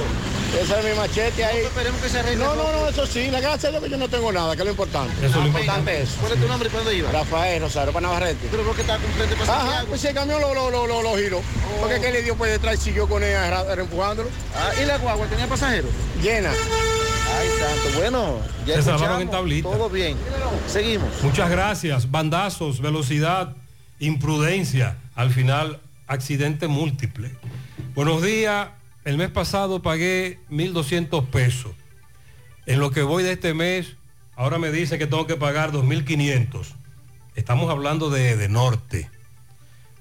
Ese es mi machete ahí.
esperemos que se arregle
No, no, no, eso sí, la gracia es lo que yo no tengo nada, que es lo importante.
Eso es lo importante.
importante es eso.
¿Cuál es tu nombre y cuándo ibas?
Rafael Rosario, para Navarrete.
Pero vos que estás con frente para
Ajá, pues si el camión lo, lo, lo, lo, lo giró. Porque que le dio por detrás y siguió con él empujándolo.
Ah, ¿Y la guagua tenía pasajeros?
Llena.
Ay, santo. Bueno, ya
Se en tablita.
Todo bien. Seguimos.
Muchas gracias. Bandazos, velocidad, imprudencia. Al final, accidente múltiple. Buenos días. El mes pasado pagué 1.200 pesos. En lo que voy de este mes, ahora me dice que tengo que pagar 2.500. Estamos hablando de, de norte.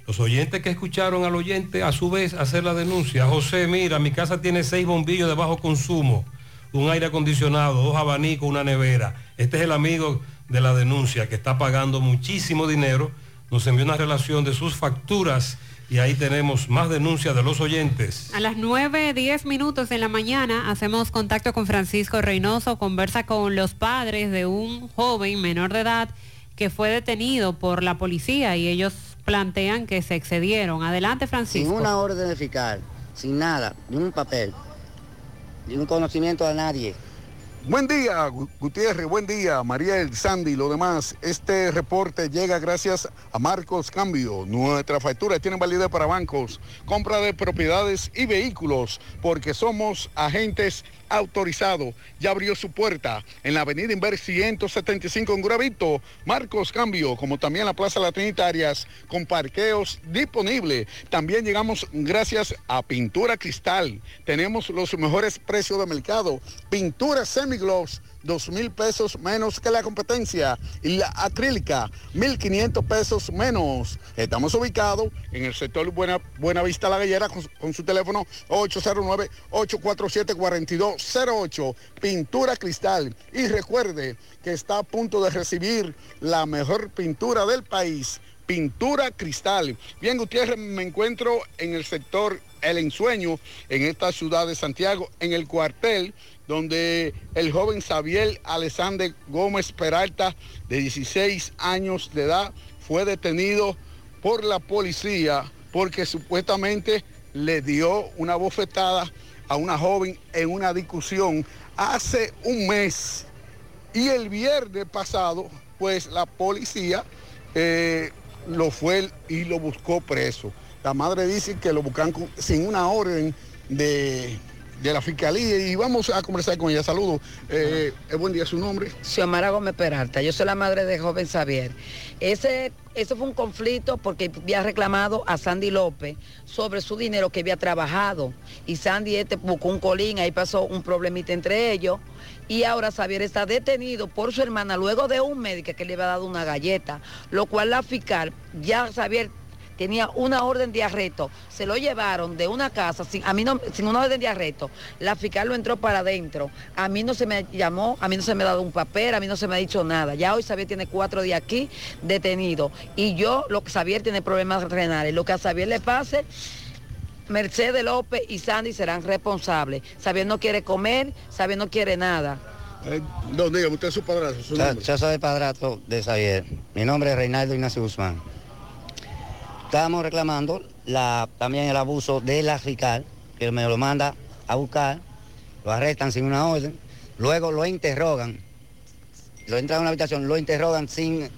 Los oyentes que escucharon al oyente, a su vez, hacer la denuncia. José, mira, mi casa tiene seis bombillos de bajo consumo, un aire acondicionado, dos abanicos, una nevera. Este es el amigo de la denuncia que está pagando muchísimo dinero. Nos envió una relación de sus facturas y ahí tenemos más denuncias de los oyentes.
A las 9, 10 minutos de la mañana hacemos contacto con Francisco Reynoso, conversa con los padres de un joven menor de edad que fue detenido por la policía y ellos plantean que se excedieron. Adelante,
sin
Francisco.
una orden de fiscal, sin nada, ni un papel, ni un conocimiento a nadie.
Buen día, Gu- Gutiérrez, buen día, Mariel, Sandy y lo demás. Este reporte llega gracias a Marcos Cambio. Nuestras facturas tienen validez para bancos, compra de propiedades y vehículos, porque somos agentes autorizados. Ya abrió su puerta en la avenida Inver 175 en Guravito. Marcos Cambio, como también la Plaza Las Trinitarias, con parqueos disponibles. También llegamos gracias a Pintura Cristal. Tenemos los mejores precios de mercado. Pintura semigloss, dos mil pesos menos que la competencia. Y la acrílica, 1.500 pesos menos. Estamos ubicados en el sector Buena, Buena Vista La Gallera con, con su teléfono 809-847-4208. Pintura Cristal. Y recuerde que está a punto de recibir la mejor pintura del país. Pintura Cristal. Bien, Gutiérrez, me encuentro en el sector El Ensueño, en esta ciudad de Santiago, en el cuartel donde el joven Xavier Alexander Gómez Peralta, de 16 años de edad, fue detenido por la policía porque supuestamente le dio una bofetada a una joven en una discusión hace un mes. Y el viernes pasado, pues la policía eh, lo fue y lo buscó preso. La madre dice que lo buscan sin una orden de, de la fiscalía y vamos a conversar con ella. Saludos. Eh, eh, buen día, su nombre.
Xiomara Gómez Peralta, yo soy la madre de joven Xavier. Ese, fue un conflicto porque había reclamado a Sandy López sobre su dinero que había trabajado. Y Sandy este buscó un colín, ahí pasó un problemita entre ellos. Y ahora Xavier está detenido por su hermana luego de un médico que le había dado una galleta, lo cual la fiscal, ya Xavier tenía una orden de arresto, se lo llevaron de una casa sin, a mí no, sin una orden de arresto, la fiscal lo entró para adentro, a mí no se me llamó, a mí no se me ha dado un papel, a mí no se me ha dicho nada, ya hoy Xavier tiene cuatro días aquí detenido y yo, lo que Xavier tiene problemas renales, lo que a Xavier le pase, Mercedes López y Sandy serán responsables, Xavier no quiere comer, Xavier no quiere nada.
Don dígame, usted es su padrastro, su
Yo,
nombre.
yo soy el padrastro de Xavier. Mi nombre es Reinaldo Ignacio Guzmán. Estábamos reclamando la, también el abuso de la fiscal, que me lo manda a buscar, lo arrestan sin una orden, luego lo interrogan, lo entran a una habitación, lo interrogan sin,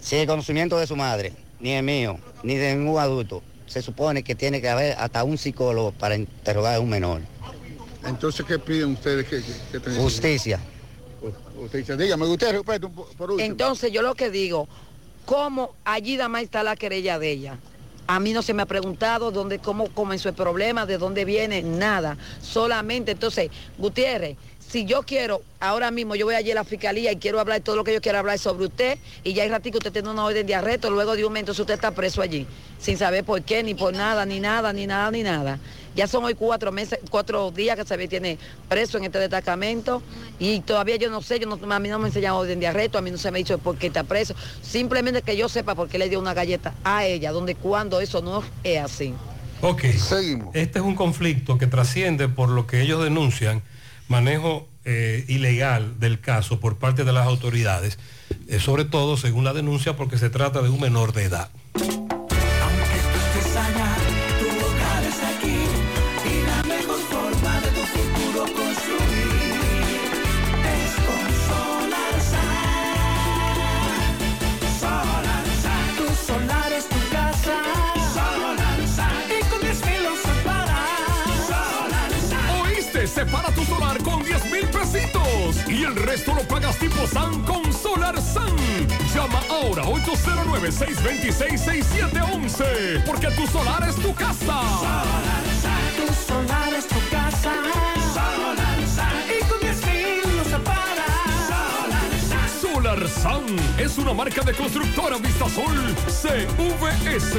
sin el conocimiento de su madre, ni el mío, ni de ningún adulto. Se supone que tiene que haber hasta un psicólogo para interrogar a un menor.
Entonces, ¿qué piden ustedes? que que tengan?
Justicia.
Justicia. Dígame, espérate, por por último.
Entonces yo lo que digo, ¿cómo allí nada más está la querella de ella? A mí no se me ha preguntado dónde, cómo comenzó el problema, de dónde viene, nada. Solamente, entonces, Gutiérrez, si yo quiero, ahora mismo yo voy allí a la fiscalía y quiero hablar todo lo que yo quiero hablar sobre usted, y ya hay ratito usted tiene una orden de arresto, luego de un entonces usted está preso allí, sin saber por qué, ni por nada, ni nada, ni nada, ni nada. Ya son hoy cuatro meses, cuatro días que se tiene preso en este destacamento y todavía yo no sé, yo no, a mí no me enseñan orden de arresto, a mí no se me ha dicho por qué está preso. Simplemente que yo sepa por qué le dio una galleta a ella, donde cuando eso no es así.
Ok. Este es un conflicto que trasciende por lo que ellos denuncian, manejo eh, ilegal del caso por parte de las autoridades, eh, sobre todo según la denuncia porque se trata de un menor de edad.
Resto lo pagas tipo SAN con Solar SAN. Llama ahora 809-626-6711 porque tu solar es tu casa.
Solar Sun. Tu solar es tu casa. Solar Sun. Y con 10 mil usos para Solar Sun.
Solar SAN es una marca de constructora Vistasol CVS.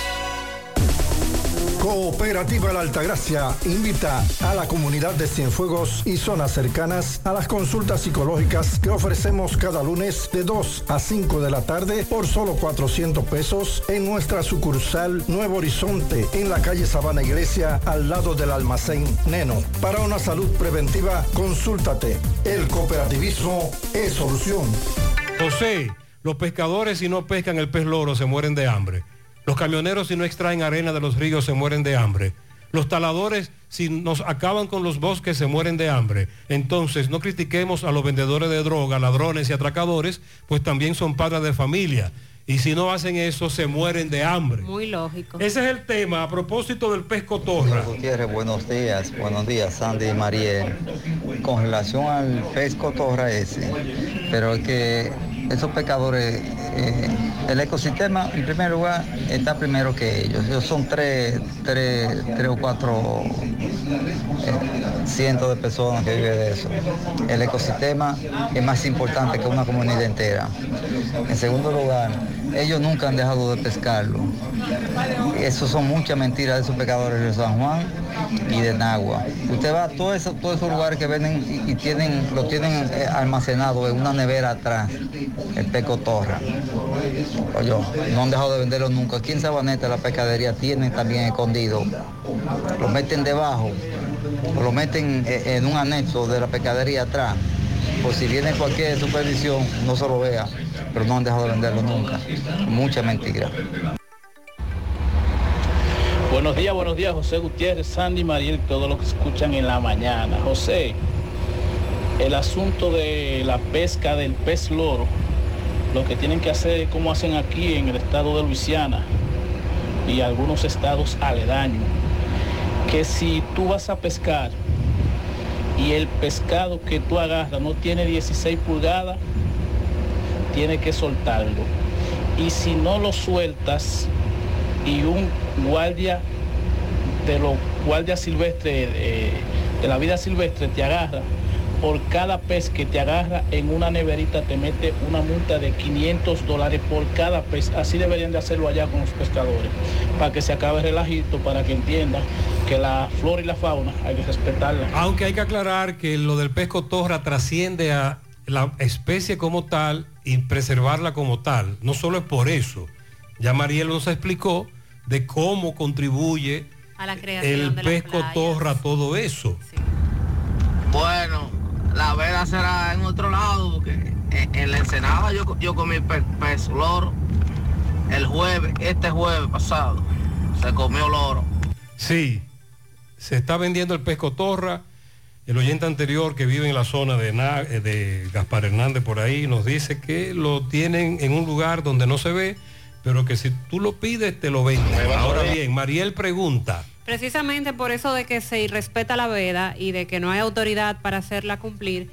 Cooperativa La Altagracia invita a la comunidad de Cienfuegos y zonas cercanas a las consultas psicológicas que ofrecemos cada lunes de 2 a 5 de la tarde por solo 400 pesos en nuestra sucursal Nuevo Horizonte en la calle Sabana Iglesia al lado del almacén Neno. Para una salud preventiva, consúltate. El cooperativismo es solución.
José, los pescadores si no pescan el pez loro se mueren de hambre. Los camioneros si no extraen arena de los ríos se mueren de hambre. Los taladores si nos acaban con los bosques se mueren de hambre. Entonces no critiquemos a los vendedores de droga, ladrones y atracadores, pues también son padres de familia. Y si no hacen eso se mueren de hambre.
Muy lógico.
Ese es el tema a propósito del pez cotorra.
Gutiérrez, buenos días, buenos días, Sandy y Mariel. Con relación al pez cotorra ese, pero es que esos pescadores, eh, el ecosistema en primer lugar está primero que ellos. Ellos son tres, tres, tres o cuatro eh, cientos de personas que viven de eso. El ecosistema es más importante que una comunidad entera. En segundo lugar, ellos nunca han dejado de pescarlo. Eso son muchas mentiras de esos pescadores de San Juan y de Nagua. Usted va a todos esos, todos esos lugares que venden y, tienen, lo tienen eh, almacenado en una nevera atrás, el peco torra. Oye, no han dejado de venderlo nunca. Aquí en Sabaneta la pescadería tienen también escondido. Lo meten debajo, lo meten eh, en un anexo de la pescadería atrás. Por si viene cualquier supervisión, no se lo vea, pero no han dejado de venderlo nunca. Mucha mentira.
Buenos días, buenos días, José Gutiérrez, Sandy Mariel, todos los que escuchan en la mañana. José, el asunto de la pesca del pez loro, lo que tienen que hacer es como hacen aquí en el estado de Luisiana y algunos estados aledaños, que si tú vas a pescar y el pescado que tú agarras no tiene 16 pulgadas, tienes que soltarlo. Y si no lo sueltas y un guardia de los guardias silvestres, eh, de la vida silvestre te agarra, por cada pez que te agarra en una neverita te mete una multa de 500 dólares por cada pez. Así deberían de hacerlo allá con los pescadores, para que se acabe el relajito, para que entiendan la flora y la fauna hay que respetarla.
Aunque hay que aclarar que lo del pez cotorra trasciende a la especie como tal y preservarla como tal. No solo es por eso. Ya Mariel nos explicó de cómo contribuye
A la creación
el pez cotorra, todo eso.
Bueno, la vela será en otro lado, porque en, la Ensenada yo, yo comí pe- pez loro el jueves, este jueves pasado, se comió loro.
Sí, se está vendiendo el pez cotorra. El oyente anterior que vive en la zona de, Na- eh, de Gaspar Hernández por ahí nos dice que lo tienen en un lugar donde no se ve, pero que si tú lo pides te lo venden. Ahora bien, Mariel pregunta.
Precisamente por eso de que se irrespeta la veda y de que no hay autoridad para hacerla cumplir,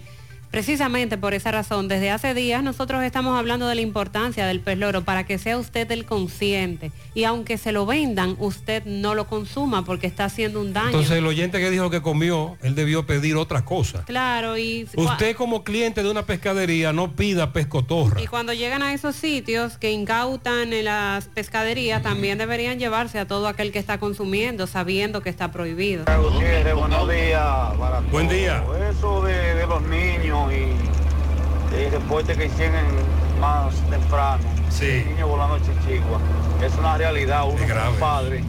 precisamente por esa razón, desde hace días nosotros estamos hablando de la importancia del pez loro para que sea usted el consciente y aunque se lo vendan, usted no lo consuma porque está haciendo un daño.
Entonces el oyente que dijo que comió, él debió pedir otra cosa.
claro, y,
Usted como cliente de una pescadería no pida pez cotorra.
y cuando llegan a esos sitios que incautan en las pescaderías, también deberían llevarse a todo aquel que está consumiendo sabiendo que está prohibido.
Buenos días. para
Buen día.
todos. Eso de, de los niños y el reporte que hicieron más temprano,
sí.
niños volando chichigua, es una realidad. Uno como padre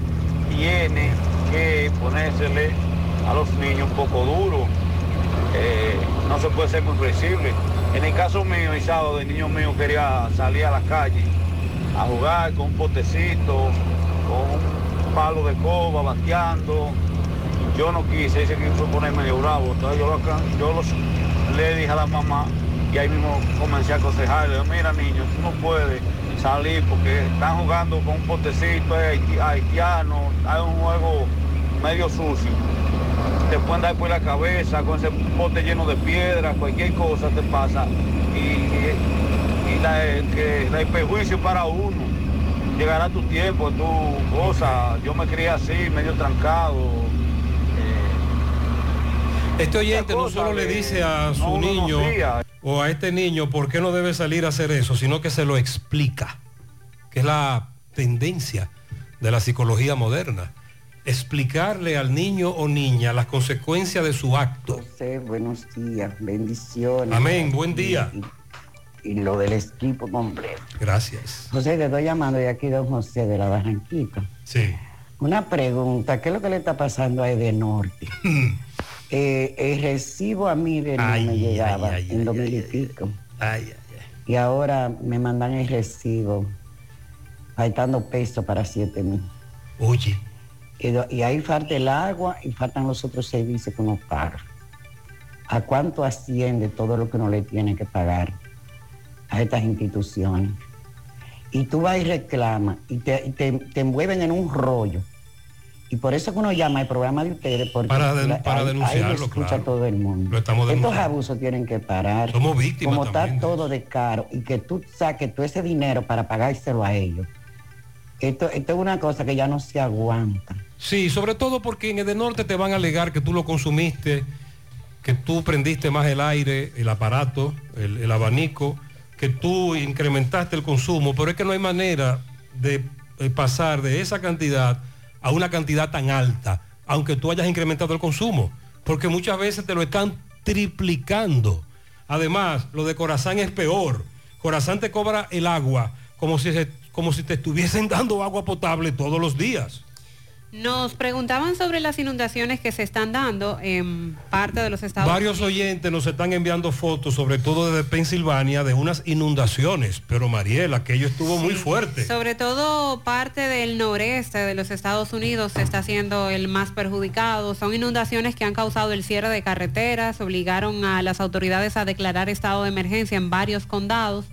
tiene que ponérsele a los niños un poco duro. Eh, no se puede ser muy flexible. En el caso mío, el sábado, el niño mío quería salir a la calle a jugar con un potecito, con un palo de coba, bateando. Yo no quise, dice que fue poner medio bravo. Entonces yo, lo yo los- le dije a la mamá y ahí mismo comencé a aconsejarle, mira niño, tú no puedes salir porque están jugando con un potecito haitiano, hay un juego medio sucio. Te pueden dar por la cabeza con ese pote lleno de piedras, cualquier cosa te pasa. Y, la, que, el perjuicio para uno. Llegará tu tiempo, tu cosa. Yo me crié así, medio trancado.
Este oyente no solo le dice a su
no,
niño o a este niño por qué no debe salir a hacer eso, sino que se lo explica, que es la tendencia de la psicología moderna. explicarle al niño o niña las consecuencias de su acto.
José, buenos días, bendiciones.
Amén, buen día.
Y, y lo del equipo completo.
Gracias.
José, te estoy llamando de aquí, don José, de la Barranquita.
Sí.
Una pregunta, ¿qué es lo que le está pasando a Edenorte? Eh, el recibo a mí de no
Ay,
me
ay,
llegaba
ay,
en dos mil y pico. Y ahora me mandan el recibo faltando pesos para siete mil.
Oye.
Y, y ahí falta el agua y faltan los otros servicios que uno paga. ¿A cuánto asciende todo lo que uno le tiene que pagar a estas instituciones? Y tú vas y reclamas y te, te- te envuelven en un rollo. Y por eso que uno llama al programa de ustedes, porque
Para
la-
para
ahí- ahí lo
denunciarlo,
escucha
claro.
todo el mundo.
Lo estamos
Estos abusos tienen que parar.
Somos víctimas
Como
también
está
de
todo de caro y que tú saques todo ese dinero para pagárselo a ellos. Esto, esto es una cosa que ya no se aguanta.
Sí, sobre todo porque en Edenorte te van a alegar que tú lo consumiste, que tú prendiste más el aire, el aparato, el, el abanico, que tú incrementaste el consumo, pero es que no hay manera de eh, pasar de esa cantidad a una cantidad tan alta, aunque tú hayas incrementado el consumo, porque muchas veces te lo están triplicando. Además, lo de Corazán es peor. Corazán te cobra el agua como si, como si te estuviesen dando agua potable todos los días.
Nos preguntaban sobre las inundaciones que se están dando en parte de los estados
Varios oyentes nos están enviando fotos, sobre todo desde Pensilvania, de unas inundaciones. Pero Mariela, aquello estuvo muy fuerte.
Sobre todo parte del noreste de los Estados Unidos está siendo el más perjudicado. Son inundaciones que han causado el cierre de carreteras, obligaron a las autoridades a declarar estado de emergencia en varios condados.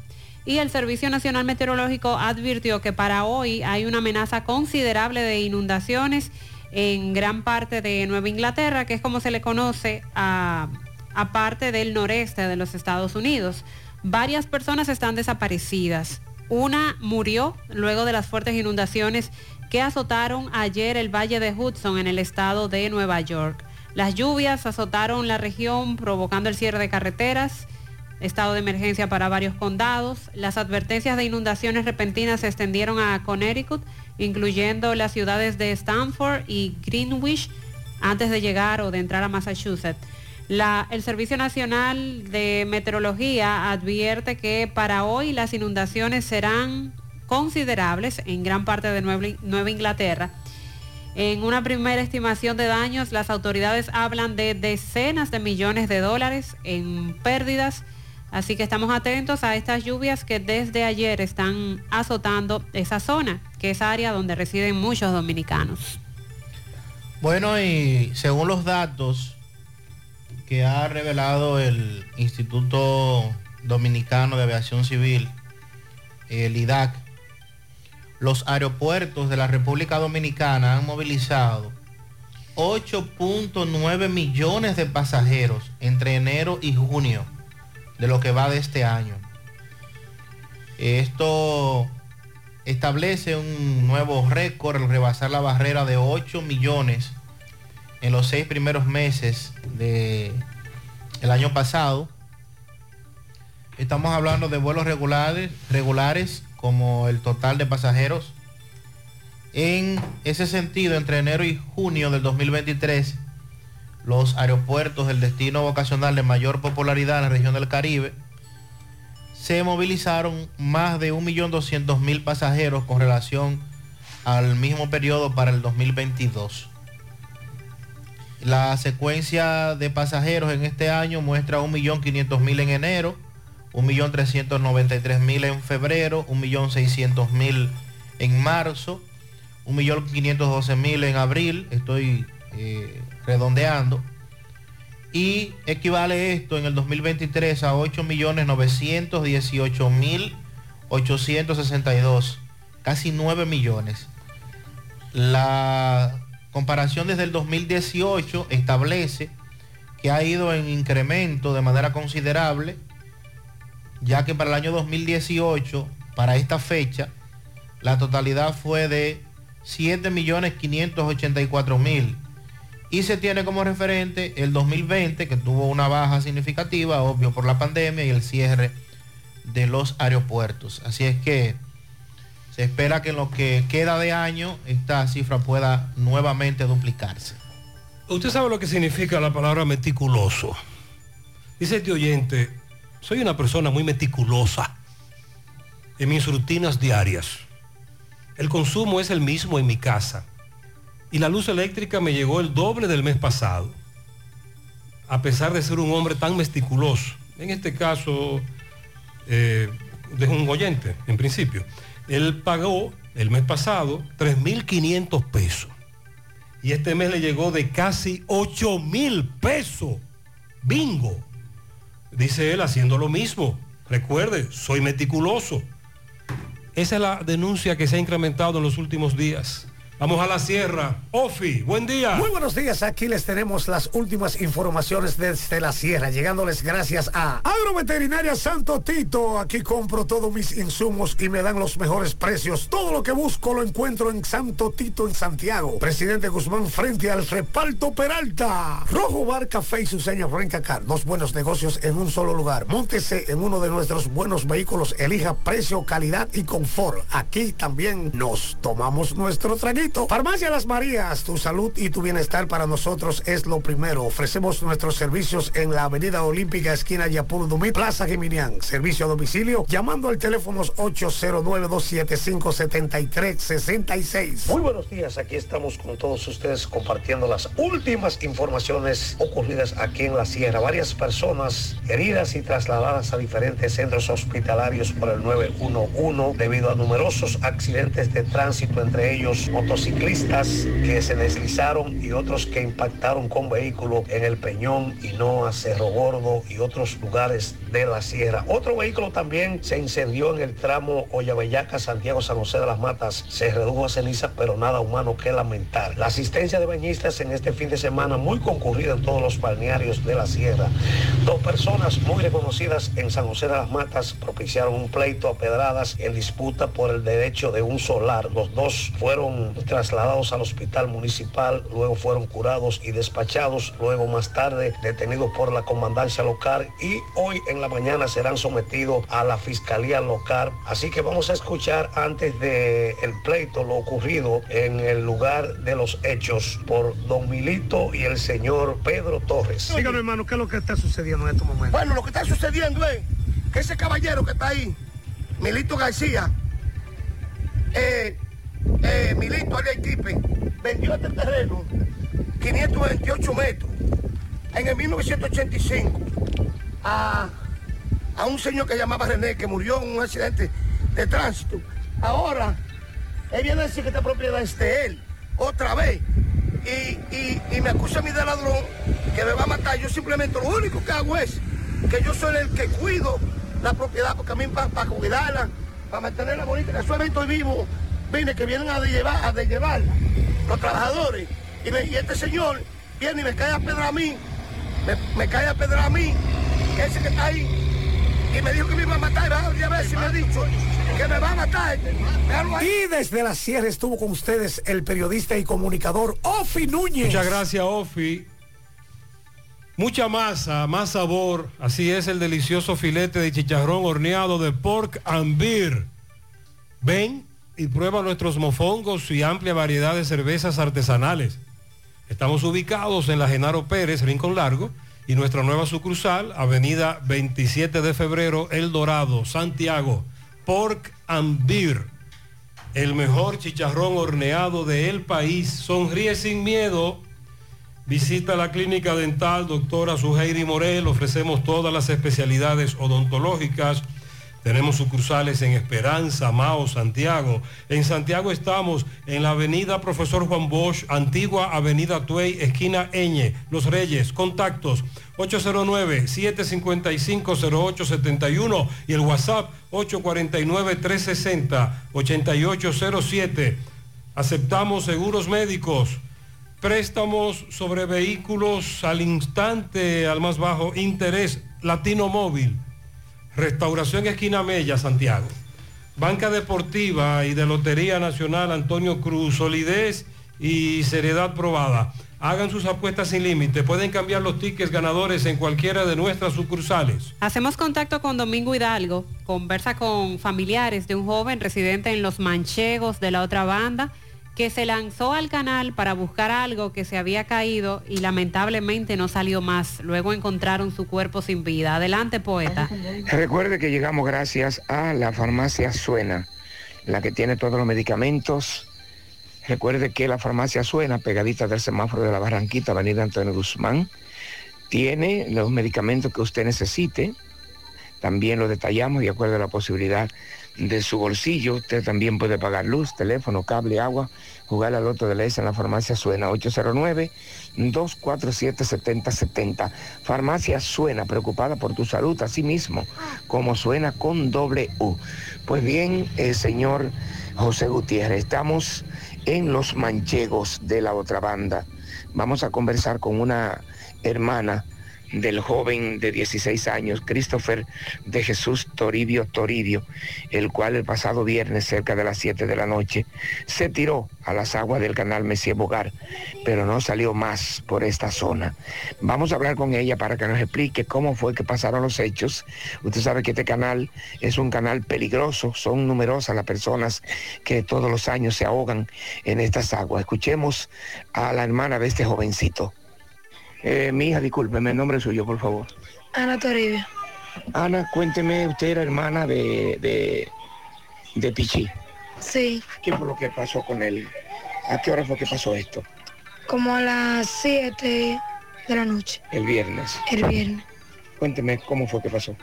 Y el Servicio Nacional Meteorológico advirtió que para hoy hay una amenaza considerable de inundaciones en gran parte de Nueva Inglaterra, que es como se le conoce a, parte del noreste de los Estados Unidos. Varias personas están desaparecidas. Una murió luego de las fuertes inundaciones que azotaron ayer el Valle de Hudson en el estado de Nueva York. Las lluvias azotaron la región provocando el cierre de carreteras, estado de emergencia para varios condados. Las advertencias de inundaciones repentinas se extendieron a Connecticut, incluyendo las ciudades de Stanford y Greenwich, antes de llegar o de entrar a Massachusetts. El Servicio Nacional de Meteorología advierte que para hoy las inundaciones serán considerables en gran parte de Nueva Inglaterra. En una primera estimación de daños, las autoridades hablan de decenas de millones de dólares en pérdidas. Así que estamos atentos a estas lluvias que desde ayer están azotando esa zona, que es área donde residen muchos dominicanos.
Bueno, y según los datos que ha revelado el Instituto Dominicano de Aviación Civil, el IDAC, los aeropuertos de la República Dominicana han movilizado 8.9 millones de pasajeros entre enero y junio de lo que va de este año. Esto establece un nuevo récord al rebasar la barrera de 8 millones en los seis primeros meses del año pasado. Estamos hablando de vuelos regulares, regulares como el total de pasajeros. En ese sentido, entre enero y junio del 2023, los aeropuertos del destino vocacional de mayor popularidad en la región del Caribe se movilizaron más de 1.200.000 pasajeros con relación al mismo periodo para el 2022. La secuencia de pasajeros en este año muestra 1.500.000 en enero, 1.393.000 en febrero, 1.600.000 en marzo, 1.512.000 en abril, estoy eh, redondeando, y equivale esto en el 2023 a 8.918.862, casi 9 millones. La comparación desde el 2018 establece que ha ido en incremento de manera considerable, ya que para el año 2018, para esta fecha, la totalidad fue de 7.584.000 y se tiene como referente el 2020 que tuvo una baja significativa, obvio por la pandemia y el cierre de los aeropuertos. Así es que Se espera que en lo que queda de año esta cifra pueda nuevamente duplicarse.
Usted sabe lo que significa la palabra meticuloso. Dice este oyente, soy una persona muy meticulosa en mis rutinas diarias. El consumo es el mismo en mi casa y la luz eléctrica me llegó el doble del mes pasado, a pesar de ser un hombre tan meticuloso. En este caso, eh, de un oyente, en principio. Él pagó el mes pasado 3.500 pesos y este mes le llegó de casi 8.000 pesos. Bingo. Dice él haciendo lo mismo. Recuerde, soy meticuloso. Esa es la denuncia que se ha incrementado en los últimos días. Vamos a la sierra. Ofi, buen día.
Muy buenos días, aquí les tenemos las últimas informaciones desde la sierra, llegándoles gracias a Agroveterinaria Santo Tito. Aquí compro todos mis insumos y me dan los mejores precios. Todo lo que busco lo encuentro en Santo Tito en Santiago. Presidente Guzmán frente al reparto Peralta. Rojo Bar Café y su seña Car. Dos buenos negocios en un solo lugar. Móntese en uno de nuestros buenos vehículos. Elija precio, calidad y confort. Aquí también nos tomamos nuestro traguito. Farmacia Las Marías, tu salud y tu bienestar para nosotros es lo primero. Ofrecemos nuestros servicios en la Avenida Olímpica, esquina Yapur Dumí, Plaza Geminián. Servicio a domicilio, llamando al teléfono 809-275-7366.
Muy buenos días, aquí estamos con todos ustedes compartiendo las últimas informaciones ocurridas aquí en la Sierra. Varias personas heridas y trasladadas a diferentes centros hospitalarios por el 911 debido a numerosos accidentes de tránsito, entre ellos motociclistas que se deslizaron y otros que impactaron con vehículo en el Peñón y no a Cerro Gordo y otros lugares de la sierra. Otro vehículo también se incendió en el tramo Ollabellaca, Santiago San José de las Matas. Se redujo a ceniza, pero nada humano que lamentar. La asistencia de bañistas en este fin de semana muy concurrida en todos los balnearios de la sierra. Dos personas muy reconocidas en San José de las Matas propiciaron un pleito a pedradas en disputa por el derecho de un solar. Los dos fueron trasladados al hospital municipal, luego fueron curados y despachados, luego más tarde detenidos por la comandancia local y hoy en la mañana serán sometidos a la fiscalía local. Así que vamos a escuchar antes de el pleito lo ocurrido en el lugar de los hechos por don Milito y el señor Pedro Torres.
Díganos, hermano, ¿qué es lo que está sucediendo en estos momentos?
Bueno, lo que está sucediendo es que ese caballero que está ahí, Milito García, eh, eh, Milito alias Equipe, vendió este terreno 528 metros en el 1985 a, a un señor que llamaba René que murió en un accidente de tránsito. Ahora, él viene a decir que esta propiedad es de él, otra vez. Y, y- me acusa a mí de ladrón, que me va a matar. Yo simplemente lo único que hago es que yo soy el que cuido la propiedad, porque a mí para cuidarla, para mantenerla bonita, casualmente estoy vivo, que vienen a de llevar, a de llevarla, los trabajadores. Y, me- y este señor viene y me cae a pedra a mí, me, me cae a pedra a mí, que ese que está ahí, y me dijo que me iba a matar, y a ver si me ha dicho que me va a matar.
Y desde la sierra estuvo con ustedes el periodista y comunicador Ofi Núñez.
Muchas gracias, Ofi. Mucha masa, más sabor. Así es el delicioso filete de chicharrón horneado de pork and beer. Ven y prueba nuestros mofongos y amplia variedad de cervezas artesanales. Estamos ubicados en la Genaro Pérez, Rincón Largo, y nuestra nueva sucursal, Avenida 27 de Febrero, El Dorado, Santiago. Pork and Beer, el mejor chicharrón horneado del país. Sonríe sin miedo. Visita la clínica dental doctora Suheiri Morel. Ofrecemos todas las especialidades odontológicas. Tenemos sucursales en Esperanza, Mao, Santiago. En Santiago estamos en la avenida Profesor Juan Bosch, antigua avenida Tuey, esquina Eñe, Los Reyes. Contactos 809-755-0871 y el WhatsApp 849-360-8807. Aceptamos seguros médicos, préstamos sobre vehículos al instante, al más bajo interés, Latino Móvil. Restauración Esquina Mella, Santiago. Banca Deportiva y de Lotería Nacional Antonio Cruz, solidez y seriedad probada. Hagan sus apuestas sin límite. Pueden cambiar los tickets ganadores en cualquiera de nuestras sucursales.
Hacemos contacto con Domingo Hidalgo, conversa con familiares de un joven residente en Los Manchegos de la otra banda que se lanzó al canal para buscar algo que se había caído y lamentablemente no salió más. Luego encontraron su cuerpo sin vida. Adelante, poeta.
Recuerde que llegamos gracias a la farmacia Suena, la que tiene todos los medicamentos. Recuerde que la farmacia Suena, pegadita del semáforo de la Barranquita, Avenida Antonio Guzmán, tiene los medicamentos que usted necesite. También lo detallamos de acuerdo a la posibilidad de su bolsillo. Usted también puede pagar luz, teléfono, cable, agua, jugar al loto de la S en la farmacia Suena 809-247-7070. Farmacia Suena, preocupada por tu salud, así mismo, como suena con doble U. Pues bien, eh, señor José Gutiérrez, estamos en los manchegos de la otra banda. Vamos a conversar con una hermana del joven de 16 años, Christopher de Jesús Toribio Toribio, el cual el pasado viernes cerca de las 7 de la noche se tiró a las aguas del canal Messier Bogar, pero no salió más por esta zona. Vamos a hablar con ella para que nos explique cómo fue que pasaron los hechos. Usted sabe que este canal es un canal peligroso, son numerosas las personas que todos los años se ahogan en estas aguas. Escuchemos a la hermana de este jovencito. Eh, mi hija, discúlpeme, el nombre suyo, por favor.
Ana Toribio.
Ana, cuénteme, usted era hermana de, de, de Pichi.
Sí,
¿Qué fue lo que pasó con él? ¿A qué hora fue que pasó esto?
como a las 7 de la noche,
El viernes.
el viernes.
Cuénteme cómo fue que pasó.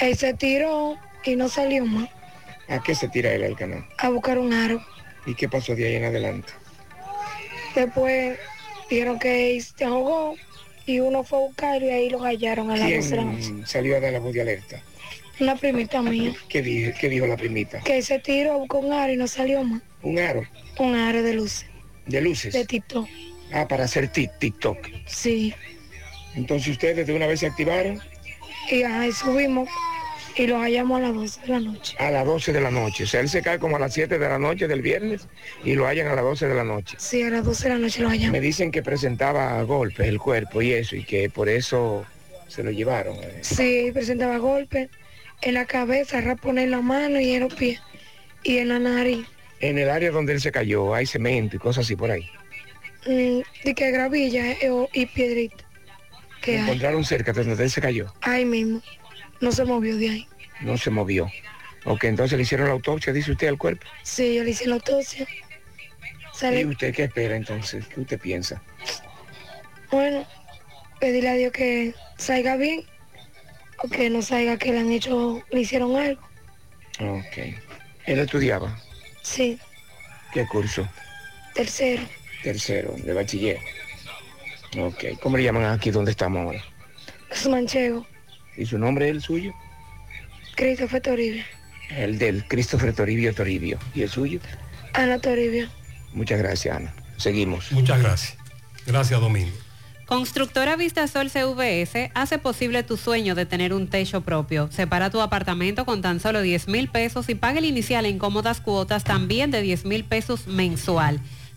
Él se tiró y no salió más
¿A qué se tira él al canal?
a buscar un aro.
¿Y qué pasó de ahí en adelante?
Después dijeron que se ahogó y uno fue a buscar y ahí lo hallaron a las 12 de la.
¿Quién salió a dar la voz de alerta?
Una primita mía,
¿Qué dijo, qué dijo la primita?
que se tiró buscar un aro y no salió más.
Un aro
Un aro de luces,
de luces.
de TikTok.
Ah, para hacer TikTok.
Sí,
Entonces ustedes de una vez se activaron
y ahí subimos y lo hallamos a las 12 de la noche.
a las 12 de la noche. O sea, él se cae como a las 7 de la noche del viernes y lo hallan a las 12 de la noche.
Sí, a las 12 de la noche lo hallamos.
Me dicen que presentaba golpes el cuerpo y eso, y que por eso se lo llevaron. eh.
Sí, presentaba golpes en la cabeza, rapón en la mano y en los pies y en la nariz.
En el área donde él se cayó hay cemento y cosas así por ahí.
Mm, de que gravilla eh, y piedrita. Que
encontraron cerca de donde él se cayó.
Ahí mismo. No se movió de ahí.
No se movió. Ok, entonces le hicieron la autopsia, dice usted, al cuerpo.
Sí, yo le hice la autopsia.
¿Y usted qué espera entonces? ¿Qué usted piensa?
bueno, pedirle a Dios que salga bien o que no salga que le han hecho, le hicieron algo.
Ok. Él estudiaba.
Sí,
¿Qué curso?
tercero,
Tercero, de bachiller. Ok. ¿Cómo le llaman aquí donde estamos ahora?
es manchego,
¿Y su nombre es el suyo?
Christopher Toribio,
El del Christopher Toribio Toribio. ¿Y el suyo?
Ana Toribio.
Muchas gracias, Ana. Seguimos.
Muchas gracias. Gracias, Domingo.
Constructora Vistasol CVS hace posible tu sueño de tener un techo propio. Separa tu apartamento con tan solo 10 mil pesos y paga el inicial en cómodas cuotas también de 10 mil pesos mensual.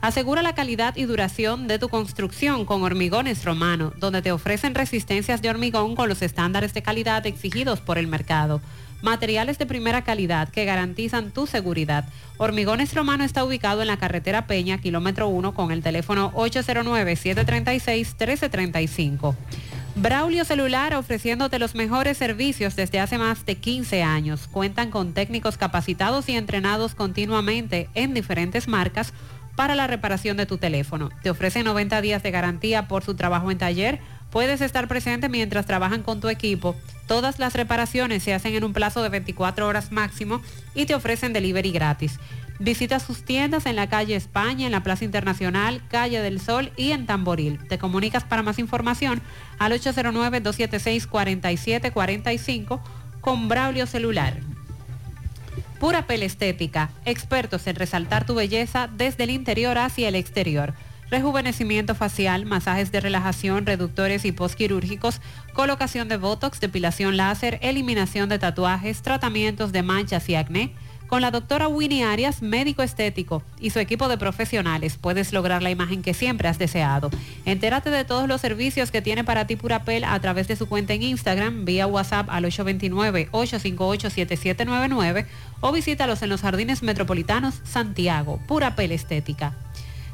Asegura la calidad y duración de tu construcción con Hormigones Romano, donde te ofrecen resistencias de hormigón con los estándares de calidad exigidos por el mercado. Materiales de primera calidad que garantizan tu seguridad. Hormigones Romano está ubicado en la carretera Peña, kilómetro 1, con el teléfono 809-736-1335. Braulio Celular ofreciéndote los mejores servicios desde hace más de 15 años. Cuentan con técnicos capacitados y entrenados continuamente en diferentes marcas para la reparación de tu teléfono. Te ofrecen 90 días de garantía por su trabajo en taller. Puedes estar presente mientras trabajan con tu equipo. Todas las reparaciones se hacen en un plazo de 24 horas máximo y te ofrecen delivery gratis. Visita sus tiendas en la calle España, en la Plaza Internacional, Calle del Sol y en Tamboril. Te comunicas para más información al 809-276-4745 con Braulio Celular. Pura Pel Estética, expertos en resaltar tu belleza desde el interior hacia el exterior. Rejuvenecimiento facial, masajes de relajación, reductores y postquirúrgicos, colocación de botox, depilación láser, eliminación de tatuajes, tratamientos de manchas y acné. Con la doctora Winnie Arias, médico estético, y su equipo de profesionales, puedes lograr la imagen que siempre has deseado. Entérate de todos los servicios que tiene para ti Purapel a través de su cuenta en Instagram, vía WhatsApp al 829-858-7799 o visítalos en los Jardines Metropolitanos Santiago, Purapel Estética.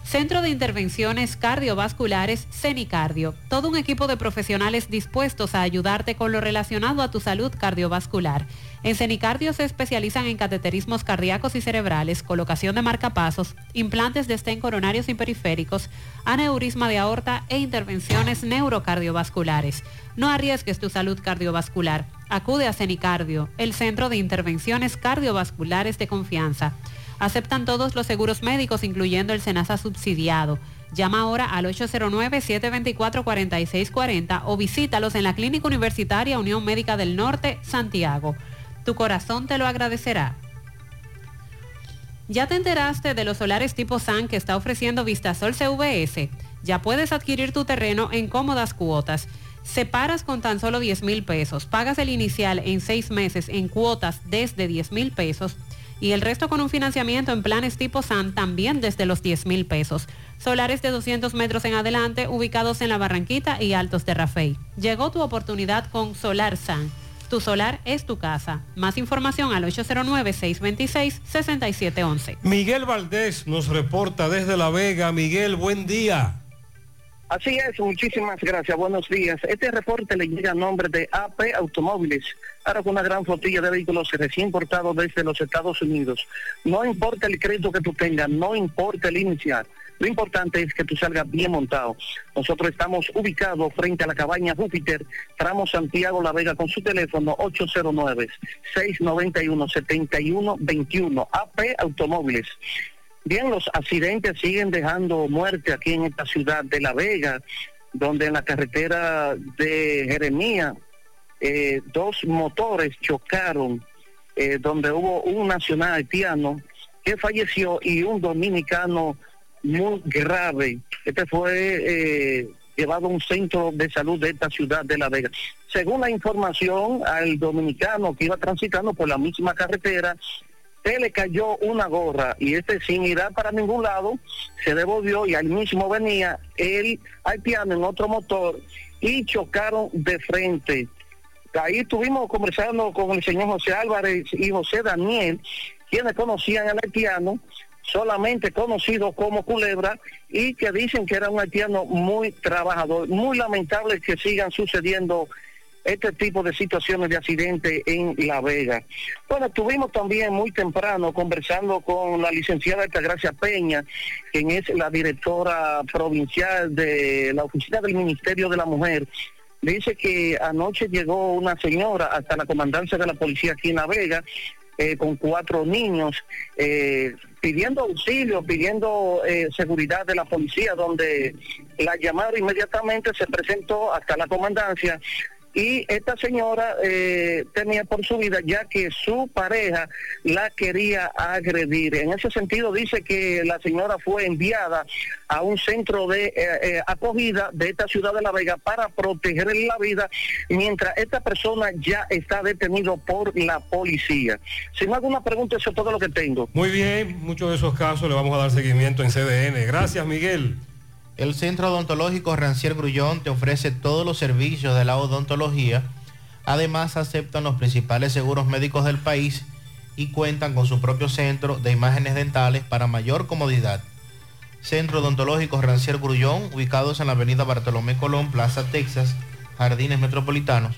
Centro de Intervenciones Cardiovasculares CENICARDIO. Todo un equipo de profesionales dispuestos a ayudarte con lo relacionado a tu salud cardiovascular. En CENICARDIO se especializan en cateterismos cardíacos y cerebrales, colocación de marcapasos, implantes de stent coronarios y periféricos, aneurisma de aorta e intervenciones neurocardiovasculares. No arriesgues tu salud cardiovascular. Acude a CENICARDIO, el Centro de Intervenciones Cardiovasculares de Confianza. Aceptan todos los seguros médicos, incluyendo el SENASA subsidiado. Llama ahora al 809-724-4640 o visítalos en la Clínica Universitaria Unión Médica del Norte, Santiago. Tu corazón te lo agradecerá. ¿Ya te enteraste de los solares tipo SAN que está ofreciendo Vistasol CVS? Ya puedes adquirir tu terreno en cómodas cuotas. Separas con tan solo 10 mil pesos, pagas el inicial en seis meses en cuotas desde 10 mil pesos y el resto con un financiamiento en planes tipo SAN también desde los 10 mil pesos. Solares de 200 metros en adelante ubicados en la Barranquita y Altos de Rafey. Llegó tu oportunidad con Solar SAN. Tu solar es tu casa. Más información al 809-626-6711.
Miguel Valdés nos reporta desde La Vega. Miguel, buen día.
Así es, muchísimas gracias, buenos días. Este reporte le llega a nombre de AP Automóviles, ahora con una gran flotilla de vehículos recién importados desde los Estados Unidos. No importa el crédito que tú tengas, no importa el inicial, lo importante es que tú salgas bien montado. Nosotros estamos ubicados frente a la cabaña Júpiter, tramo Santiago La Vega, con su teléfono 809-691-7121, AP Automóviles. Bien, los accidentes siguen dejando muerte aquí en esta ciudad de La Vega, donde en la carretera de Jeremía eh, dos motores chocaron, eh, donde hubo un nacional haitiano que falleció y un dominicano muy grave. Este fue eh, llevado a un centro de salud de esta ciudad de La Vega. Según la información, al dominicano que iba transitando por la misma carretera, se le cayó una gorra y este sin ir para ningún lado se devolvió y al mismo venía el haitiano en otro motor y chocaron de frente. Ahí estuvimos conversando con el señor José Álvarez y José Daniel, quienes conocían al haitiano, solamente conocido como Culebra, y que dicen que era un haitiano muy trabajador. Muy lamentable que sigan sucediendo este tipo de situaciones de accidente en La Vega. Bueno, estuvimos también muy temprano conversando con la licenciada Altagracia Peña, quien es la directora provincial de la Oficina del Ministerio de la Mujer. Dice que anoche llegó una señora hasta la comandancia de la policía aquí en La Vega eh, con cuatro niños eh, pidiendo auxilio, pidiendo eh, seguridad de la policía, donde la llamaron inmediatamente, se presentó hasta la comandancia y esta señora eh, temía por su vida ya que su pareja la quería agredir. En ese sentido dice que la señora fue enviada a un centro de eh, eh, acogida de esta ciudad de La Vega para protegerle la vida, mientras esta persona ya está detenido por la policía. Si no alguna pregunta, eso es todo lo que tengo.
Muy bien, muchos de esos casos le vamos a dar seguimiento en CDN. Gracias, Miguel.
El Centro Odontológico Rancier Grullón te ofrece todos los servicios de la odontología. Además, aceptan los principales seguros médicos del país y cuentan con su propio centro de imágenes dentales para mayor comodidad. Centro Odontológico Rancier Grullón, ubicados en la avenida Bartolomé Colón, Plaza Texas, Jardines Metropolitanos.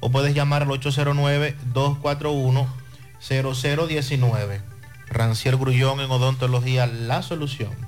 O puedes llamar al 809-241-0019. Rancier Grullón en Odontología, la solución.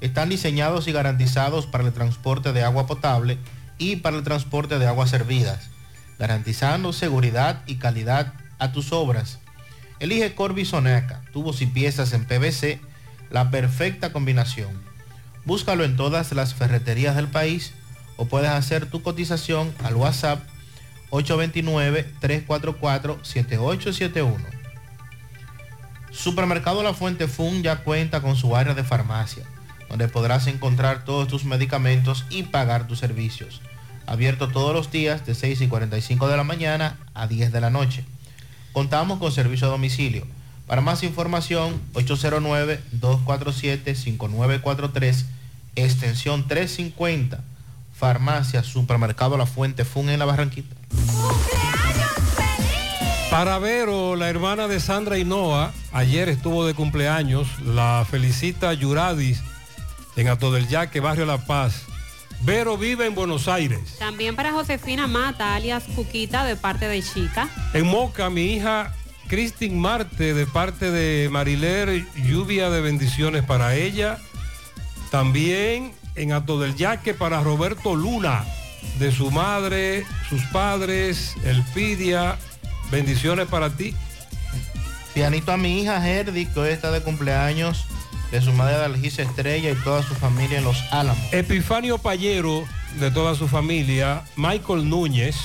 están diseñados y garantizados para el transporte de agua potable y para el transporte de aguas servidas, garantizando seguridad y calidad a tus obras. Elige Corby Sonaca, tubos y piezas en PVC, la perfecta combinación. Búscalo en todas las ferreterías del país o puedes hacer tu cotización al WhatsApp 829-344-7871. Supermercado La Fuente Fun ya cuenta con su área de farmacia, donde podrás encontrar todos tus medicamentos y pagar tus servicios. Abierto todos los días de 6 y 45 de la mañana a 10 de la noche. Contamos con servicio a domicilio. Para más información, 809-247-5943, extensión 350, farmacia, supermercado La Fuente Fun en la Barranquita.
Para Vero, la hermana de Sandra Hinoa, ayer estuvo de cumpleaños. La felicita Yuradis en Ato del Yaque, Barrio La Paz. Vero vive en Buenos Aires.
También para Josefina Mata, alias Cuquita, de parte de Chica.
En Moca, mi hija Cristin Marte, de parte de Mariler, lluvia de bendiciones para ella. También en Ato del Yaque para Roberto Luna, de su madre, sus padres, Elpidia. Bendiciones para ti.
Pianito a mi hija Herdy, que hoy está de cumpleaños, de su madre Dalgisa Estrella y toda su familia en Los Álamos.
Epifanio Payero, de toda su familia. Michael Núñez.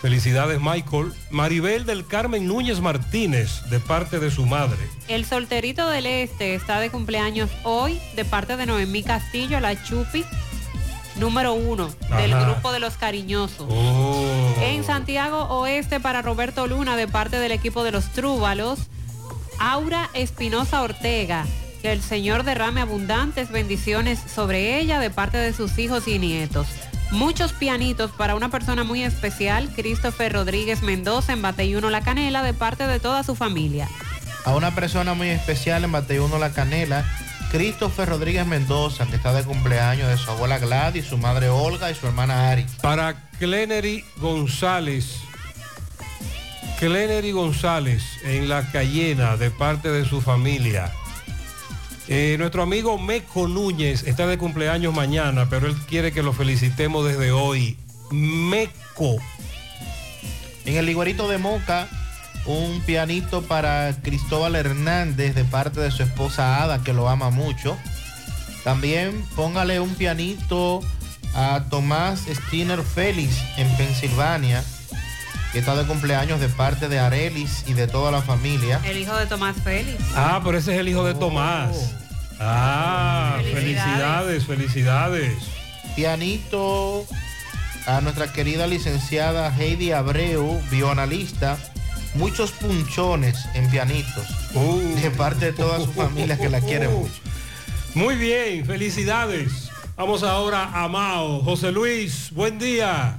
Felicidades Michael. Maribel del Carmen Núñez Martínez, de parte de su madre.
El solterito del Este está de cumpleaños hoy, de parte de Noemí Castillo, la Chupi, número uno del grupo de los cariñosos.
Oh.
En Santiago Oeste para Roberto Luna de parte del equipo de los Trúbalos. Aura Espinosa Ortega. Que el Señor derrame abundantes bendiciones sobre ella de parte de sus hijos y nietos. Muchos pianitos para una persona muy especial, Christopher Rodríguez Mendoza en Bateyuno La Canela de parte de toda su familia.
A una persona muy especial en Bateyuno La Canela, Christopher Rodríguez Mendoza, que está de cumpleaños de su abuela Gladys, su madre Olga y su hermana Ari.
Para Clenery González. Clenery González en La Cayena de parte de su familia. Eh, nuestro amigo Meco Núñez está de cumpleaños mañana, pero él quiere que lo felicitemos desde hoy. Meco.
En el Liguerito de Moca, un pianito para Cristóbal Hernández de parte de su esposa Ada, que lo ama mucho. También póngale un pianito a Tomás Skinner Félix en Pensilvania, que está de cumpleaños de parte de Arelis y de toda la familia.
El hijo de Tomás Félix.
Ah, pero ese es el hijo de Tomás. Ah, felicidades, felicidades.
Pianito a nuestra querida licenciada Heidi Abreu, bioanalista. Muchos punchones en pianitos. de parte de toda su familia que la quiere mucho.
Muy bien, felicidades. Vamos ahora a Mao. José Luis, buen día.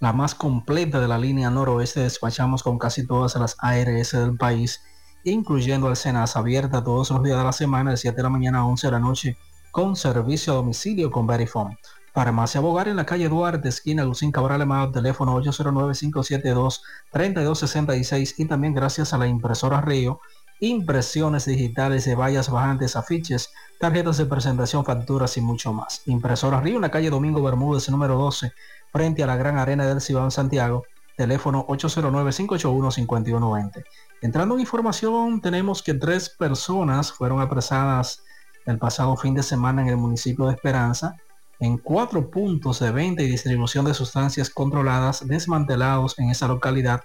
la más completa de la línea noroeste. Despachamos con casi todas las ARS del país, incluyendo Alcenas abierta todos los días de la semana, de 7 de la mañana a 11 de la noche, con servicio a domicilio con Verifone. Farmacia Bogar en la calle Duarte, esquina Lucín Cabral Amado, teléfono 809-572-3266 y también gracias a la impresora Río, impresiones digitales de vallas bajantes, afiches, tarjetas de presentación, facturas y mucho más. Impresora Río en la calle Domingo Bermúdez, número 12, frente a la Gran Arena del Cibao en Santiago, teléfono 809-581-5120. Entrando en información, tenemos que tres personas fueron apresadas el pasado fin de semana en el municipio de Esperanza en cuatro puntos de venta y distribución de sustancias controladas desmantelados en esa localidad,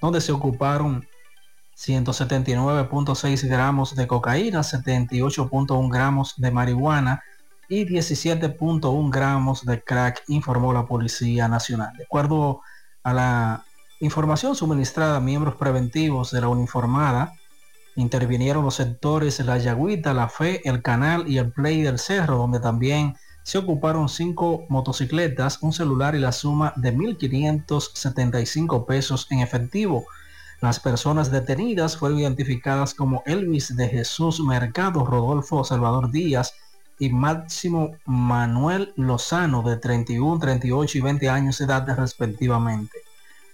donde se ocuparon 179.6 gramos de cocaína, 78.1 gramos de marihuana y 17.1 gramos de crack, informó la Policía Nacional. De acuerdo a la información suministrada miembros preventivos de la uniformada, intervinieron los sectores La Yagüita, La Fe, El Canal y el Play del Cerro, donde también se ocuparon cinco motocicletas, un celular y la suma de 1.575 pesos en efectivo. Las personas detenidas fueron identificadas como Elvis de Jesús Mercado, Rodolfo Salvador Díaz y Máximo Manuel Lozano de 31, 38 y 20 años de edad respectivamente.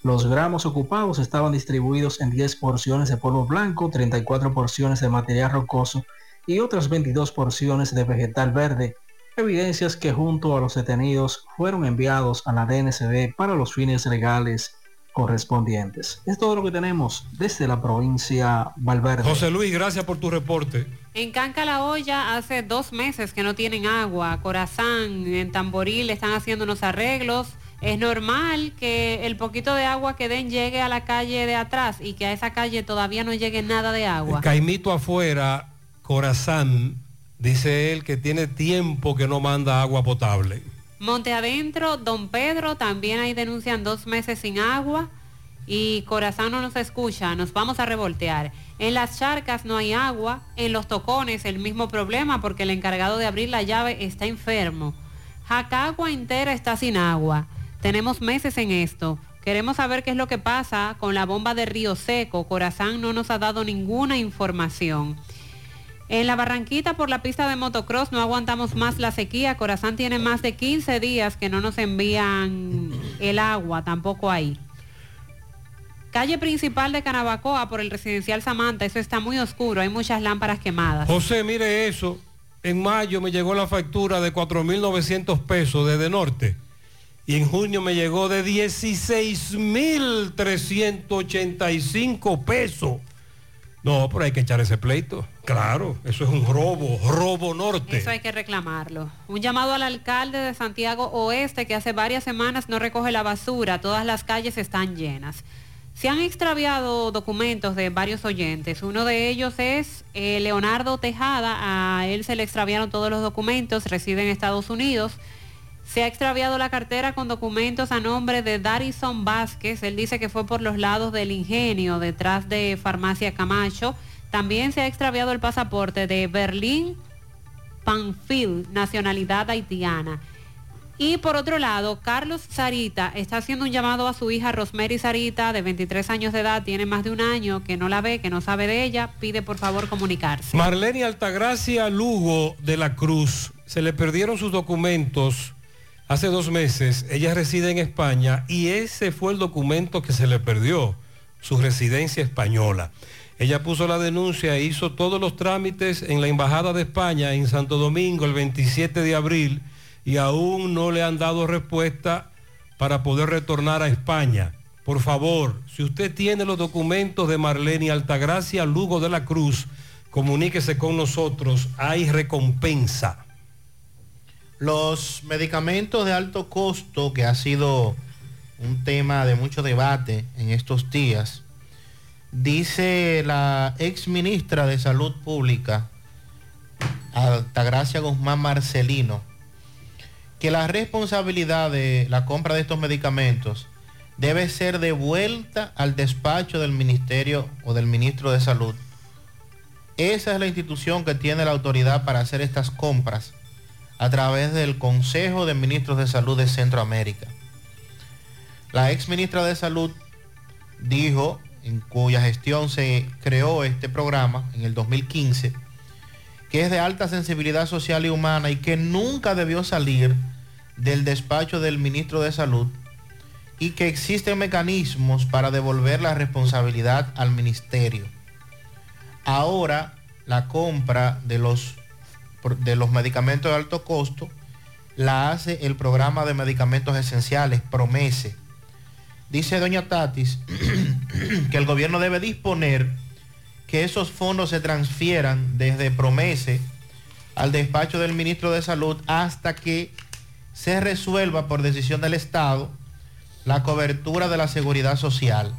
Los gramos ocupados estaban distribuidos en 10 porciones de polvo blanco, 34 porciones de material rocoso y otras 22 porciones de vegetal verde, evidencias que junto a los detenidos fueron enviados a la DNCD para los fines legales correspondientes. Es todo lo que tenemos desde la provincia Valverde.
José Luis, gracias por tu reporte.
En Canca la Olla hace dos meses que no tienen agua. Corazán, en Tamboril están haciendo unos arreglos. Es normal que el poquito de agua que den llegue a la calle de atrás y que a esa calle todavía no llegue nada de agua.
Caimito afuera, Corazán, dice él que tiene tiempo que no manda agua potable.
Monte Adentro, Don Pedro, también ahí denuncian dos meses sin agua y Corazán no nos escucha, nos vamos a revoltear. En las charcas no hay agua, en los tocones el mismo problema porque el encargado de abrir la llave está enfermo. Jacagua entera está sin agua. Tenemos meses en esto. Queremos saber qué es lo que pasa con la bomba de Río Seco. Corazán no nos ha dado ninguna información. En la Barranquita por la pista de motocross no aguantamos más la sequía. Corazán tiene más de 15 días que no nos envían el agua, tampoco ahí. Calle principal de Canabacoa por el residencial Samantha, eso está muy oscuro, hay muchas lámparas quemadas.
José, mire eso. En mayo me llegó la factura de 4.900 pesos desde Norte. Y en junio me llegó de 16.385 pesos. No, pero hay que echar ese pleito. Claro, eso es un robo, robo norte.
Eso hay que reclamarlo. Un llamado al alcalde de Santiago Oeste que hace varias semanas no recoge la basura, todas las calles están llenas. Se han extraviado documentos de varios oyentes. Uno de ellos es eh, Leonardo Tejada. A él se le extraviaron todos los documentos, reside en Estados Unidos. Se ha extraviado la cartera con documentos a nombre de Darison Vázquez. Él dice que fue por los lados del ingenio, detrás de Farmacia Camacho. También se ha extraviado el pasaporte de Berlín Panfil, nacionalidad haitiana. Y por otro lado, Carlos Sarita está haciendo un llamado a su hija Rosemary Sarita, de 23 años de edad, tiene más de un año, que no la ve, que no sabe de ella, pide por favor comunicarse.
Marlene Altagracia Lugo de la Cruz, se le perdieron sus documentos hace dos meses. Ella reside en España y ese fue el documento que se le perdió, su residencia española. Ella puso la denuncia e hizo todos los trámites en la Embajada de España en Santo Domingo el 27 de abril y aún no le han dado respuesta para poder retornar a España. Por favor, si usted tiene los documentos de Marlene Altagracia Lugo de la Cruz, comuníquese con nosotros, hay recompensa.
Los medicamentos de alto costo, que ha sido un tema de mucho debate en estos días, dice la ex ministra de Salud Pública, Altagracia Guzmán Marcelino, que la responsabilidad de la compra de estos medicamentos debe ser devuelta al despacho del ministerio o del ministro de Salud. Esa es la institución que tiene la autoridad para hacer estas compras a través del Consejo de Ministros de Salud de Centroamérica. La ex ministra de Salud dijo, en cuya gestión se creó este programa en el 2015, que es de alta sensibilidad social y humana y que nunca debió salir del despacho del ministro de Salud y que existen mecanismos para devolver la responsabilidad al ministerio. Ahora la compra de los, de los medicamentos de alto costo la hace el programa de medicamentos esenciales, Promese. Dice doña Tatis que el gobierno debe disponer que esos fondos se transfieran desde Promese al despacho del ministro de Salud hasta que se resuelva por decisión del Estado la cobertura de la seguridad social.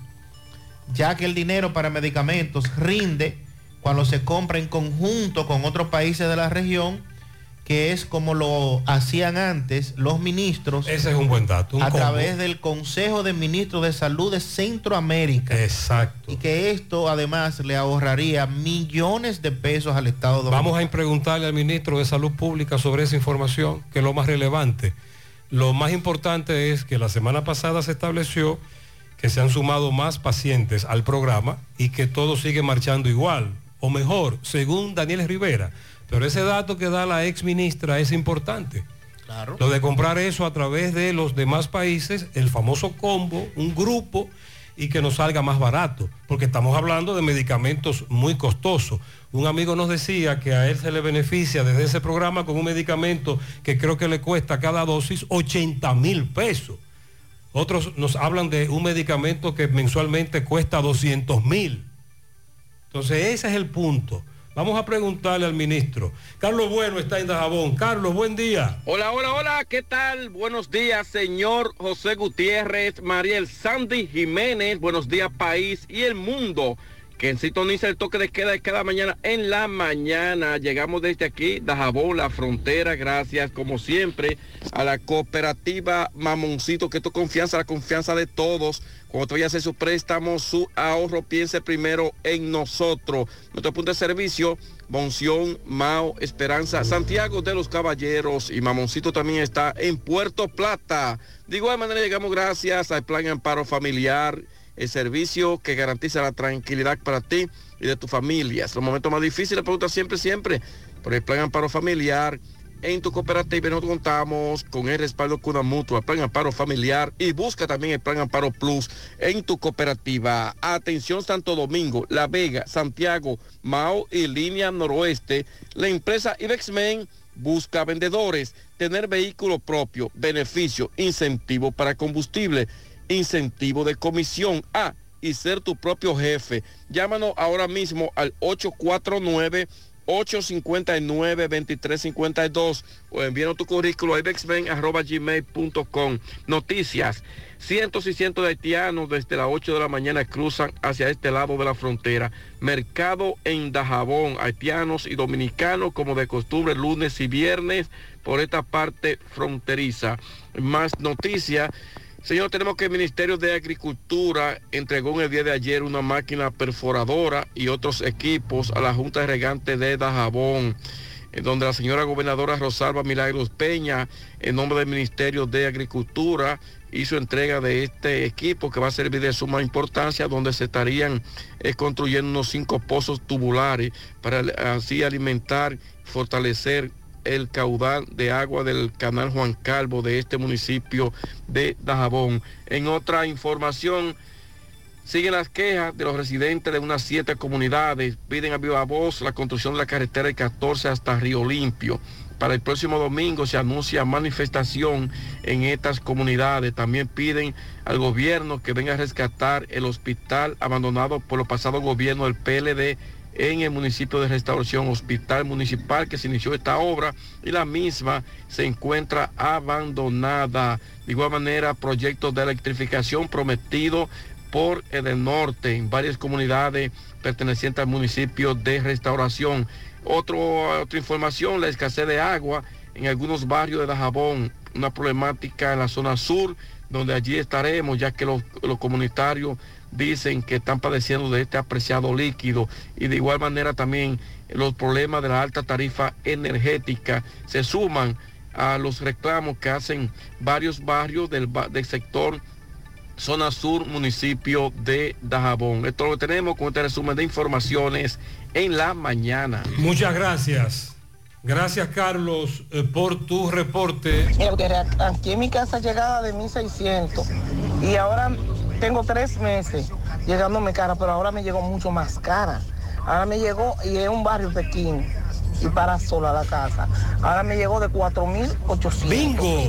ya que el dinero para medicamentos rinde cuando se compra en conjunto con otros países de la región, que es como lo hacían antes los ministros.
Ese es un buen dato. un
a
combo.
través del Consejo de Ministros de Salud de Centroamérica.
Exacto.
Y que esto además le ahorraría millones de pesos al Estado Dominicano.
Vamos a preguntarle al ministro de Salud Pública sobre esa información, que es lo más relevante. Lo más importante es que la semana pasada se estableció que se han sumado más pacientes al programa y que todo sigue marchando igual, o mejor, según Daniel Rivera. Pero ese dato que da la ex ministra es importante.
Claro.
Lo de comprar eso a través de los demás países, el famoso combo, un grupo, y que nos salga más barato, porque estamos hablando de medicamentos muy costosos. Un amigo nos decía que a él se le beneficia desde ese programa con un medicamento que creo que le cuesta cada dosis 80 mil pesos. Otros nos hablan de un medicamento que mensualmente cuesta 200 mil. Entonces ese es el punto. Vamos a preguntarle al ministro. Carlos Bueno está en Dajabón. Carlos, buen día.
Hola, hola, hola, ¿qué tal? Buenos días, señor José Gutiérrez, Mariel Sandy Jiménez, buenos días, país y el mundo que sintoniza el toque de queda de cada mañana en la mañana. Llegamos desde aquí, Dajabón, la frontera, gracias como siempre a la cooperativa Mamoncito, que es confianza, la confianza de todos. Cuando te vaya a hacer su préstamo, su ahorro, piense primero en nosotros. Nuestro punto de servicio, Monción, Mao, Esperanza, Santiago de los Caballeros y Mamoncito también está en Puerto Plata. De igual manera llegamos gracias al Plan Amparo Familiar, el servicio que garantiza la tranquilidad para ti y de tu familia. Es los momentos más difíciles, pregunta siempre, siempre, por el Plan Amparo Familiar. En tu cooperativa nosotros contamos con el respaldo Cuna Mutua, Plan Amparo Familiar y busca también el Plan Amparo Plus en tu cooperativa. Atención Santo Domingo, La Vega, Santiago, Mao y Línea Noroeste. La empresa Ibexmen busca vendedores, tener vehículo propio, beneficio, incentivo para combustible, incentivo de comisión. Ah, y ser tu propio jefe. Llámanos ahora mismo al 849 859-2352 o envíanos tu currículo a ibexben.gmail.com. Noticias. Cientos y cientos de haitianos desde las 8 de la mañana cruzan hacia este lado de la frontera. Mercado en Dajabón, haitianos y dominicanos como de costumbre lunes y viernes por esta parte fronteriza. Más noticias. Señor, tenemos que el Ministerio de Agricultura entregó en el día de ayer una máquina perforadora y otros equipos a la Junta de Regantes de Dajabón, en donde la señora gobernadora Rosalba Milagros Peña, en nombre del Ministerio de Agricultura, hizo entrega de este equipo que va a servir de suma importancia, donde se estarían eh, construyendo unos cinco pozos tubulares para así alimentar, fortalecer el caudal de agua del canal Juan Calvo de este municipio de Dajabón. En otra información, siguen las quejas de los residentes de unas siete comunidades. Piden a viva voz la construcción de la carretera de 14 hasta Río Limpio. Para el próximo domingo se anuncia manifestación en estas comunidades. También piden al gobierno que venga a rescatar el hospital abandonado por los pasados gobiernos del PLD en el municipio de Restauración Hospital Municipal que se inició esta obra y la misma se encuentra abandonada. De igual manera, proyectos de electrificación prometido por el norte en varias comunidades pertenecientes al municipio de Restauración. Otro, otra información, la escasez de agua en algunos barrios de Dajabón, una problemática en la zona sur, donde allí estaremos, ya que los, los comunitarios dicen que están padeciendo de este apreciado líquido y de igual manera también los problemas de la alta tarifa energética se suman a los reclamos que hacen varios barrios del, del sector zona sur municipio de Dajabón. Esto lo tenemos con este resumen de informaciones en la mañana.
Muchas gracias. Gracias, Carlos, eh, por tu reporte.
Aquí en mi casa llegaba de 1600 y ahora tengo tres meses llegándome cara, pero ahora me llegó mucho más cara. Ahora me llegó y es un barrio pequeño y para sola la casa. Ahora me llegó de 4.800.
¡Bingo!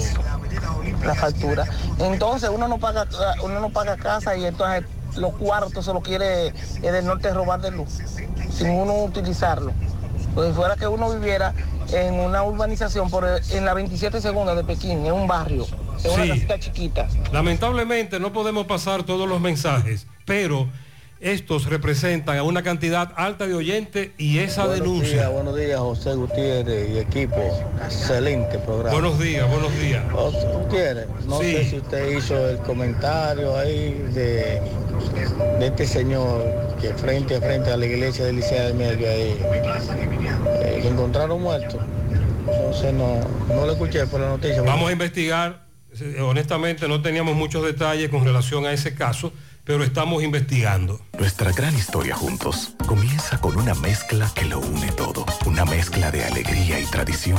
La factura. Entonces uno no paga uno no paga casa y entonces los cuartos se los quiere eh, del norte robar de luz sin uno utilizarlo. Pues si fuera que uno viviera en una urbanización por en la 27 segunda de Pekín, en un barrio, en una casita chiquita.
Lamentablemente no podemos pasar todos los mensajes, pero Estos representan a una cantidad alta de oyentes y esa
buenos
denuncia.
Días, buenos días, José Gutiérrez y equipo. Excelente programa.
Buenos días, buenos días.
José Gutiérrez, no
Sí.
sé si usted hizo el comentario ahí de, de este señor que frente a frente a la iglesia del Liceo de Medio ahí eh, lo encontraron muerto. Entonces no, no lo escuché por la noticia.
Vamos a investigar. Eh, Honestamente no teníamos muchos detalles con relación a ese caso, pero estamos investigando.
Nuestra gran historia juntos comienza con una mezcla que lo une todo. Una mezcla de alegría y tradición.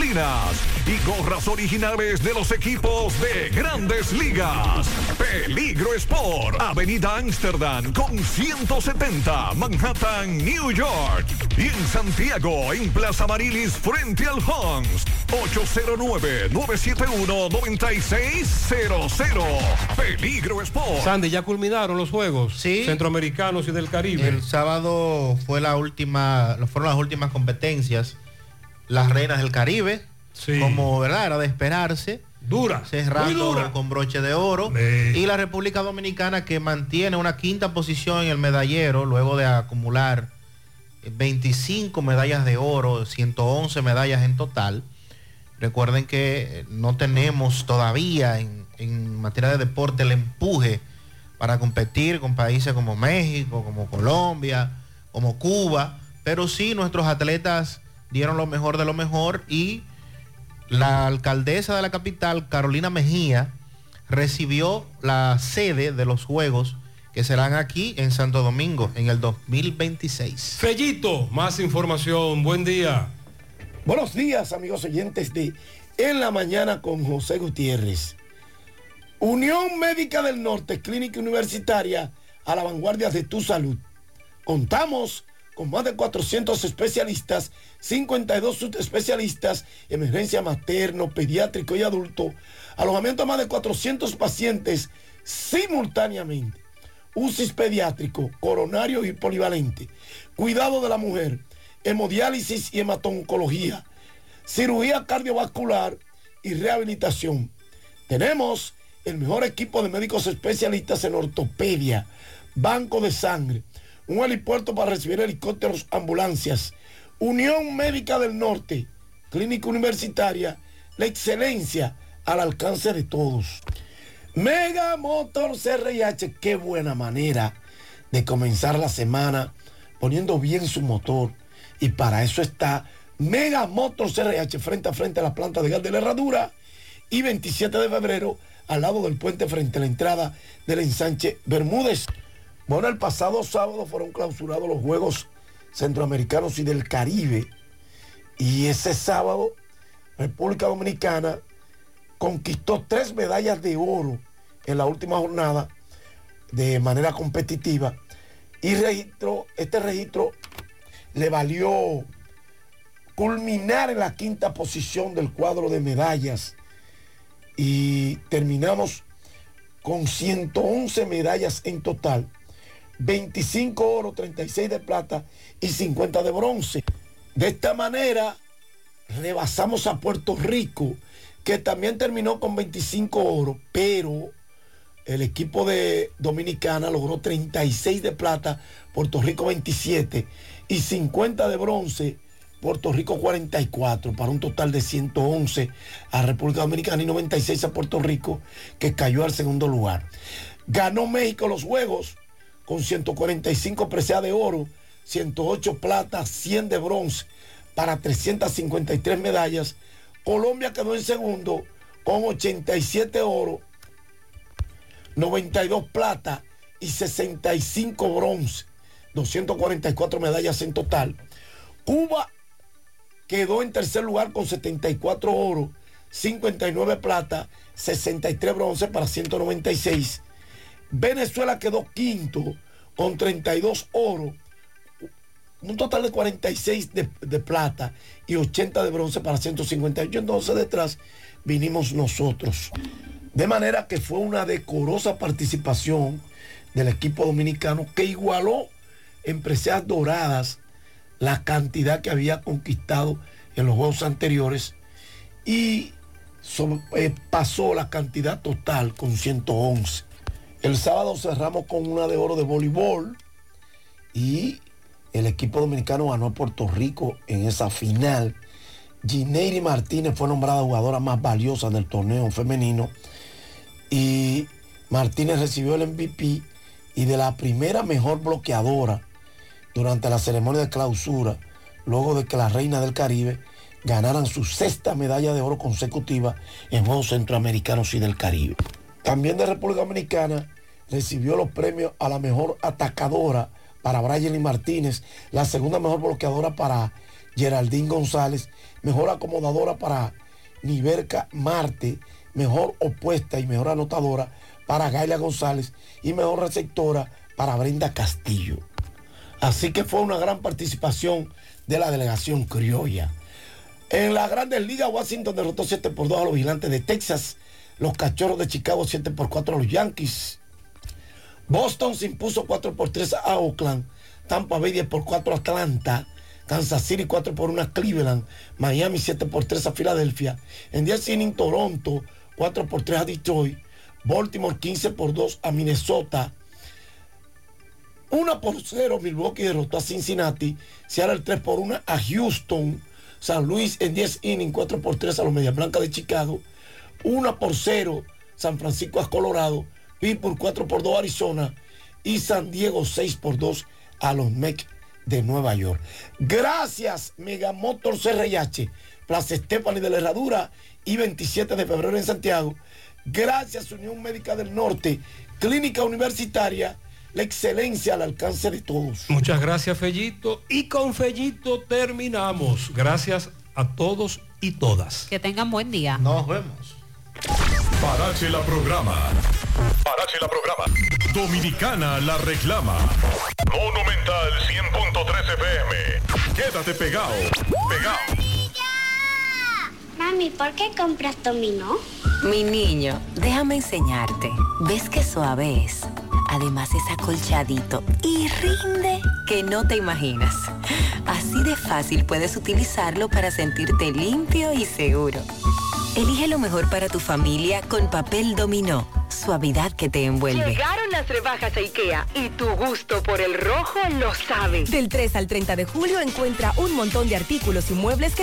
y gorras originales de los equipos de grandes ligas. Peligro Sport, Avenida Amsterdam con 170, Manhattan, New York. Y en Santiago, en Plaza Marilis, frente al Hans, 809-971-9600. Peligro Sport.
Sandy, ¿ya culminaron los juegos centroamericanos y del Caribe?
El sábado fue la última, fueron las últimas competencias. Las reinas del Caribe, como verdad era de esperarse.
Dura.
Cerrando
dura.
con broche de oro. Y la República Dominicana que mantiene una quinta posición en el medallero luego de acumular 25 medallas de oro, 111 medallas en total. Recuerden que no tenemos todavía en, en materia de deporte el empuje para competir con países como México, como Colombia, como Cuba, pero sí nuestros atletas dieron lo mejor de lo mejor y la alcaldesa de la capital, Carolina Mejía, recibió la sede de los Juegos que serán aquí en Santo Domingo en el 2026.
Fellito, más información. Buen día.
Buenos días, amigos oyentes de En la Mañana con José Gutiérrez. Unión Médica del Norte, Clínica Universitaria, a la vanguardia de tu salud. Contamos con más de 400 especialistas, 52 subespecialistas, emergencia materno, pediátrico y adulto, alojamiento a más de 400 pacientes simultáneamente, UCIS pediátrico, coronario y polivalente, cuidado de la mujer, hemodiálisis y hematoncología, cirugía cardiovascular y rehabilitación. Tenemos el mejor equipo de médicos especialistas en ortopedia, banco de sangre, un helipuerto para recibir helicópteros, ambulancias, Unión Médica del Norte, Clínica Universitaria, la excelencia al alcance de todos. Mega Motor CRIH, qué buena manera de comenzar la semana poniendo bien su motor. Y para eso está Mega Motor CRH frente a frente a la planta de gas de la herradura y 27 de febrero al lado del puente frente a la entrada del ensanche Bermúdez. Bueno, el pasado sábado fueron clausurados los Juegos Centroamericanos y del Caribe. Y ese sábado, República Dominicana conquistó tres medallas de oro en la última jornada de manera competitiva. Y registró, este registro le valió culminar en la quinta posición del cuadro de medallas y terminamos con 111 medallas en total, 25 oro, 36 de plata y 50 de bronce. De esta manera rebasamos a Puerto Rico, que también terminó con 25 oro, pero el equipo de Dominicana logró 36 de plata, Puerto Rico 27 y 50 de bronce, Puerto Rico 44, para un total de 111 a República Dominicana y 96 a Puerto Rico, que cayó al segundo lugar. Ganó México los Juegos con 145 preseas de oro, 108 plata, 100 de bronce, para 353 medallas. Colombia quedó en segundo con 87 oro, 92 plata y 65 bronce, 244 medallas en total. Cuba quedó en tercer lugar con 74 oro, 59 plata, 63 bronce para 196. Venezuela quedó quinto con 32 oro, un total de 46 de, plata y 80 de bronce para 158. Entonces detrás vinimos nosotros. De manera que fue una decorosa participación del equipo dominicano que igualó en preseas doradas la cantidad que había conquistado en los juegos anteriores y eh, pasó la cantidad total con 111. El sábado cerramos con una de oro de voleibol y el equipo dominicano ganó a Puerto Rico en esa final. Gineiri Martínez fue nombrada jugadora más valiosa del torneo femenino y Martínez recibió el MVP y de la primera mejor bloqueadora durante la ceremonia de clausura, luego de que la Reina del Caribe ganaran su sexta medalla de oro consecutiva en Juegos Centroamericanos y del Caribe. También de República Dominicana recibió los premios a la mejor atacadora para Brian Martínez, la segunda mejor bloqueadora para Geraldine González, mejor acomodadora para Niverca Marte, mejor opuesta y mejor anotadora para Gaila González y mejor receptora para Brenda Castillo. Así que fue una gran participación de la delegación criolla. En la Grandes Ligas, Washington derrotó 7 por 2 a los vigilantes de Texas. Los cachorros de Chicago 7 por 4 a los Yankees. Boston se impuso 4 por 3 a Oakland. Tampa Bay 10 por 4 a Atlanta. Kansas City 4 por 1 a Cleveland. Miami 7 por 3 a Filadelfia. En 10 en Toronto 4 por 3 a Detroit. Baltimore 15 por 2 a Minnesota. 1 por 0 Milwaukee derrotó a Cincinnati. Seattle 3 por 1 a Houston. San Luis en 10 innings 4 por 3 a los Medias Blancas de Chicago. 1 por 0 San Francisco a Colorado. Pittsburgh 4 por 2 a Arizona. Y San Diego 6 por 2 a los Mets de Nueva York. Gracias Megamotor CRH. Plaza Stephanie de la Herradura y 27 de febrero en Santiago. Gracias Unión Médica del Norte. Clínica Universitaria la excelencia al alcance de todos.
Muchas gracias, Fellito. Y con Fellito terminamos. Gracias a todos y todas.
Que tengan buen día.
Nos vemos.
Parache la programa. Parache la programa. Dominicana la reclama. Monumental 100.13 FM. Quédate pegado. Pegado.
Mami, ¿por qué compras dominó?
Mi niño, déjame enseñarte. ¿Ves qué suave es? Además es acolchadito y rinde que no te imaginas. Así de fácil puedes utilizarlo para sentirte limpio y seguro. Elige lo mejor para tu familia con papel dominó. Suavidad que te envuelve.
Llegaron las rebajas a IKEA y tu gusto por el rojo lo sabe.
Del 3 al 30 de julio encuentra un montón de artículos y muebles que